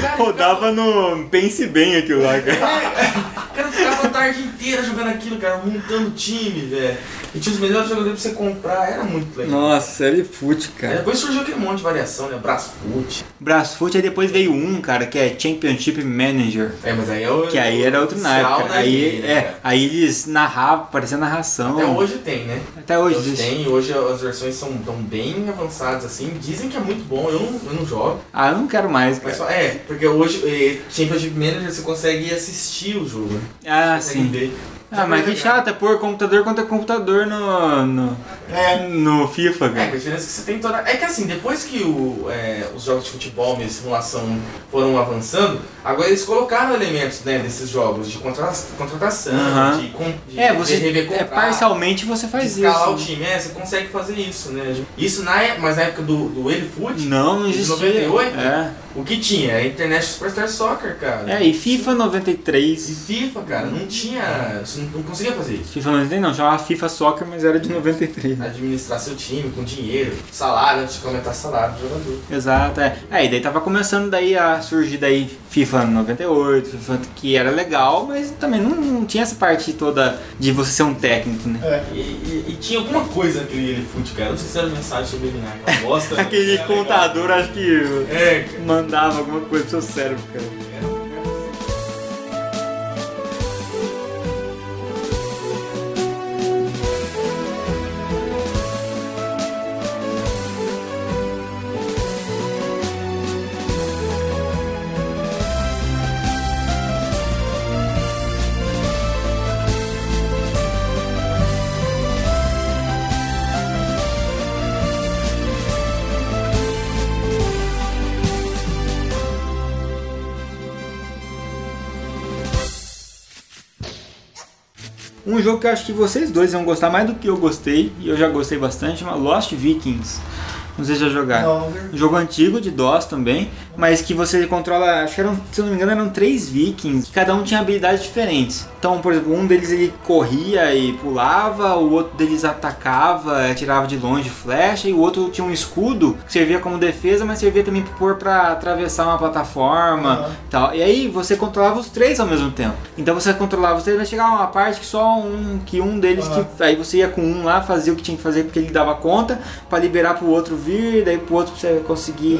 Speaker 4: Cara,
Speaker 2: Rodava no Pense Bem aquilo lá, cara.
Speaker 4: O cara ficava a tarde inteira jogando aquilo, cara, montando time, velho. E tinha os melhores jogadores pra você comprar, era muito legal.
Speaker 2: Nossa, série fute,
Speaker 4: Aí
Speaker 2: cara.
Speaker 4: depois surgiu aquele monte de variação, né? Brasfoot.
Speaker 2: Brasfoot, aí depois veio um, cara, que é Championship Manager.
Speaker 4: É, mas aí é o.
Speaker 2: Que aí era outro naipe, Aí,
Speaker 4: né,
Speaker 2: é, aí eles narravam, parecia narração.
Speaker 4: Até hoje tem, né?
Speaker 2: Até hoje
Speaker 4: Hoje tem, hoje as versões são tão bem avançadas assim. Dizem que é muito bom, eu não, eu não jogo.
Speaker 2: Ah, eu não quero mais, cara.
Speaker 4: só, é, porque hoje, eh, Championship Manager, você consegue assistir o jogo. né?
Speaker 2: Ah, sim.
Speaker 4: ver.
Speaker 2: Ah, mas que chato, é pôr computador contra computador no, no,
Speaker 3: É,
Speaker 2: no FIFA,
Speaker 4: É,
Speaker 2: cara.
Speaker 4: a diferença é que você tem toda. É que assim, depois que o, é, os jogos de futebol e simulação foram avançando, agora eles colocaram elementos né, desses jogos de contra- contratação, de, con- de
Speaker 2: É, você,
Speaker 4: rever
Speaker 2: é, parcialmente você
Speaker 4: de
Speaker 2: faz
Speaker 4: escalar o
Speaker 2: isso.
Speaker 4: time. É, você consegue fazer isso, né? Isso na época, mas na época do, do Elifoot,
Speaker 2: Não, não
Speaker 4: De
Speaker 2: existia.
Speaker 4: 98?
Speaker 2: É.
Speaker 4: o que tinha? É Internet Superstar Soccer, cara.
Speaker 2: é, e FIFA
Speaker 4: E
Speaker 2: 93.
Speaker 4: FIFA, cara, não tinha. Você não, não conseguia fazer isso.
Speaker 2: FIFA 93 não, chamava FIFA Soccer, mas era de 93.
Speaker 4: Administrar seu time com dinheiro, salário, antes de comentar salário do jogador.
Speaker 2: Exato, é. É, e daí tava começando daí a surgir daí FIFA 98, FIFA que era legal, mas também não, não tinha essa parte toda de você ser um técnico, né?
Speaker 3: é.
Speaker 4: E, e- e tinha alguma coisa naquele Elefute, cara. Não sei se era mensagem subliminar, aquela bosta.
Speaker 2: Aquele
Speaker 4: legal.
Speaker 2: contador acho que
Speaker 4: É,
Speaker 2: mandava alguma coisa pro seu cérebro, cara. Um jogo que eu acho que vocês dois vão gostar mais do que eu gostei, e eu já gostei bastante, chama Lost Vikings. Não sei se já jogaram. Um jogo antigo de DOS também, mas que você controla, acho que eram, se eu não me engano, eram três vikings, que cada um tinha habilidades diferentes. Então, por exemplo, um deles ele corria e pulava, o outro deles atacava, atirava de longe flecha, e o outro tinha um escudo que servia como defesa, mas servia também para pôr para atravessar uma plataforma e tal. E aí você controlava os três ao mesmo tempo. Então você controlava os três, mas chegava uma parte que só um, que um deles
Speaker 3: Aham.
Speaker 2: que aí você ia com um lá, fazia o que tinha que fazer porque ele dava conta, para liberar pro outro vir, daí pro outro pra você conseguir.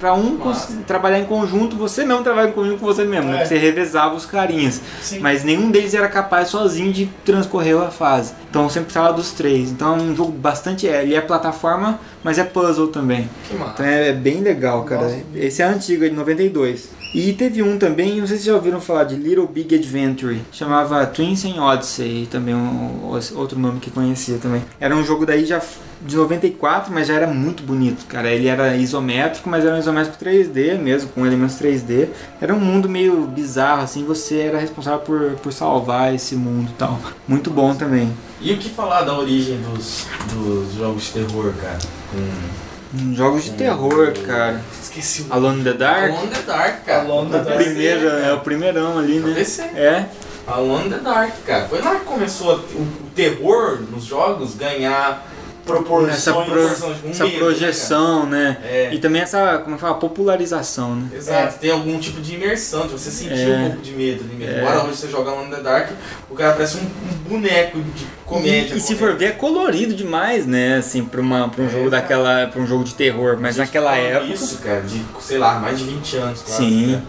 Speaker 2: Pra um cons- trabalhar em conjunto, você mesmo trabalha em conjunto com você mesmo, né?
Speaker 3: É.
Speaker 2: Você revezava os carinhas.
Speaker 3: Sim.
Speaker 2: Mas nenhum deles era capaz sozinho de transcorrer a fase. Então sempre precisava dos três. Então é um jogo bastante. É, ele é plataforma, mas é puzzle também.
Speaker 4: Que massa.
Speaker 2: Então é bem legal, cara.
Speaker 3: Nossa.
Speaker 2: Esse é antigo, é de 92. E teve um também, não sei se já ouviram falar de Little Big Adventure, chamava Twins and Odyssey, também um, outro nome que conhecia também. Era um jogo daí já de 94, mas já era muito bonito, cara. Ele era isométrico, mas era um isométrico 3D mesmo, com elementos 3D. Era um mundo meio bizarro, assim, você era responsável por, por salvar esse mundo e tal. Muito bom também.
Speaker 4: E o que falar da origem dos, dos jogos de terror, cara? Com...
Speaker 2: Jogos de terror, cara.
Speaker 4: Esqueci o
Speaker 2: Alone in the Dark.
Speaker 4: Alone in the Dark, cara.
Speaker 3: Alone in the
Speaker 2: O
Speaker 3: Dark.
Speaker 2: primeiro, é o primeirão ali, né?
Speaker 4: PC.
Speaker 2: É,
Speaker 4: Alone in the Dark, cara. Foi lá que começou o terror nos jogos ganhar
Speaker 3: Proporções.
Speaker 2: essa, pro-
Speaker 4: proporções com
Speaker 2: essa
Speaker 4: medo, né,
Speaker 2: projeção, né?
Speaker 4: É.
Speaker 2: E também essa, como é fala, popularização, né?
Speaker 4: Exato, tem algum tipo de imersão, de você sentir
Speaker 2: É.
Speaker 4: um pouco de medo ali mesmo.
Speaker 2: É.
Speaker 4: Embora hoje você joga Alone in the Dark, o cara parece um, um boneco de comédia.
Speaker 2: E, e se for ver, é colorido demais, né? Assim, pra, uma, pra um jogo daquela. pra um jogo de terror. Mas
Speaker 4: Gente,
Speaker 2: naquela época.
Speaker 4: Isso, cara, de, sei lá, mais de 20 anos, quase.
Speaker 2: Sim.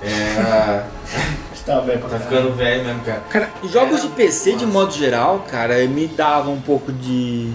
Speaker 4: cara. É,
Speaker 3: Tá velho pra
Speaker 4: tá ficando velho mesmo, cara.
Speaker 2: Cara, jogos
Speaker 4: Era
Speaker 2: de PC de
Speaker 4: massa.
Speaker 2: modo geral, cara, me dava um pouco de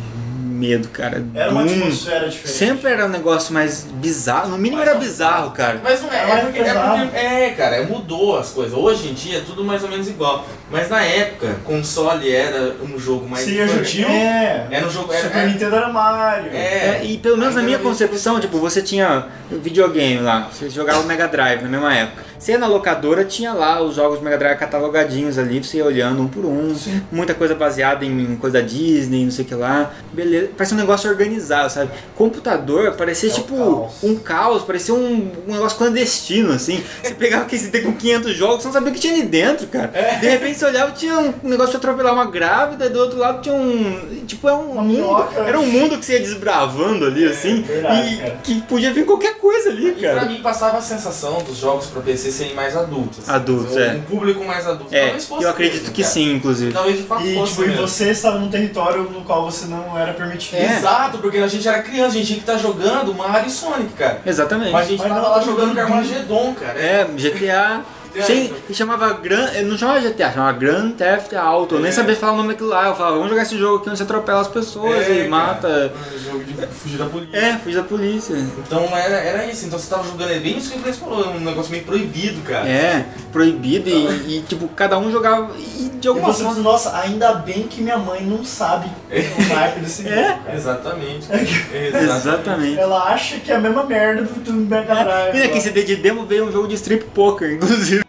Speaker 2: medo, cara.
Speaker 3: Era uma
Speaker 2: Doom
Speaker 3: atmosfera diferente.
Speaker 2: sempre era um negócio mais bizarro. No mínimo era bizarro, cara.
Speaker 4: Mas não é,
Speaker 3: É
Speaker 4: é, porque, é porque- é, cara, mudou as coisas. Hoje em dia é tudo mais ou menos igual. Mas na época, console era um jogo mais
Speaker 3: Sim,
Speaker 4: infantil.
Speaker 3: É.
Speaker 4: Era um jogo. Era,
Speaker 3: Super
Speaker 4: era-
Speaker 3: Nintendo era Mario.
Speaker 4: é,
Speaker 2: É, e pelo menos na minha concepção, tipo, você tinha videogame lá, você jogava o Mega Drive na mesma época. Você ia na locadora, tinha lá os jogos do Mega Drive catalogadinhos ali, você ia olhando um por um.
Speaker 3: Sim.
Speaker 2: Muita coisa baseada em coisa da Disney, não sei o que lá. Beleza, parece um negócio organizado, sabe? Computador parecia
Speaker 3: É
Speaker 2: tipo
Speaker 3: caos.
Speaker 2: um caos, parecia um, um negócio clandestino, assim. Você pegava aquele CD com 500 jogos, você não sabia o que tinha ali dentro, cara.
Speaker 3: É.
Speaker 2: De repente você olhava, tinha um negócio de atropelar uma grávida, e do outro lado tinha um. Tipo, é um
Speaker 3: Uma
Speaker 2: mundo.
Speaker 3: minhoca.
Speaker 2: Era um mundo que você ia desbravando ali, assim.
Speaker 3: verdade,
Speaker 2: e
Speaker 3: cara.
Speaker 2: que podia vir qualquer coisa ali,
Speaker 4: E pra
Speaker 2: cara.
Speaker 4: mim passava a sensação dos jogos pra PC serem mais adultos. assim.
Speaker 2: Adultos, é.
Speaker 4: Um público mais adulto.
Speaker 2: É,
Speaker 4: Talvez fosse
Speaker 2: eu acredito
Speaker 4: mesmo,
Speaker 2: que
Speaker 4: cara.
Speaker 2: sim, inclusive.
Speaker 4: Talvez de fato
Speaker 3: E,
Speaker 4: fosse
Speaker 3: tipo, e
Speaker 4: mesmo.
Speaker 3: você estava num território no qual você não era permitido.
Speaker 2: É.
Speaker 4: Exato, porque a gente era criança, a gente tinha que estar jogando Mario e Sonic, cara.
Speaker 2: Exatamente.
Speaker 4: Mas a gente
Speaker 3: Mas
Speaker 4: tava
Speaker 3: não,
Speaker 4: lá
Speaker 3: tá
Speaker 4: jogando
Speaker 3: jogando
Speaker 4: Carmageddon, cara.
Speaker 2: É, GTA. Sim, e chamava Gran. eu Não chamava GTA, chamava Grand Theft Auto. Eu nem
Speaker 4: É.
Speaker 2: sabia falar o nome daquilo lá. Eu falava, vamos jogar esse jogo aqui onde você atropela as pessoas
Speaker 4: É,
Speaker 2: e
Speaker 4: cara.
Speaker 2: mata.
Speaker 4: Um jogo de fugir da polícia.
Speaker 2: É, fugir da polícia.
Speaker 4: Então era, era isso, então você tava jogando, é bem isso que o Cleiton falou, é um negócio meio proibido, cara.
Speaker 2: É, proibido e, e, tipo, cada um jogava. E de
Speaker 3: E
Speaker 2: alguma
Speaker 3: você
Speaker 2: forma.
Speaker 3: pensa, nossa, ainda bem que minha mãe não sabe o naipe desse jogo.
Speaker 2: É.
Speaker 4: Exatamente.
Speaker 2: Exatamente.
Speaker 3: Ela acha que é a mesma merda do, Mega Drive.
Speaker 2: E naquele CD de demo veio um jogo de strip poker, inclusive.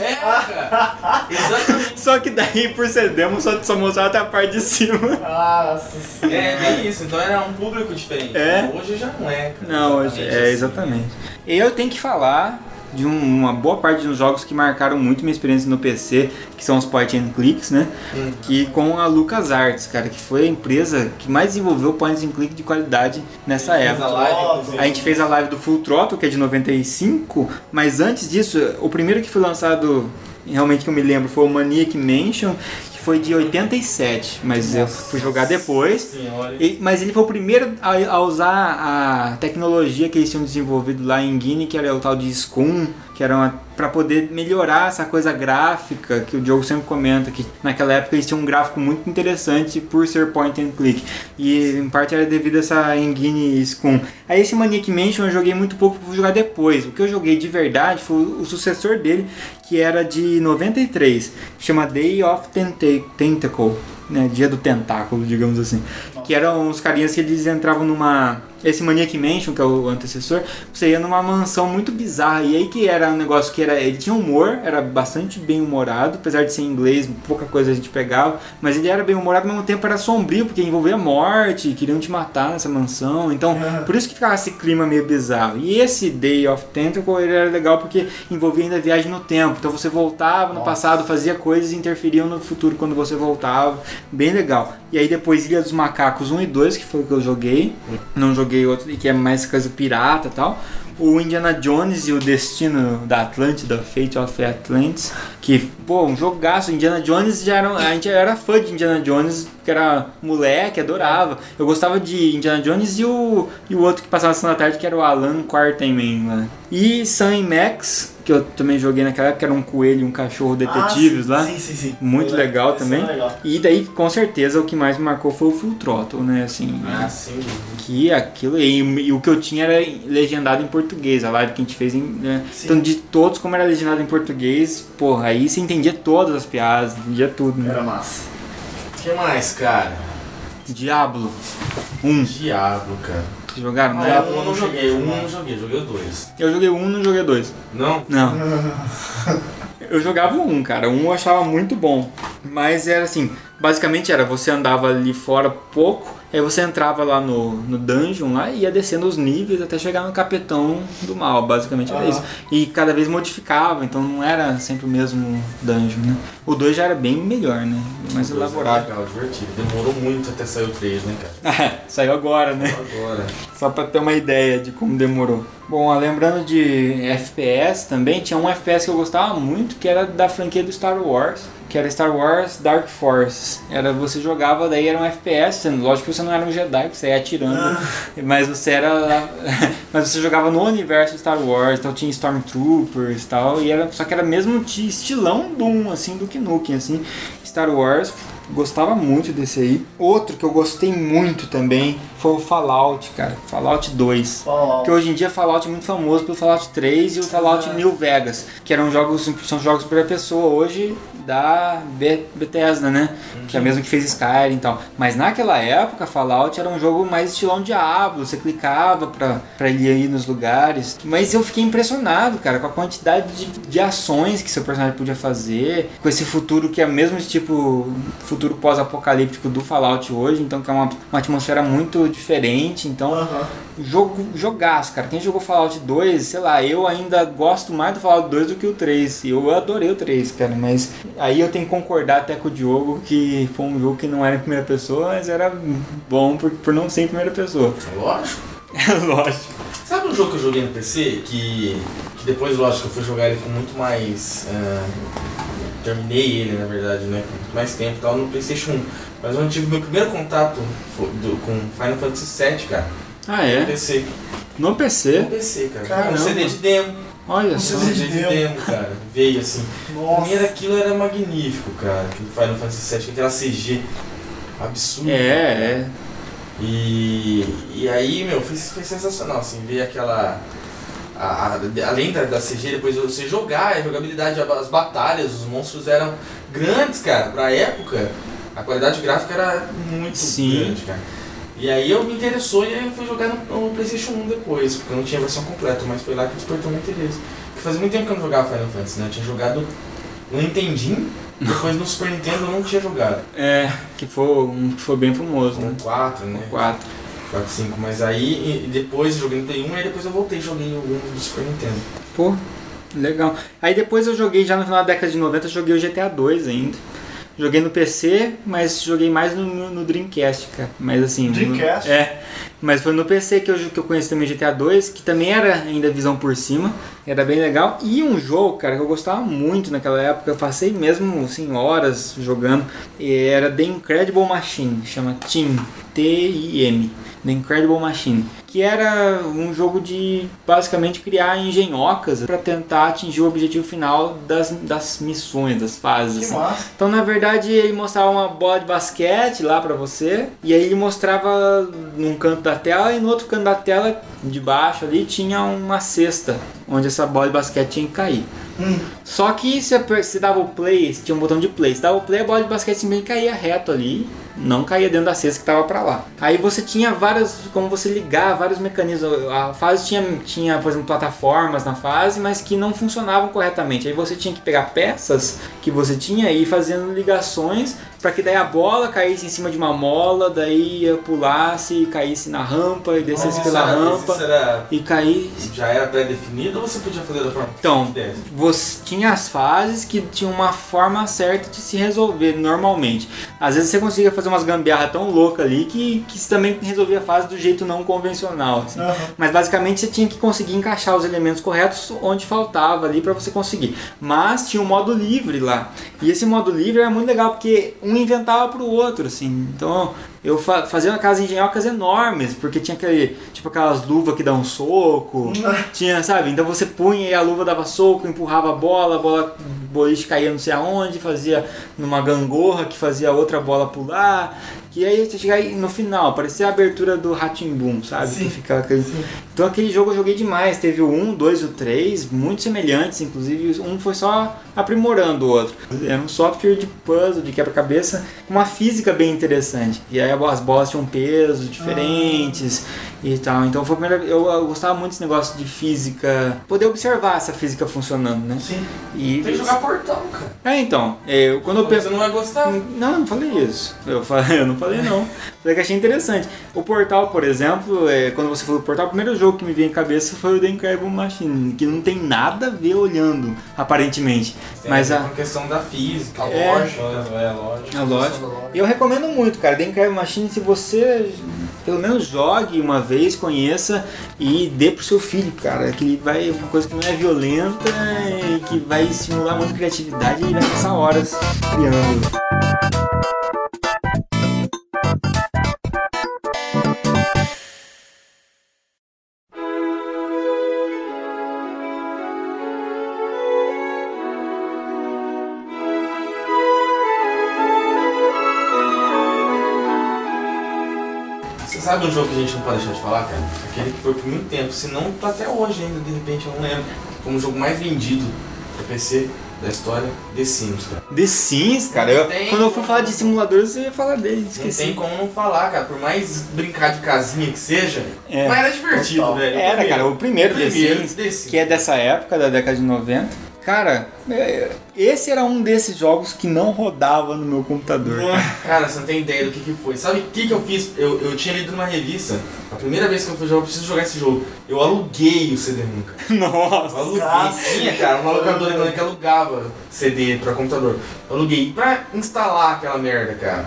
Speaker 4: É, cara. Exatamente.
Speaker 2: Só que daí, por ser demo, só, só mostrava até a parte de cima.
Speaker 3: Nossa senhora.
Speaker 4: É bem isso, então era um público diferente.
Speaker 2: É.
Speaker 4: Hoje já não é, cara.
Speaker 2: Não, hoje, é
Speaker 4: assim.
Speaker 2: exatamente. Eu tenho que falar de um- uma boa parte dos jogos que marcaram muito minha experiência no PC, que são os point and clicks, né?
Speaker 4: Hum.
Speaker 2: Que com a LucasArts, cara, que foi a empresa que mais desenvolveu point and click de qualidade nessa
Speaker 4: Fez
Speaker 2: época.
Speaker 4: a live.
Speaker 2: A gente fez a live do Full Throttle, que é de 95, mas antes disso, o primeiro que foi lançado, realmente que eu me lembro, foi o Maniac Mansion, que foi de 87, mas eu fui jogar depois. E- mas ele foi o primeiro a, a usar a tecnologia que eles tinham desenvolvido lá em Guinea, que era o tal de Scum, que era para poder melhorar essa coisa gráfica que o Diogo sempre comenta, que naquela época eles tinham um gráfico muito interessante por ser point and click. E em parte era devido a essa Engine Scum. Aí esse Maniac Mansion eu joguei muito pouco, vou jogar depois. O que eu joguei de verdade foi o sucessor dele, que era de 93, chama Day of Tenta- Tentacle. Né, dia do tentáculo, digamos assim. Que eram os carinhas que eles entravam numa. Esse Maniac Mansion, que é o antecessor, você ia numa mansão muito bizarra. E aí que era um negócio que era. Ele tinha humor, era bastante bem humorado, apesar de ser em inglês, pouca coisa a gente pegava. Mas ele era bem humorado, ao mesmo tempo era sombrio, porque envolvia morte, queriam te matar nessa mansão. Então, por isso que ficava esse clima meio bizarro. E esse Day of Tentacle ele era legal porque envolvia ainda viagem no tempo. Então você voltava no passado, fazia coisas e interferiam no futuro quando você voltava. Bem legal. E aí depois Ilha dos Macacos 1 e 2, que foi o que eu joguei. Não joguei outro, que é mais coisa pirata e tal. O Indiana Jones e o Destino da Atlântida, Fate of Atlantis, que, pô, um jogaço. Indiana Jones já era. A gente era fã de Indiana Jones, que era moleque, adorava. Eu gostava de Indiana Jones e o, e o outro que passava na tarde, que era o Alan Quartermain lá. E Sam Max, que eu também joguei naquela época, que era um coelho e um cachorro detetives
Speaker 3: Ah,
Speaker 2: lá.
Speaker 3: sim, Sim, sim, sim.
Speaker 2: Muito legal.
Speaker 3: Esse
Speaker 2: também.
Speaker 3: é legal.
Speaker 2: E daí, com certeza, o que mais me marcou foi o Full Throttle, né? Assim,
Speaker 4: Ah, sim.
Speaker 2: que aquilo. E, e o que eu tinha era legendado em português, a live que a gente fez em. né?
Speaker 3: Sim.
Speaker 2: Então, de todos, como era legendado em português, porra, aí você entendia todas as piadas, entendia tudo, né?
Speaker 3: Era massa.
Speaker 4: O que mais, cara?
Speaker 2: Diablo. Um.
Speaker 4: Diabo, cara.
Speaker 2: Vocês jogaram?
Speaker 4: Ah,
Speaker 2: né?
Speaker 4: um eu não joguei, um não joguei, joguei o dois.
Speaker 2: Eu joguei um, não joguei dois.
Speaker 4: Não?
Speaker 2: Não. Eu jogava um, cara. Um eu achava muito bom. Mas era assim, basicamente era, você andava ali fora pouco, aí você entrava lá no, no dungeon lá e ia descendo os níveis até chegar no capetão do mal, basicamente era
Speaker 3: Aham.
Speaker 2: isso. E cada vez modificava, então não era sempre o mesmo dungeon, né? O 2 já era bem melhor, né? Mais
Speaker 4: O dois
Speaker 2: elaborado.
Speaker 4: era Legal, divertido. Demorou muito até sair o 3, né, cara?
Speaker 2: Saiu agora, né?
Speaker 4: Agora.
Speaker 2: Só pra ter uma ideia de como demorou. Bom, lembrando de FPS também, tinha um FPS que eu gostava muito, que era da franquia do Star Wars, que era Star Wars Dark Forces. Era, você jogava, daí era um FPS, sendo- lógico que você não era um Jedi, você ia atirando, mas você era mas você jogava no universo Star Wars, então tinha Stormtroopers e tal, e era, só que era mesmo estilão Doom, assim, do que Nukem, assim. Star Wars Gostava muito desse aí. Outro que eu gostei muito também foi o Fallout, cara. Fallout 2.
Speaker 3: Fallout.
Speaker 2: Porque hoje em dia Fallout é muito famoso pelo Fallout 3 e o Fallout New Vegas, que eram jogos, são jogos para pessoa hoje da Be- Bethesda, né? Que é a mesma que fez Skyrim e tal. Mas naquela época, Fallout era um jogo mais estilão Diablo, você clicava pra, pra ele ir nos lugares. Mas eu fiquei impressionado, cara, com a quantidade de, de ações que seu personagem podia fazer, com esse futuro que é mesmo tipo futuro pós-apocalíptico do Fallout hoje, então que é uma, uma atmosfera muito diferente, então
Speaker 3: Aham.
Speaker 2: jogo jogaço, cara. Quem jogou Fallout 2, sei lá, eu ainda gosto mais do Fallout 2 do que o 3. E eu adorei o 3, cara, mas aí eu tenho que concordar até com o Diogo que foi um jogo que não era em primeira pessoa, mas era bom por, por não ser em primeira pessoa.
Speaker 4: Lógico.
Speaker 2: Lógico.
Speaker 4: Sabe um jogo que eu joguei no PC que, que depois, lógico, eu fui jogar ele com muito mais. ah, terminei ele, na verdade, né? Com muito mais tempo e tal, no PlayStation 1. Mas eu tive meu primeiro contato do- com Final Fantasy VII, cara.
Speaker 2: Ah,
Speaker 4: No
Speaker 2: é?
Speaker 4: PC.
Speaker 2: No
Speaker 4: No
Speaker 2: PC?
Speaker 4: PC, cara.
Speaker 3: Caramba.
Speaker 4: Um CD de demo.
Speaker 2: Olha
Speaker 4: Um
Speaker 2: só.
Speaker 3: CD
Speaker 4: CD
Speaker 3: de
Speaker 4: de
Speaker 3: demo.
Speaker 4: demo, cara. Veio assim. Pra
Speaker 3: Nossa.
Speaker 4: mim era, aquilo era magnífico, cara. Aquele Final Fantasy VII, com aquela CG absurda.
Speaker 2: É, é.
Speaker 4: E, e aí, meu, foi, foi sensacional, assim, ver aquela. A- a- além da, da CG, depois você jogar, a jogabilidade, as batalhas, os monstros eram grandes, cara. Pra época, a qualidade gráfica era muito
Speaker 2: Sim.
Speaker 4: grande, cara. E aí eu me interessou e aí eu fui jogar no, no Playstation 1 depois, porque eu não tinha versão completa, mas foi lá que despertou meu interesse. Porque fazia muito tempo que eu não jogava Final Fantasy, né? Eu tinha jogado no Nintendinho, depois no Super Nintendo eu não tinha jogado.
Speaker 2: É, que foi um que foi bem famoso, né?
Speaker 4: No 4, né?
Speaker 2: 4.
Speaker 4: 4, 5, mas aí depois joguei no Play 1 e depois eu voltei e joguei alguns do Super Nintendo.
Speaker 2: Pô, legal. Aí depois eu joguei, já no final da década de 90, eu joguei o GTA 2 ainda. Joguei no PC, mas joguei mais no, no- no Dreamcast, cara. Mas assim.
Speaker 3: Dreamcast?
Speaker 2: no- é. Mas foi no PC que eu, que eu conheci também GTA 2, que também era ainda visão por cima. Era bem legal. E um jogo, cara, que eu gostava muito naquela época. Eu passei mesmo, assim, horas jogando. e Era The Incredible Machine. Chama Team. T-I-M. The Incredible Machine. Que era um jogo de basicamente criar engenhocas para tentar atingir o objetivo final das, das missões, das fases. Assim. Então, na verdade, ele mostrava uma bola de basquete lá pra você, e aí ele mostrava num canto da tela e no outro canto da tela, de baixo ali, tinha uma cesta onde essa bola de basquete tinha que cair.
Speaker 3: Hum.
Speaker 2: Só que se você dava o play, tinha um botão de play, se dava o play, a bola de basquete simplesmente caía reto ali, não caía dentro da cesta que tava pra lá. Aí você tinha várias, como você ligar, vários mecanismos. A fase tinha, tinha, por exemplo, plataformas na fase, mas que não funcionavam corretamente. Aí você tinha que pegar peças que você tinha e ir fazendo ligações para que daí a bola caísse em cima de uma mola, daí ia pulasse, caísse na rampa e descesse pela
Speaker 4: era-
Speaker 2: rampa
Speaker 4: era,
Speaker 2: e caísse.
Speaker 4: já era pré-definido ou você podia fazer da forma
Speaker 2: Então,
Speaker 4: você
Speaker 2: você tinha as fases que tinham uma forma certa de se resolver normalmente. Às vezes você conseguia fazer umas gambiarra tão louca ali que, que isso também resolvia a fase do jeito não convencional. assim.
Speaker 3: Aham.
Speaker 2: Mas basicamente você tinha que conseguir encaixar os elementos corretos onde faltava ali para você conseguir. Mas tinha um modo livre lá. E esse modo livre era muito legal porque um inventava pro outro, assim. Então eu fa fazia aquelas engenhocas enormes, porque tinha aquele, tipo aquelas luvas que dão um soco. Tinha, sabe? Então você punha e a luva dava soco, empurrava a bola, a bola boliche caía não sei aonde, fazia numa gangorra que fazia outra bola pular. Que aí você chegava aí no final, parecia a abertura do Boom, sabe?
Speaker 3: Sim.
Speaker 2: Que ficava aquele... Então aquele jogo eu joguei demais. Teve o 1, 2 e o 3, muito semelhantes, inclusive um foi só aprimorando o outro. Era um software de puzzle, de quebra-cabeça, com uma física bem interessante. E aí as bolas tinham pesos diferentes e tal. Então foi a primeira eu, eu gostava muito desse negócio de física, poder observar essa física funcionando, né?
Speaker 4: Sim.
Speaker 2: E
Speaker 4: Tem que jogar portal, cara.
Speaker 2: É, então, eu, quando eu
Speaker 4: Você
Speaker 2: penso
Speaker 4: não vai gostar.
Speaker 2: não, eu não falei isso. Eu, falei, eu não falei não. Falei que achei interessante. O Portal, por exemplo, é, quando você falou Portal, o primeiro jogo que me veio em cabeça foi o The Incredible Machine, que não tem nada a ver olhando, aparentemente.
Speaker 4: Tem
Speaker 2: Mas
Speaker 4: a
Speaker 2: a,
Speaker 4: questão da física, a
Speaker 2: É.
Speaker 4: lógica. É, lógica.
Speaker 2: a lógica. E eu recomendo muito, cara. The Incredible Machine, se você pelo menos jogue uma vez, conheça e dê pro seu filho, cara. Que ele vai. Uma coisa que não é violenta e que vai estimular muito a criatividade e ele vai passar horas criando.
Speaker 4: Um jogo que a gente não pode deixar de falar, cara? Aquele que foi por muito tempo, se não tá até hoje ainda, de repente, eu não lembro. Como o jogo mais vendido pra PC da história, The Sims, cara.
Speaker 2: The Sims, cara. Eu-
Speaker 4: Tem
Speaker 2: quando eu for falar de simuladores, eu ia falar dele.
Speaker 4: Não
Speaker 2: Esqueci.
Speaker 4: tem como não falar, cara. Por mais brincar de casinha que seja,
Speaker 2: É.
Speaker 4: mas era divertido,
Speaker 3: Total.
Speaker 4: velho.
Speaker 2: Era, cara, o primeiro, The
Speaker 4: primeiro
Speaker 2: Sims,
Speaker 4: The Sims.
Speaker 2: que é dessa época, da década de 90. Cara, é, esse era um desses jogos que não rodava no meu computador.
Speaker 4: Cara, você não tem ideia do que, que foi. Sabe o que, que eu fiz? Eu, eu tinha lido numa revista. A primeira vez que eu fui jogar, eu preciso jogar esse jogo. Eu aluguei o cara. Eu
Speaker 2: Nossa.
Speaker 4: aluguei.
Speaker 3: Cacete.
Speaker 4: Tinha, cara, uma locadora que alugava CD pra computador. Eu aluguei pra instalar aquela merda, cara.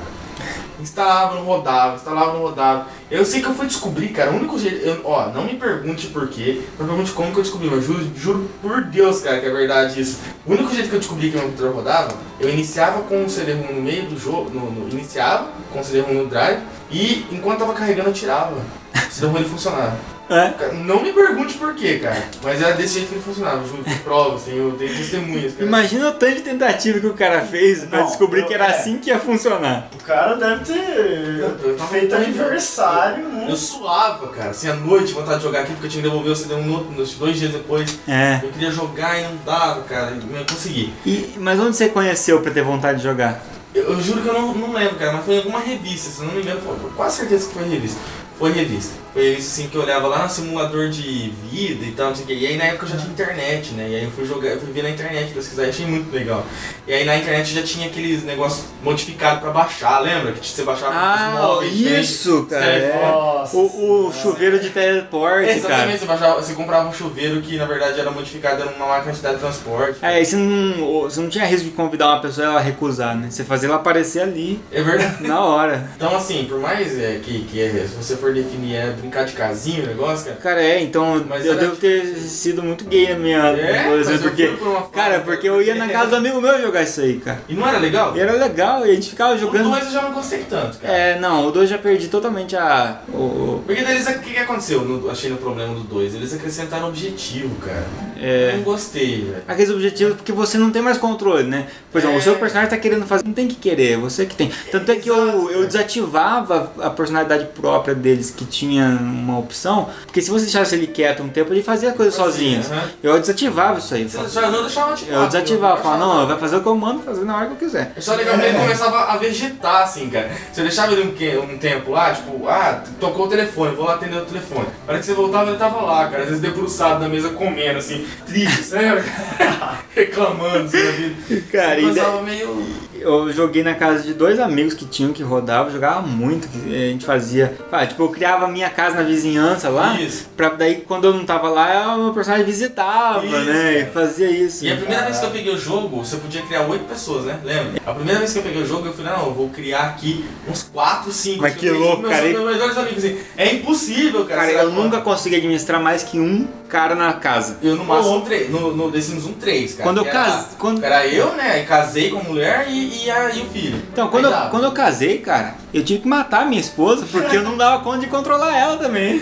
Speaker 4: Instalava, não rodava, instalava, não rodava. Eu sei que eu fui descobrir, cara, o único jeito. eu- ó, não me pergunte por quê, não pergunte como que eu descobri, mas juro, juro por Deus, cara, que é verdade isso. O único jeito que eu descobri que meu computador rodava, eu iniciava com o CD-ROM no meio do jogo, no, no- iniciava com o CD-ROM no drive, e enquanto tava carregando eu tirava. O CD-ROM ele funcionava.
Speaker 2: É.
Speaker 4: Não me pergunte por quê, cara. Mas era desse jeito que ele funcionava. Juro, tem provas, tenho, tenho testemunhas. Cara.
Speaker 2: Imagina o tanto de tentativa que o cara fez pra
Speaker 3: Não,
Speaker 2: descobrir que era
Speaker 3: é.
Speaker 2: assim que ia funcionar.
Speaker 3: O cara deve ter
Speaker 4: Eu tava
Speaker 3: feito aniversário, né?
Speaker 4: Eu suava, cara. Assim, à noite, vontade de jogar aqui, porque eu tinha que devolver o CD um nos dois dias depois.
Speaker 2: É.
Speaker 4: Eu queria jogar e não dava, cara. Eu consegui.
Speaker 2: E, mas onde você conheceu pra ter vontade de jogar?
Speaker 4: Eu, eu juro que eu não, não lembro, cara, mas foi em alguma revista, se eu não me engano, foi, eu quase certeza que foi revista. Foi revista. Foi revista assim que eu olhava lá no simulador de vida e tal, não sei o que. E aí na época eu já tinha internet, né? E aí eu fui jogar, eu fui ver na internet, pesquisar e achei muito legal. E aí na internet já tinha aqueles negócios modificados pra baixar, lembra? Que você baixava os móveis diferentes,
Speaker 2: Ah, isso,
Speaker 4: os
Speaker 2: cara. é.
Speaker 3: Nossa.
Speaker 2: O, o chuveiro de teleporte,
Speaker 4: Exatamente,
Speaker 2: cara.
Speaker 4: você, baixava, você comprava um chuveiro que na verdade era modificado, era uma máquina de teletransporte.
Speaker 2: É, aí você não, você não tinha risco de convidar uma pessoa e ela recusar, né? Você fazia ela aparecer ali,
Speaker 4: É verdade.
Speaker 2: na hora.
Speaker 4: Então assim, por mais é, que, que é, se você for definir é brincar de casinho o negócio, cara.
Speaker 2: Cara, é, então
Speaker 4: Mas
Speaker 2: eu
Speaker 4: era
Speaker 2: devo ter sido muito gay na minha
Speaker 4: É, eu
Speaker 2: porque.
Speaker 4: por
Speaker 2: Cara, porque eu ia na casa do amigo meu jogar isso aí, cara.
Speaker 4: E não era legal?
Speaker 2: E era legal, e a gente ficava
Speaker 4: O
Speaker 2: jogando.
Speaker 4: 2 eu já não gostei tanto, cara.
Speaker 2: É, não, o 2 já perdi totalmente a. O, o-
Speaker 4: Porque deles, o que, que aconteceu? No, achei no problema do 2. Eles acrescentaram objetivo, cara.
Speaker 2: É.
Speaker 4: Eu não gostei, velho.
Speaker 2: Aqueles objetivos porque você não tem mais controle, né? Por exemplo,
Speaker 4: É.
Speaker 2: o seu personagem tá querendo fazer. Não tem que querer, você que tem. Tanto é que eu,
Speaker 4: Exato,
Speaker 2: eu desativava a personalidade própria deles, que tinha uma opção. Porque se você deixasse ele quieto um tempo, ele fazia a coisa
Speaker 4: Fazia,
Speaker 2: sozinho.
Speaker 4: aham.
Speaker 2: Eu desativava isso aí.
Speaker 4: Você já não deixava ativar.
Speaker 2: Eu desativava,
Speaker 4: não
Speaker 2: falava, não, vai fazer o que eu mando fazer na hora que eu quiser.
Speaker 4: É só legal que ele começava a vegetar, assim, cara. Você deixava ele um, um tempo lá, tipo, ah, tocou o telefone, vou lá atender o telefone. Na hora que você voltava, ele tava lá, cara. Às vezes debruçado na mesa comendo, assim, triste, sério. Reclamando, assim, da vida.
Speaker 2: Cara,
Speaker 4: Eu
Speaker 2: e
Speaker 4: passava meio.
Speaker 2: Eu joguei na casa de dois amigos que tinham que rodava, jogava muito, que a gente fazia. Ah, tipo, eu criava a minha casa na vizinhança lá.
Speaker 4: Isso.
Speaker 2: Pra daí quando eu não tava lá, o meu personagem visitava,
Speaker 4: Isso,
Speaker 2: né? E
Speaker 4: cara.
Speaker 2: fazia isso.
Speaker 4: E a primeira vez que eu peguei o jogo, você podia criar oito pessoas, né? Lembra? A primeira vez que eu peguei o jogo, eu falei, não, eu vou criar aqui uns quatro, cinco.
Speaker 2: Mas
Speaker 4: Eu
Speaker 2: que louco,
Speaker 4: meus,
Speaker 2: cara.
Speaker 4: Meus melhores amigos, assim. É impossível, cara.
Speaker 2: Cara, eu nunca consegui administrar mais que um cara na casa.
Speaker 4: Eu no máximo três, no, no The Sims 1, 3, cara.
Speaker 2: Quando eu
Speaker 4: que era-
Speaker 2: cas- quando-
Speaker 4: Era eu, né? E casei com a mulher e, e, a, e o filho.
Speaker 2: Então, quando eu, quando eu casei, cara, eu tive que matar minha esposa porque eu não dava conta de controlar ela também.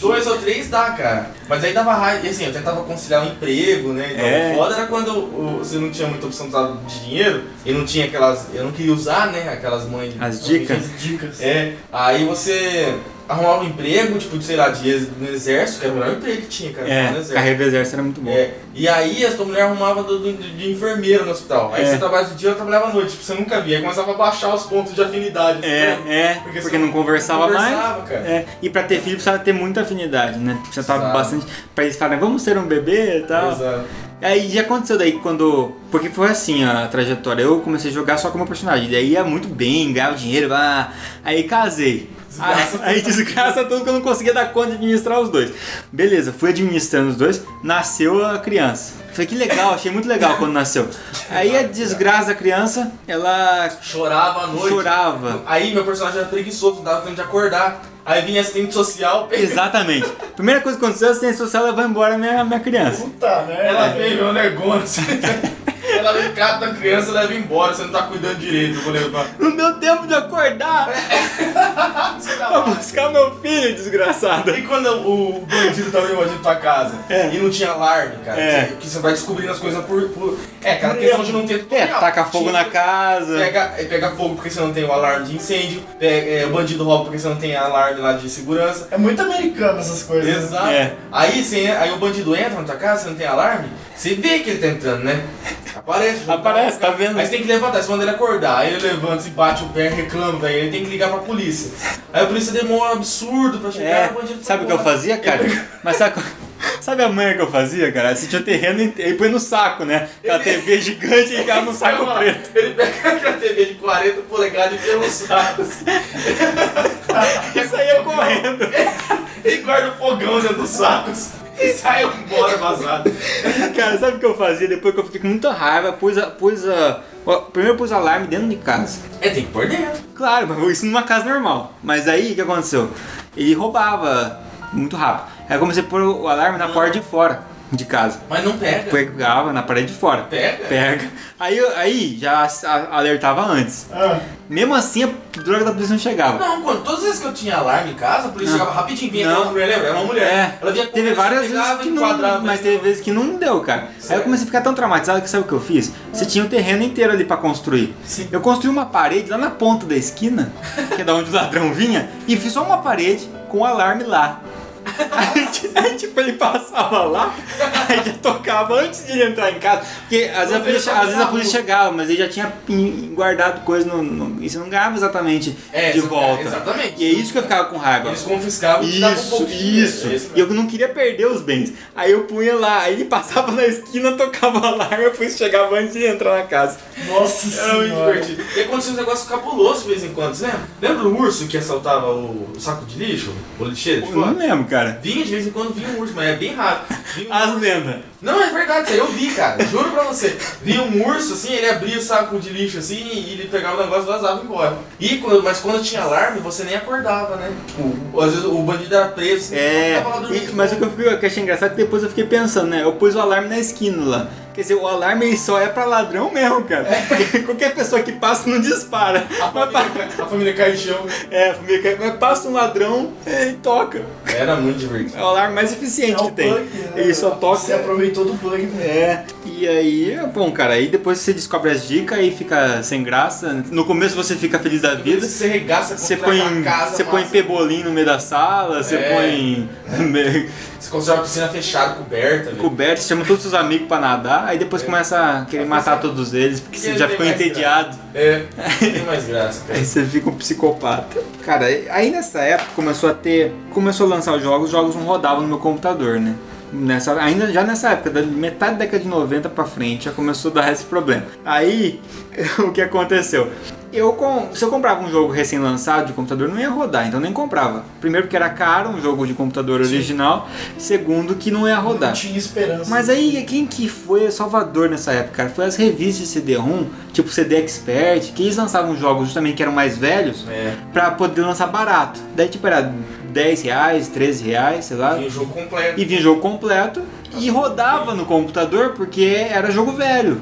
Speaker 4: Dois ou três dá, cara. Mas aí dava raiva. E assim, eu tentava conciliar um emprego, né? Então,
Speaker 2: É.
Speaker 4: o foda era quando o- você não tinha muita opção de dinheiro e não tinha aquelas. Eu não queria usar, né? Aquelas mães.
Speaker 2: As dicas.
Speaker 3: Dicas.
Speaker 4: É. Aí você arrumava um emprego, tipo, sei lá, de no exército, que era o melhor emprego que tinha, cara.
Speaker 2: É, carreira do exército era muito bom.
Speaker 4: É, e aí a tua mulher arrumava do, do- de enfermeira no hospital. Aí
Speaker 2: É.
Speaker 4: você trabalhava de dia, eu trabalhava à noite, tipo, você nunca via. Aí começava a baixar os pontos de afinidade.
Speaker 2: É,
Speaker 4: né?
Speaker 2: é,
Speaker 4: Porque
Speaker 2: porque, não conversava,
Speaker 4: conversava,
Speaker 2: mais.
Speaker 4: cara.
Speaker 2: É, e pra ter filho precisava ter muita afinidade, né? Precisava
Speaker 4: Exato.
Speaker 2: bastante. Pra eles falarem, vamos ter um bebê e tal.
Speaker 4: Exato.
Speaker 2: Aí já aconteceu daí quando. Porque foi assim a trajetória. Eu comecei a jogar só com o meu personagem. Daí ia muito bem, ganhava dinheiro, ah, aí casei.
Speaker 4: Desgraça
Speaker 2: aí desgraça tudo que eu não conseguia dar conta de administrar os dois. Beleza, fui administrando os dois, nasceu a criança. Falei que legal, achei muito legal quando nasceu. Aí a desgraça da criança, ela
Speaker 4: Chorava à noite.
Speaker 2: chorava.
Speaker 4: Aí meu personagem era preguiçoso, não dava tempo de acordar. Aí vinha assistente social,
Speaker 2: Exatamente. Primeira coisa que aconteceu, a assistência social levou embora a minha, minha criança.
Speaker 3: Puta merda.
Speaker 4: ela veio, meu negócio. ela vem em casa da criança e leva embora, você não tá cuidando direito, eu vou levar.
Speaker 2: Não deu tempo de acordar pra buscar meu filho, desgraçado.
Speaker 4: E quando o bandido tava invadindo tua casa
Speaker 2: É.
Speaker 4: e não tinha alarme, cara,
Speaker 2: É.
Speaker 4: que você vai descobrindo as coisas por. por... É, aquela questão de não ter
Speaker 2: É,
Speaker 4: tutorial.
Speaker 2: taca fogo na casa.
Speaker 4: Pega, é, pega fogo porque você não tem o alarme de incêndio, pega, é, o bandido rouba porque você não tem alarme lá de segurança.
Speaker 3: É muito americano essas coisas. né?
Speaker 4: Exato.
Speaker 2: É.
Speaker 4: Aí, você, aí o bandido entra na tua casa, você não tem alarme, você vê que ele tá entrando, né? Aparece. junto
Speaker 2: Aparece, tá vendo?
Speaker 4: Aí você tem que levantar, você manda ele acordar. Aí ele levanta, se bate o pé, reclama, velho. Ele tem que ligar pra polícia. Aí a polícia demora um absurdo pra chegar
Speaker 2: É, sabe o que eu fazia, cara? Mas sabe, sabe a manha que eu fazia, cara? Assistia o terreno e põe no saco, né? Aquela TV gigante e ficava no saco
Speaker 4: Ele-
Speaker 2: preto.
Speaker 4: Ele pega aquela TV de 40 polegadas e enfia no saco.
Speaker 2: E saía correndo.
Speaker 4: E guarda o fogão dentro dos sacos. E sai embora vazado.
Speaker 2: Cara, sabe o que eu fazia? Depois que eu fiquei com muita raiva, pus a. Pus a primeiro pus alarme dentro de casa.
Speaker 4: É, tem que pôr dentro.
Speaker 2: Claro, mas isso numa casa normal. Mas aí o que aconteceu? Ele roubava muito rápido. Aí eu comecei a pôr o alarme na porta de fora de casa.
Speaker 4: Mas não pega.
Speaker 2: Pegava na parede de fora.
Speaker 4: Pega?
Speaker 2: Pega. Aí, eu- aí já alertava antes.
Speaker 3: Ah,
Speaker 2: Mesmo assim, a droga da polícia não chegava.
Speaker 4: Não, quando todas as vezes que eu tinha alarme em casa, a polícia
Speaker 2: Não.
Speaker 4: chegava rapidinho, vinha
Speaker 2: Não.
Speaker 4: aquela mulher, lembra? Era uma mulher.
Speaker 2: É,
Speaker 4: Ela vinha
Speaker 2: teve várias
Speaker 4: pegava,
Speaker 2: vezes que não, mas teve vezes que não deu, cara. Aí eu comecei a ficar tão traumatizado que sabe o que eu fiz? Você tinha o terreno inteiro ali pra construir.
Speaker 3: Sim.
Speaker 2: Eu construí uma parede lá na ponta da esquina, que é da onde o ladrão vinha, e fiz só uma parede com o alarme lá. Aí, ti- aí, tipo, ele passava lá, aí já tocava antes de ele entrar em casa. Porque às vezes, a polícia, às vezes a polícia chegava, mas ele já tinha guardado coisa no, no- E você não ganhava exatamente
Speaker 4: É,
Speaker 2: de
Speaker 4: isso-
Speaker 2: volta.
Speaker 4: é, exatamente.
Speaker 2: E é isso que eu ficava com raiva.
Speaker 4: Eles confiscavam e davam um
Speaker 2: Isso,
Speaker 4: pouquinho.
Speaker 2: isso. E eu não queria perder os bens. Aí eu punha lá, aí ele passava na esquina, tocava o alarme, eu chegava antes de entrar na casa.
Speaker 3: nossa
Speaker 4: Era muito
Speaker 3: senhora.
Speaker 4: divertido. E acontecia uns negócios cabulosos de vez em quando, você lembra? Lembra do urso que assaltava o, o saco de lixo? O lixeiro
Speaker 2: Eu não lembro, cara.
Speaker 4: Vinha de vez em quando, vinha um urso, mas é bem raro. Vinha um
Speaker 2: As lendas.
Speaker 4: Não, é verdade, isso aí eu vi, cara. Juro pra você. Vinha um urso, assim, ele abria o saco de lixo, assim, e ele pegava o negócio e vazava embora. E quando, mas quando tinha alarme, você nem acordava, né? Tipo, às vezes o bandido era preso, assim,
Speaker 2: É,
Speaker 4: ficava lá dormindo.
Speaker 2: e- mas o que eu, fiquei, o que eu achei engraçado é que depois eu fiquei pensando, né? Eu pus o alarme na esquina lá. Quer dizer, o alarme só é pra ladrão mesmo, cara. Porque qualquer pessoa que passa não dispara.
Speaker 4: A família, a família Caixão.
Speaker 2: é, a família cai- mas passa um ladrão e toca.
Speaker 4: Era muito divertido.
Speaker 2: É o alarme mais eficiente
Speaker 3: É
Speaker 2: que tem.
Speaker 3: bug, né?
Speaker 2: Ele só toca.
Speaker 3: Você aproveitou do bug, né?
Speaker 2: É, e aí, bom, cara, aí depois você descobre as dicas e fica sem graça. No começo você fica feliz da vida.
Speaker 4: Você regaça,
Speaker 2: Você põe,
Speaker 4: casa,
Speaker 2: você põe pebolim no meio da sala, você
Speaker 4: É.
Speaker 2: põe
Speaker 4: Você constrói uma piscina fechada, coberta. velho.
Speaker 2: coberto, você chama todos os seus amigos pra nadar, aí depois
Speaker 4: É.
Speaker 2: começa a querer matar todos eles, porque você já ficou entediado.
Speaker 4: É, tem mais graça, cara.
Speaker 2: Aí você fica um psicopata. Cara, aí nessa época começou a ter. Começou a lançar os jogos, os jogos não rodavam no meu computador, né? Nessa, ainda já nessa época, da metade da década de 90 pra frente, já começou a dar esse problema. Aí, o que aconteceu? Eu, com, se eu comprava um jogo recém-lançado de computador, não ia rodar, então nem comprava. Primeiro, porque era caro um jogo de computador original. Segundo, que não ia rodar.
Speaker 3: Não tinha esperança.
Speaker 2: Mas aí, quem que foi Salvador nessa época, cara? Foi as revistas de CD-ROM, tipo CD Expert, que eles lançavam jogos justamente que eram mais velhos,
Speaker 4: É.
Speaker 2: pra poder lançar barato. Daí, tipo, era 10 reais, 13 reais, sei lá.
Speaker 4: E o jogo completo.
Speaker 2: E vinha jogo completo e rodava no computador porque era jogo velho.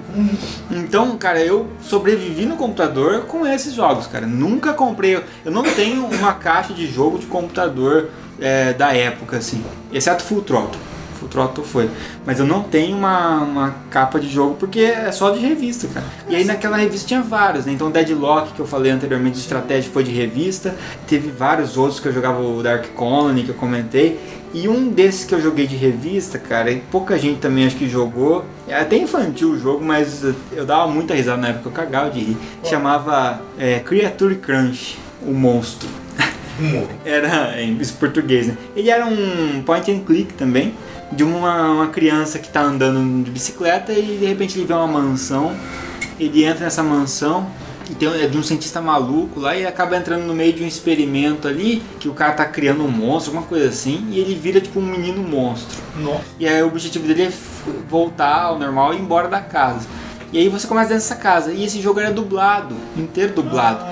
Speaker 2: Então, cara, eu sobrevivi no computador com esses jogos, cara. Nunca comprei. Eu não tenho uma caixa de jogo de computador é, da época, assim. Exceto Full Throttle. Full Throttle foi. Mas eu não tenho uma, uma capa de jogo porque é só de revista, cara. E aí naquela revista tinha vários, né? Então Deadlock, que eu falei anteriormente de estratégia, foi de revista. Teve vários outros que eu jogava o Dark Colony, que eu comentei. E um desses que eu joguei de revista, cara, e pouca gente também acho que jogou. É até infantil o jogo, mas eu dava muita risada na época, eu cagava de rir. Chamava é, Creature Crunch, o monstro. Era em português, né? Ele era um point and click também, de uma, uma criança que tá andando de bicicleta e de repente ele vê uma mansão. Ele entra nessa mansão e tem, é de um cientista maluco lá e acaba entrando no meio de um experimento ali que o cara tá criando um monstro, alguma coisa assim, e ele vira tipo um menino monstro.
Speaker 3: Nossa.
Speaker 2: E aí o objetivo dele é voltar ao normal e ir embora da casa. E aí você começa dentro dessa casa. E esse jogo era dublado, inteiro dublado.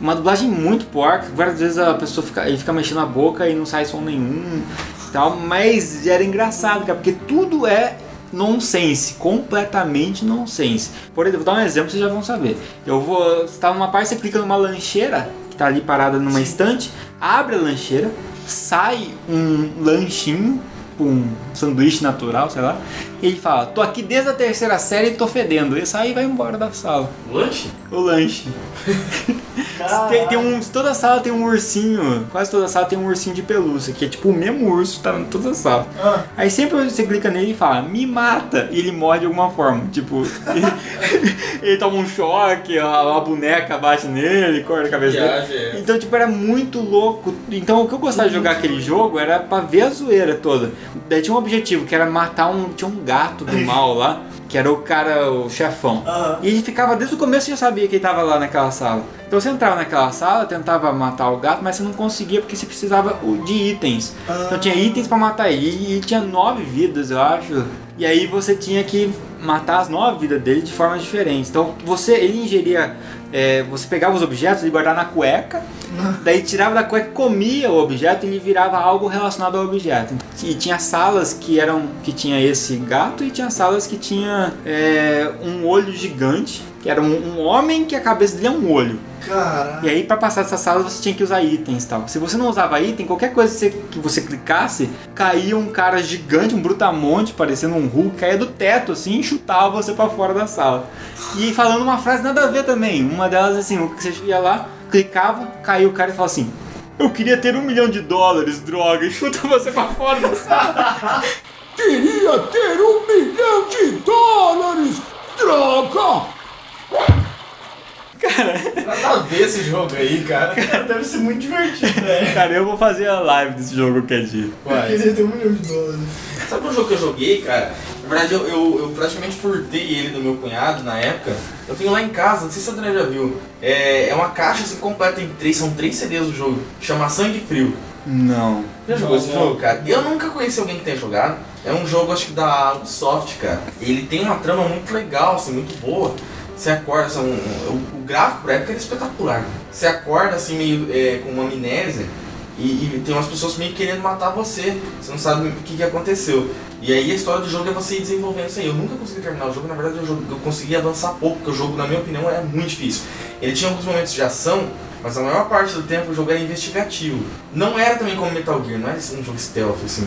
Speaker 2: Uma dublagem muito porca. Várias vezes a pessoa fica, ele fica mexendo a boca e não sai som nenhum tal. Mas era engraçado, cara, porque tudo é nonsense, completamente nonsense. Por exemplo, vou dar um exemplo, vocês já vão saber. Eu vou, você tá numa parte, você clica numa lancheira que tá ali parada numa estante, abre a lancheira, sai um lanchinho, um sanduíche natural, sei lá, e ele fala: "Tô aqui desde a terceira série e tô fedendo". E sai e vai embora da sala.
Speaker 4: Lanche?
Speaker 2: O lanche. Tem, tem um, toda sala tem um ursinho, quase toda sala tem um ursinho de pelúcia, que é tipo o mesmo urso, tá em toda sala.
Speaker 3: Ah.
Speaker 2: Aí sempre você clica nele e fala, me mata, e ele morre de alguma forma. Tipo, ele, ele toma um choque, a, a boneca bate nele, corta a cabeça dele.
Speaker 4: É.
Speaker 2: Então, tipo, era muito louco. Então, o que eu gostava de jogar aquele jogo era pra ver a zoeira toda. Daí tinha um objetivo, que era matar um. Tinha um gato do mal lá, que era o cara, o chefão.
Speaker 3: Aham.
Speaker 2: E ele ficava desde o começo já sabia que ele tava lá naquela sala. Então você entrava naquela sala, tentava matar o gato, mas você não conseguia porque você precisava de itens. Então tinha itens pra matar ele. E, e tinha nove vidas, eu acho. E aí você tinha que matar as nove vidas dele de formas diferentes. Então você, ele ingeria. É, você pegava os objetos e guardava na cueca, daí tirava da cueca, comia o objeto e ele virava algo relacionado ao objeto. E tinha salas que eram que tinha esse gato e tinha salas que tinha é, um olho gigante, que era um, um homem que a cabeça dele é um olho.
Speaker 3: Caralho.
Speaker 2: E aí pra passar dessa sala você tinha que usar itens e tal. Se você não usava item, qualquer coisa que você, que você clicasse, caía um cara gigante, um brutamonte, parecendo um Hulk, caía do teto assim e chutava você pra fora da sala. E falando uma frase nada a ver também. Uma delas assim, o que você ia lá, clicava, caiu o cara e falava assim: Eu queria ter um milhão de dólares, droga, e chuta você pra fora da sala.
Speaker 7: Queria ter um milhão de dólares! Droga!
Speaker 4: Nada a ver esse jogo aí, cara.
Speaker 3: Cara, deve ser muito divertido, né?
Speaker 2: Cara, eu vou fazer a live desse jogo qualquer dia.
Speaker 3: Eu queria ter um milhão de dólares.
Speaker 4: Sabe um jogo que eu joguei, cara? Na verdade, eu, eu, eu praticamente furtei ele do meu cunhado na época. Eu tenho lá em casa, não sei se a André já viu. É, é uma caixa assim completa em três, são três CDs do jogo. Chama Sangue Frio.
Speaker 2: Não.
Speaker 4: Já jogou
Speaker 3: Não,
Speaker 4: esse jogo, cara? Eu nunca conheci alguém que tenha jogado. É um jogo, acho que da Ubisoft, cara. Ele tem uma trama muito legal, assim, muito boa. Você acorda, assim, um- o, gráfico pra época era espetacular. Você acorda, assim, meio é, com uma amnésia. E, e tem umas pessoas meio querendo matar você. Você não sabe o que, que aconteceu. E aí a história do jogo é você ir desenvolvendo isso aí. Eu nunca consegui terminar o jogo, na verdade eu, eu consegui avançar pouco, porque o jogo, na minha opinião, é muito difícil. Ele tinha alguns momentos de ação, mas a maior parte do tempo o jogo era investigativo. Não era também como Metal Gear, não era um jogo stealth, assim,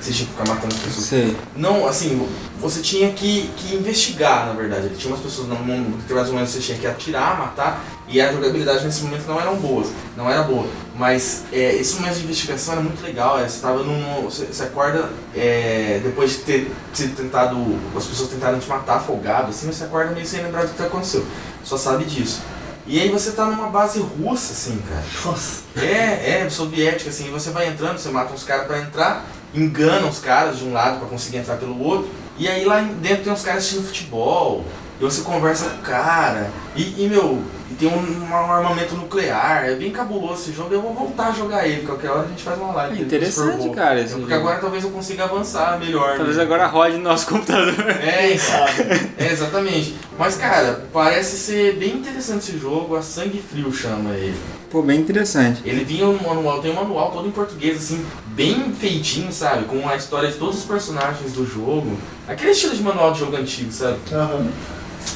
Speaker 4: você tinha que ficar matando as pessoas.
Speaker 2: Sei.
Speaker 4: Não, assim, você tinha que, que investigar, na verdade. Ele tinha umas pessoas no mundo que mais ou menos você tinha que atirar, matar, e a jogabilidade nesse momento não eram boas, não era boa. Mas é, esse momento de investigação era muito legal, é, você tava num. Você, você acorda é, depois de ter, ter tentado. As pessoas tentaram te matar afogado, assim, você acorda meio sem lembrar do que aconteceu. Só sabe disso. E aí você tá numa base russa, assim, cara.
Speaker 3: Nossa.
Speaker 4: É, é, soviética, assim, você vai entrando, você mata uns caras pra entrar, engana os caras de um lado pra conseguir entrar pelo outro, e aí lá dentro tem uns caras assistindo futebol, e você conversa com o cara, e, e, meu, e tem um, um armamento nuclear, é bem cabuloso esse jogo, eu vou voltar a jogar ele, qualquer hora a gente faz uma live.
Speaker 2: É interessante, cara, esse
Speaker 4: Porque
Speaker 2: jogo.
Speaker 4: agora talvez eu consiga avançar melhor.
Speaker 2: Talvez
Speaker 4: né?
Speaker 2: agora rode no nosso computador.
Speaker 4: É, isso. É, exatamente. Mas, cara, parece ser bem interessante esse jogo, a Sangue Frio chama ele.
Speaker 2: Pô, bem interessante.
Speaker 4: Ele vinha no manual, tem um manual todo em português, assim, bem feitinho, sabe? Com a história de todos os personagens do jogo. Aquele estilo de manual de jogo antigo, sabe?
Speaker 3: Aham.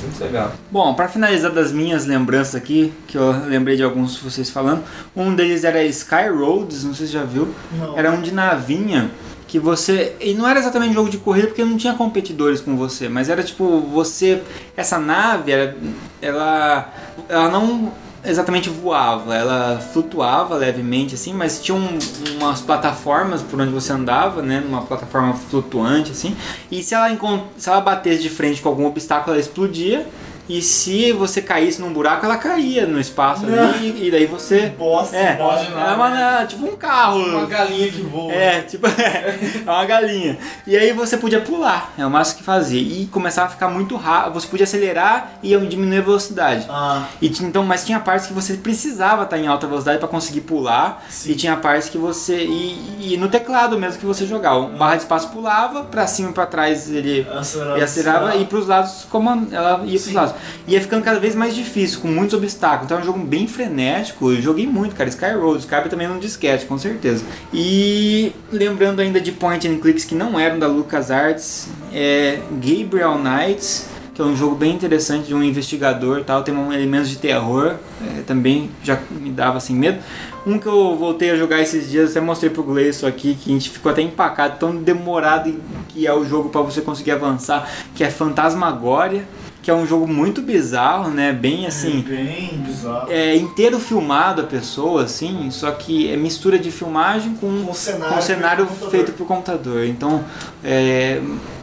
Speaker 4: Muito legal.
Speaker 2: Bom, pra finalizar das minhas lembranças aqui, que eu lembrei de alguns de vocês falando, um deles era Sky Roads, não sei se já viu.
Speaker 3: Não.
Speaker 2: Era um de navinha que você. E não era exatamente jogo de corrida porque não tinha competidores com você, mas era tipo, você. Essa nave, era, ela. Ela não exatamente voava, ela flutuava levemente assim, mas tinha um- umas plataformas por onde você andava, né, numa plataforma flutuante assim, e se ela, se ela batesse de frente com algum obstáculo, ela explodia. E se você caísse num buraco, ela caía no espaço ali, e, daí você.
Speaker 3: Bosta,
Speaker 2: É,
Speaker 4: pode
Speaker 2: é
Speaker 4: nada,
Speaker 2: uma, tipo um carro.
Speaker 4: Uma galinha que voa.
Speaker 2: É, tipo, é, uma galinha. E aí você podia pular, é o máximo que fazia. E começava a ficar muito rápido, você podia acelerar e diminuir a velocidade.
Speaker 3: Ah,
Speaker 2: E então, mas tinha partes que você precisava estar em alta velocidade para conseguir pular.
Speaker 3: Sim.
Speaker 2: E tinha partes que você. E, e no teclado mesmo que você jogava. O barra de espaço pulava, pra cima e pra trás ele
Speaker 3: acelerava.
Speaker 2: e acelerava e pros lados como ela ia pros
Speaker 3: Sim.
Speaker 2: lados. Ia ficando cada vez mais difícil, com muitos obstáculos. Então é um jogo bem frenético. Eu joguei muito, cara. Sky Road, cabe também num disquete, com certeza. E lembrando ainda de point and clicks que não eram da LucasArts, é Gabriel Knights que é um jogo bem interessante de um investigador tal, tem um elementos de terror, é, também já me dava assim medo. Um que eu voltei a jogar esses dias, até mostrei pro Gleison aqui, que a gente ficou até empacado, tão demorado que é o jogo para você conseguir avançar, que é Fantasmagória, que é um jogo muito bizarro, né? Bem assim,
Speaker 3: Bem bizarro.
Speaker 2: é inteiro filmado a pessoa, assim, só que é mistura de filmagem com,
Speaker 3: Com cenário
Speaker 2: com cenário
Speaker 3: feito
Speaker 2: feito por computador. Então, é,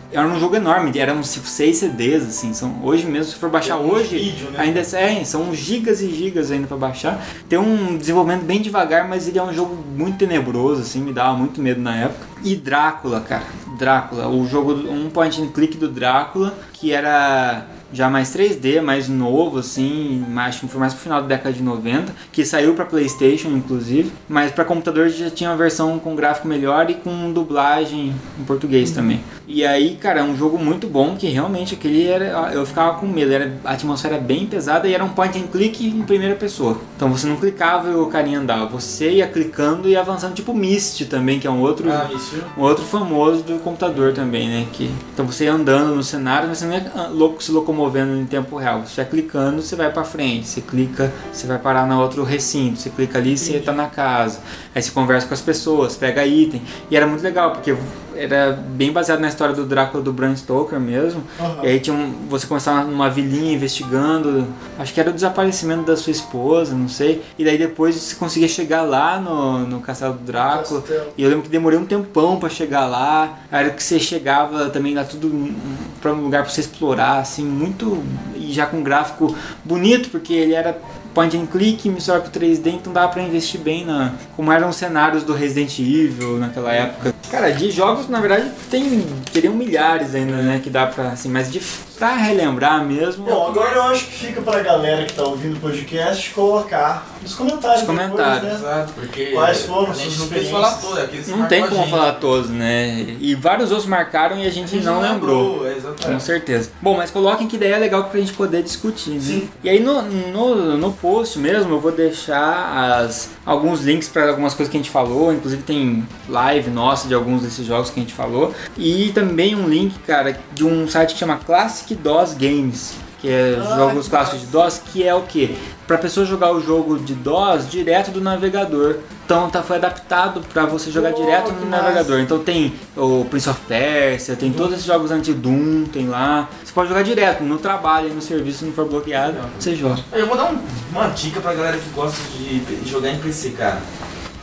Speaker 2: era um jogo enorme, eram seis CDs, assim. São, hoje mesmo, se for baixar
Speaker 3: Tem um
Speaker 2: hoje,
Speaker 3: vídeo, né?
Speaker 2: ainda é, são gigas e gigas ainda pra baixar. Tem um desenvolvimento bem devagar, mas ele é um jogo muito tenebroso, assim, me dava muito medo na época. E Drácula, cara, Drácula, o jogo, um point and click do Drácula, que era já mais 3D, mais novo, assim, mais, acho que foi mais pro final da década de 90, que saiu para PlayStation, inclusive, mas para computador já tinha uma versão com gráfico melhor e com dublagem em português também. E aí, cara, é um jogo muito bom que realmente aquele era, eu ficava com medo, era a atmosfera bem pesada e era um point and click em primeira pessoa. Então você não clicava e o carinha andava, você ia clicando e avançando, tipo Myst também, que é um outro
Speaker 4: Ah,
Speaker 2: um outro famoso do computador também, né? Que, então você ia andando no cenário, mas você não é ah, louco se locomovendo em tempo real. Você vai clicando, você vai pra frente. Você clica, você vai parar no outro recinto. Você clica ali, você tá na casa. Aí você conversa com as pessoas, pega item. E era muito legal, porque era bem baseado na história do Drácula do Bram Stoker mesmo.
Speaker 3: Aham.
Speaker 2: E aí tinha um, você começava numa vilinha investigando, acho que era o desaparecimento da sua esposa, não sei. E daí depois você conseguia chegar lá no, no Castelo do Drácula.
Speaker 3: Castelo.
Speaker 2: E eu lembro que demorei um tempão pra chegar lá. A hora que você chegava também dá tudo pra um lugar pra você explorar, assim, muito. E já com um gráfico bonito, porque ele era point and click, mistura com 3D, então dava pra investir bem na. Como eram os cenários do Resident Evil naquela época. Cara, de jogos, na verdade, tem. Teriam milhares ainda, né? Que dá pra. Assim, mas de pra relembrar mesmo.
Speaker 3: Bom, agora eu acho que fica pra galera que tá ouvindo o podcast colocar nos comentários.
Speaker 2: Nos comentários.
Speaker 3: depois, né?
Speaker 4: Exato, porque
Speaker 3: Quais foram
Speaker 4: a gente
Speaker 3: suas
Speaker 4: não fez
Speaker 3: experiências?
Speaker 4: falar tudo, é
Speaker 2: Não tem como falar todos, né? E vários outros marcaram e a gente,
Speaker 4: A gente
Speaker 2: não lembrou.
Speaker 4: é,
Speaker 2: Com certeza. Bom, mas coloquem que ideia é legal pra gente poder discutir, né?
Speaker 3: Sim.
Speaker 2: E aí no, no, no post mesmo eu vou deixar as, alguns links para algumas coisas que a gente falou, inclusive tem live nossa de alguns desses jogos que a gente falou. E também um link, cara, de um site que chama Classic DOS Games. Que é
Speaker 3: Ah,
Speaker 2: jogos clássicos de DOS, que é o que? Pra pessoa jogar o jogo de DOS direto do navegador. Então tá, foi adaptado pra você jogar
Speaker 3: Oh,
Speaker 2: direto no
Speaker 3: massa.
Speaker 2: navegador. Então tem o Prince of Persia, tem todos esses jogos anti-Doom, tem lá. Você pode jogar direto, no trabalho, no serviço, se não for bloqueado, você joga.
Speaker 4: Eu vou dar um- uma dica pra galera que gosta de de jogar em PC, cara.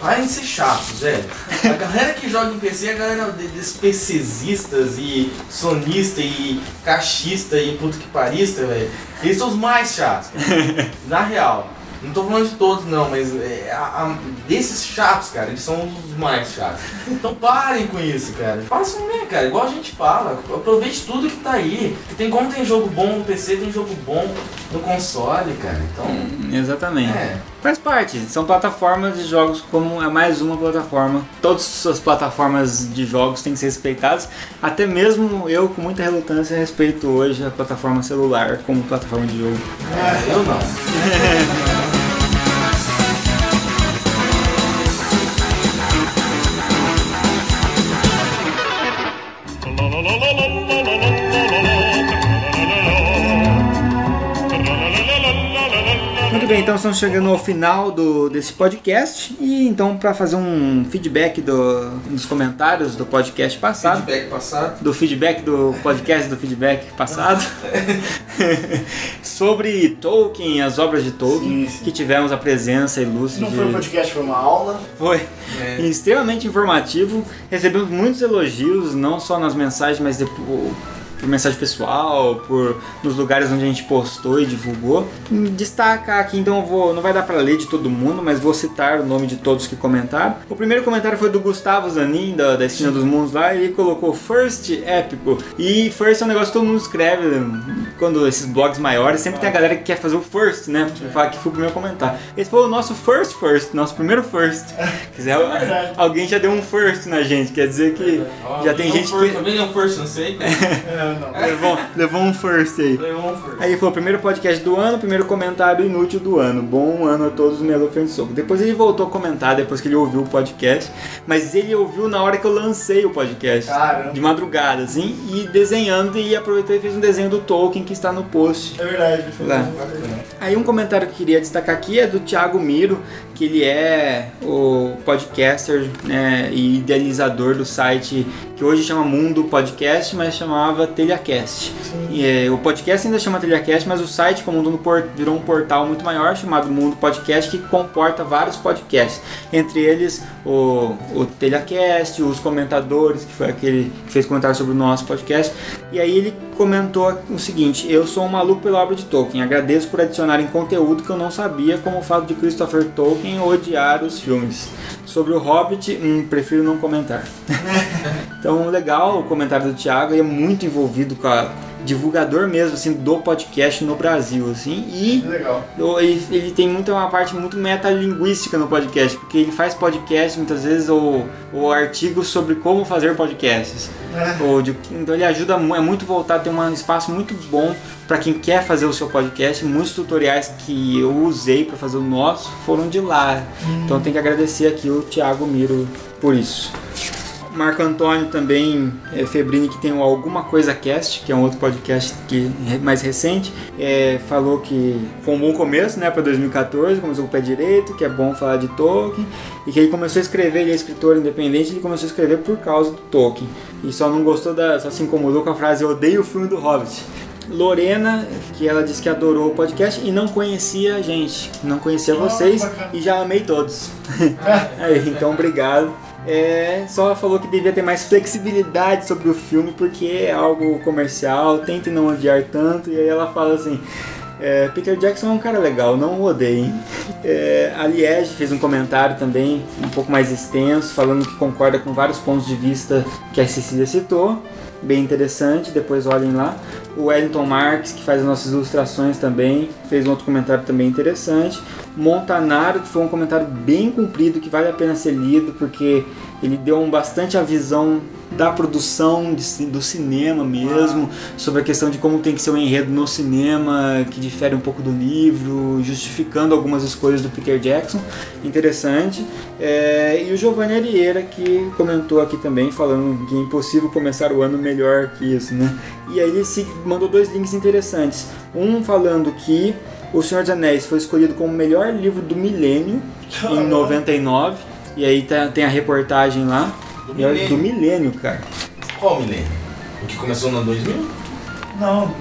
Speaker 4: Parem de ser chatos, velho. A galera que joga em PC é a galera de- desses PCzistas e sonista e caixista e puto que parista, velho. Eles são os mais chatos, cara. Na real. Não tô falando de todos não, mas é, a- a- desses chatos, cara, eles são os mais chatos. Então parem com isso, cara. Façam bem, cara, igual a gente fala. Aproveite tudo que tá aí. Que tem como tem jogo bom no PC, tem jogo bom no console, cara. Então,
Speaker 2: Exatamente.
Speaker 4: é.
Speaker 2: Faz parte, são plataformas de jogos como é mais uma plataforma. Todas as plataformas de jogos têm que ser respeitadas. Até mesmo eu, com muita relutância, respeito hoje a plataforma celular como plataforma de jogo.
Speaker 4: É, eu não.
Speaker 2: bem, então estamos chegando ao final do, desse podcast. E então, para fazer um feedback do, dos comentários do podcast passado.
Speaker 4: Feedback passado.
Speaker 2: do feedback do podcast do feedback passado sobre Tolkien, as obras de Tolkien,
Speaker 3: Sim, sim.
Speaker 2: que tivemos a presença
Speaker 3: Se
Speaker 2: ilustre
Speaker 3: não
Speaker 2: de...
Speaker 3: foi um podcast, foi uma aula.
Speaker 2: Foi
Speaker 4: É.
Speaker 2: extremamente informativo. Recebemos muitos elogios, não só nas mensagens, mas depois por mensagem pessoal, por nos lugares onde a gente postou e divulgou. Destaca aqui, então eu vou, não vai dar para ler de todo mundo, mas vou citar o nome de todos que comentaram. O primeiro comentário foi do Gustavo Zanin, da, da Esquina dos Mundos lá, e ele colocou First épico. E First é um negócio que todo mundo escreve, quando esses blogs maiores, sempre tem a galera que quer fazer o first, né? Tipo, falar que foi o primeiro a comentar. Esse foi o nosso first first, nosso primeiro first. Quiser,
Speaker 3: verdade.
Speaker 2: alguém já deu um first na gente, quer dizer que já tem gente que
Speaker 4: Também não força, não sei.
Speaker 3: É, não.
Speaker 2: levou, levou um first aí.
Speaker 4: Levou um força.
Speaker 2: Aí foi o primeiro podcast do ano, primeiro comentário inútil do ano. Bom ano a todos no Melo Frente Soco. Depois ele voltou a comentar, depois que ele ouviu o podcast. Mas ele ouviu na hora que eu lancei o podcast.
Speaker 3: Caramba.
Speaker 2: De madrugada, assim, e desenhando, e aproveitou e fez um desenho do Tolkien que está no post.
Speaker 3: É verdade.
Speaker 2: Lá. Aí um comentário que eu queria destacar aqui é do Thiago Miro, que ele é o podcaster né, e idealizador do site que hoje chama Mundo Podcast, mas chamava Telhacast. É, o podcast ainda chama Telhacast, mas o site como dono por- virou um portal muito maior chamado Mundo Podcast que comporta vários podcasts. Entre eles o, o Telhacast, os comentadores, que foi aquele que fez comentário sobre o nosso podcast. E aí ele comentou o seguinte: Eu sou um maluco pela obra de Tolkien. Agradeço por adicionarem conteúdo que eu não sabia, como o fato de Christopher Tolkien odiar os filmes. Sobre o Hobbit, hum, prefiro não comentar. então, legal o comentário do Thiago, ele é muito envolvido com a divulgador mesmo assim do podcast no Brasil assim e Ele, ele tem muita uma parte muito metalinguística no podcast, porque ele faz podcast muitas vezes ou, ou artigos sobre como fazer podcasts. Ou de- então ele ajuda, é muito voltado, tem um espaço muito bom para quem quer fazer o seu podcast. Muitos tutoriais que eu usei para fazer o nosso foram de lá. Então tem que agradecer aqui o Thiago Miro por isso. Marco Antônio também, é, Febrini, que tem o Alguma Coisa Cast, que é um outro podcast que mais recente, é, falou que foi um bom começo né, para 2014, começou com o pé direito, que é bom falar de Tolkien, e que ele começou a escrever, ele é escritor independente, ele começou a escrever por causa do Tolkien. E só não gostou da. só se incomodou com a frase Eu odeio o filme do Hobbit. Lorena, que ela disse que adorou o podcast e não conhecia a gente, não conhecia vocês e já amei todos. Aí, então obrigado. É, só falou que devia ter mais flexibilidade sobre o filme porque é algo comercial, tente não odiar tanto. E aí ela fala assim: é, Peter Jackson é um cara legal, não o odeiem. É, a Liege fez um comentário também, um pouco mais extenso, falando que concorda com vários pontos de vista que a Cecília citou. Bem interessante, depois olhem lá. O Wellington Marques, que faz as nossas ilustrações também, fez um outro comentário também interessante. Montanaro, que foi um comentário bem comprido, que vale a pena ser lido, porque ele deu um bastante a visão da produção de do cinema mesmo, sobre a questão de como tem que ser o enredo no cinema, que difere um pouco do livro, justificando algumas escolhas do Peter Jackson. Interessante. É, e o Giovanni Arieira, que comentou aqui também, falando que é impossível começar o ano melhor que isso, né? E aí ele se mandou dois links interessantes. Um falando que O Senhor dos Anéis foi escolhido como o melhor livro do milênio em 99. E aí tá- tem a reportagem lá.
Speaker 4: Do
Speaker 2: E
Speaker 4: milênio.
Speaker 2: do milênio, cara.
Speaker 4: Qual milênio? O que começou no ano 2000?
Speaker 3: Não,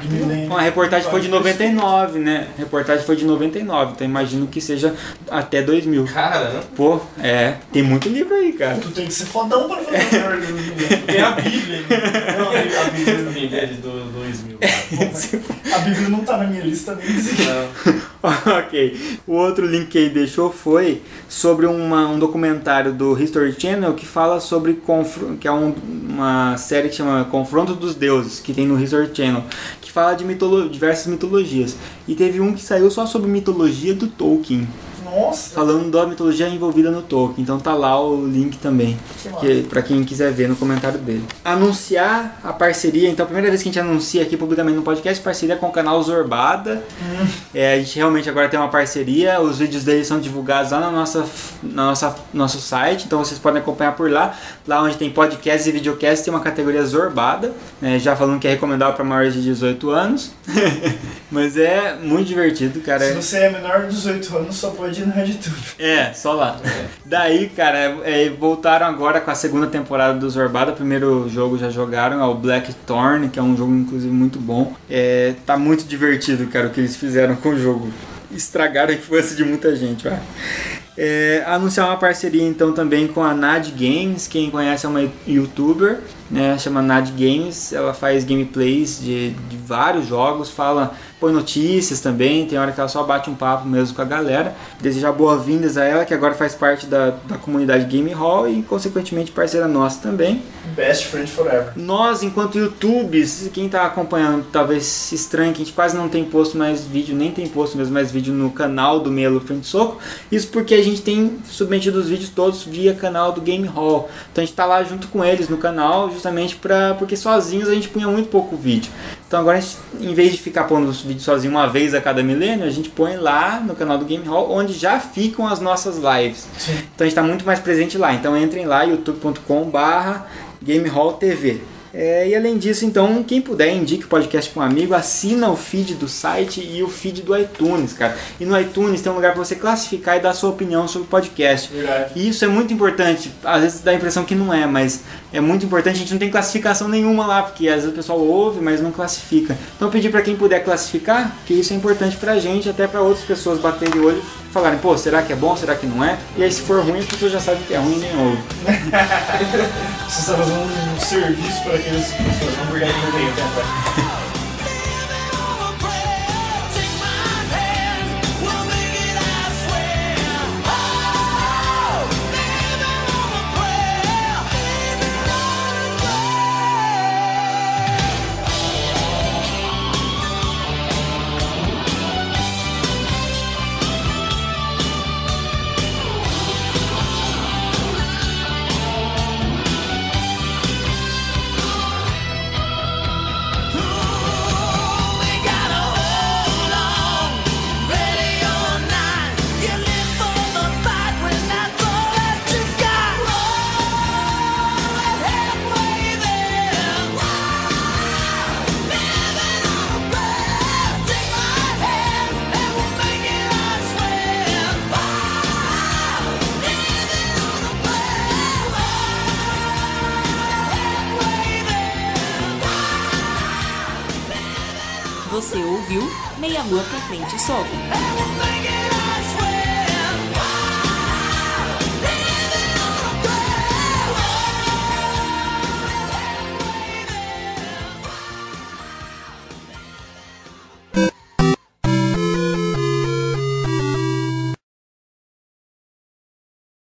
Speaker 3: de milênio.
Speaker 2: Bom, a reportagem foi de 99, né? A reportagem foi de 99, então imagino que seja até 2000.
Speaker 4: Caramba.
Speaker 2: Pô, é, tem muito livro aí, cara.
Speaker 3: Tu tem que ser fodão pra fazer o melhor livro do milênio.
Speaker 4: Tem a Bíblia. né? Não, a Bíblia do milênio do 2000.
Speaker 3: A Bíblia não tá na minha lista nem assim.
Speaker 2: ok. O outro link que ele deixou foi sobre uma- um documentário do History Channel que fala sobre que é um- uma série que chama Confronto dos Deuses, que tem no History Channel, que fala de mitolo- diversas mitologias. E teve um que saiu só sobre mitologia do Tolkien,
Speaker 3: Nossa.
Speaker 2: falando da mitologia envolvida no Tolkien. Então tá lá o link também, que, para quem quiser ver no comentário dele. Anunciar a parceria, então a primeira vez que a gente anuncia aqui publicamente no podcast, parceria com o canal Zorbada. É, a gente realmente agora tem uma parceria, os vídeos deles são divulgados lá na nossa, na nossa nosso site, então vocês podem acompanhar por lá. Lá onde tem podcasts e videocasts tem uma categoria Zorbada, né, já falando que é recomendável para maiores de 18 anos. Mas é muito divertido, cara.
Speaker 3: Se você é menor de 18 anos, só pode ir no RedTube.
Speaker 2: É, só lá. Daí, cara, é, voltaram agora com a segunda temporada do Zorbada. O primeiro jogo já jogaram, é o Blackthorn, que é um jogo, inclusive, muito bom. É, tá muito divertido, cara, o que eles fizeram com o jogo. Estragaram a infância de muita gente, vai. É, anunciar uma parceria, então, também com a Nad Games. Quem conhece é uma youtuber. Né? Chama Nad Games. Ela faz gameplays de, de vários jogos, fala, põe notícias também. Tem hora que ela só bate um papo mesmo com a galera. Desejar boas-vindas a ela, que agora faz parte da, da comunidade Game Hall e, consequentemente, parceira nossa também.
Speaker 6: Best friend forever.
Speaker 2: Nós, enquanto YouTubes, quem tá acompanhando talvez se estranhe que a gente quase não tem posto mais vídeo, nem tem posto mesmo mais vídeo no canal do Melo Frente Soco. Isso porque a gente tem submetido os vídeos todos via canal do Game Hall. Então a gente tá lá junto com eles no canal, justamente pra, porque sozinhos a gente punha muito pouco vídeo. Então agora, a gente, em vez de ficar pondo os vídeos sozinho uma vez a cada milênio, a gente põe lá no canal do Game Hall, onde já ficam as nossas lives. Então a gente está muito mais presente lá. Então entrem lá, youtube.com barra Game Hall TV. É, e além disso, então, quem puder, indique o podcast para um amigo, assina o feed do site e o feed do iTunes, cara. E no iTunes tem um lugar para você classificar e dar sua opinião sobre o podcast.
Speaker 6: Verdade.
Speaker 2: E isso é muito importante. Às vezes dá a impressão que não é, mas é muito importante. A gente não tem classificação nenhuma lá, porque às vezes o pessoal ouve, mas não classifica. Então eu pedi para quem puder classificar, que isso é importante pra gente, até para outras pessoas baterem o olho falarem, pô, será que é bom, será que não é? E aí se for ruim, as pessoas já sabem que é ruim nem ouve.
Speaker 6: Você está fazendo um serviço para aquelas pessoas não porque não tem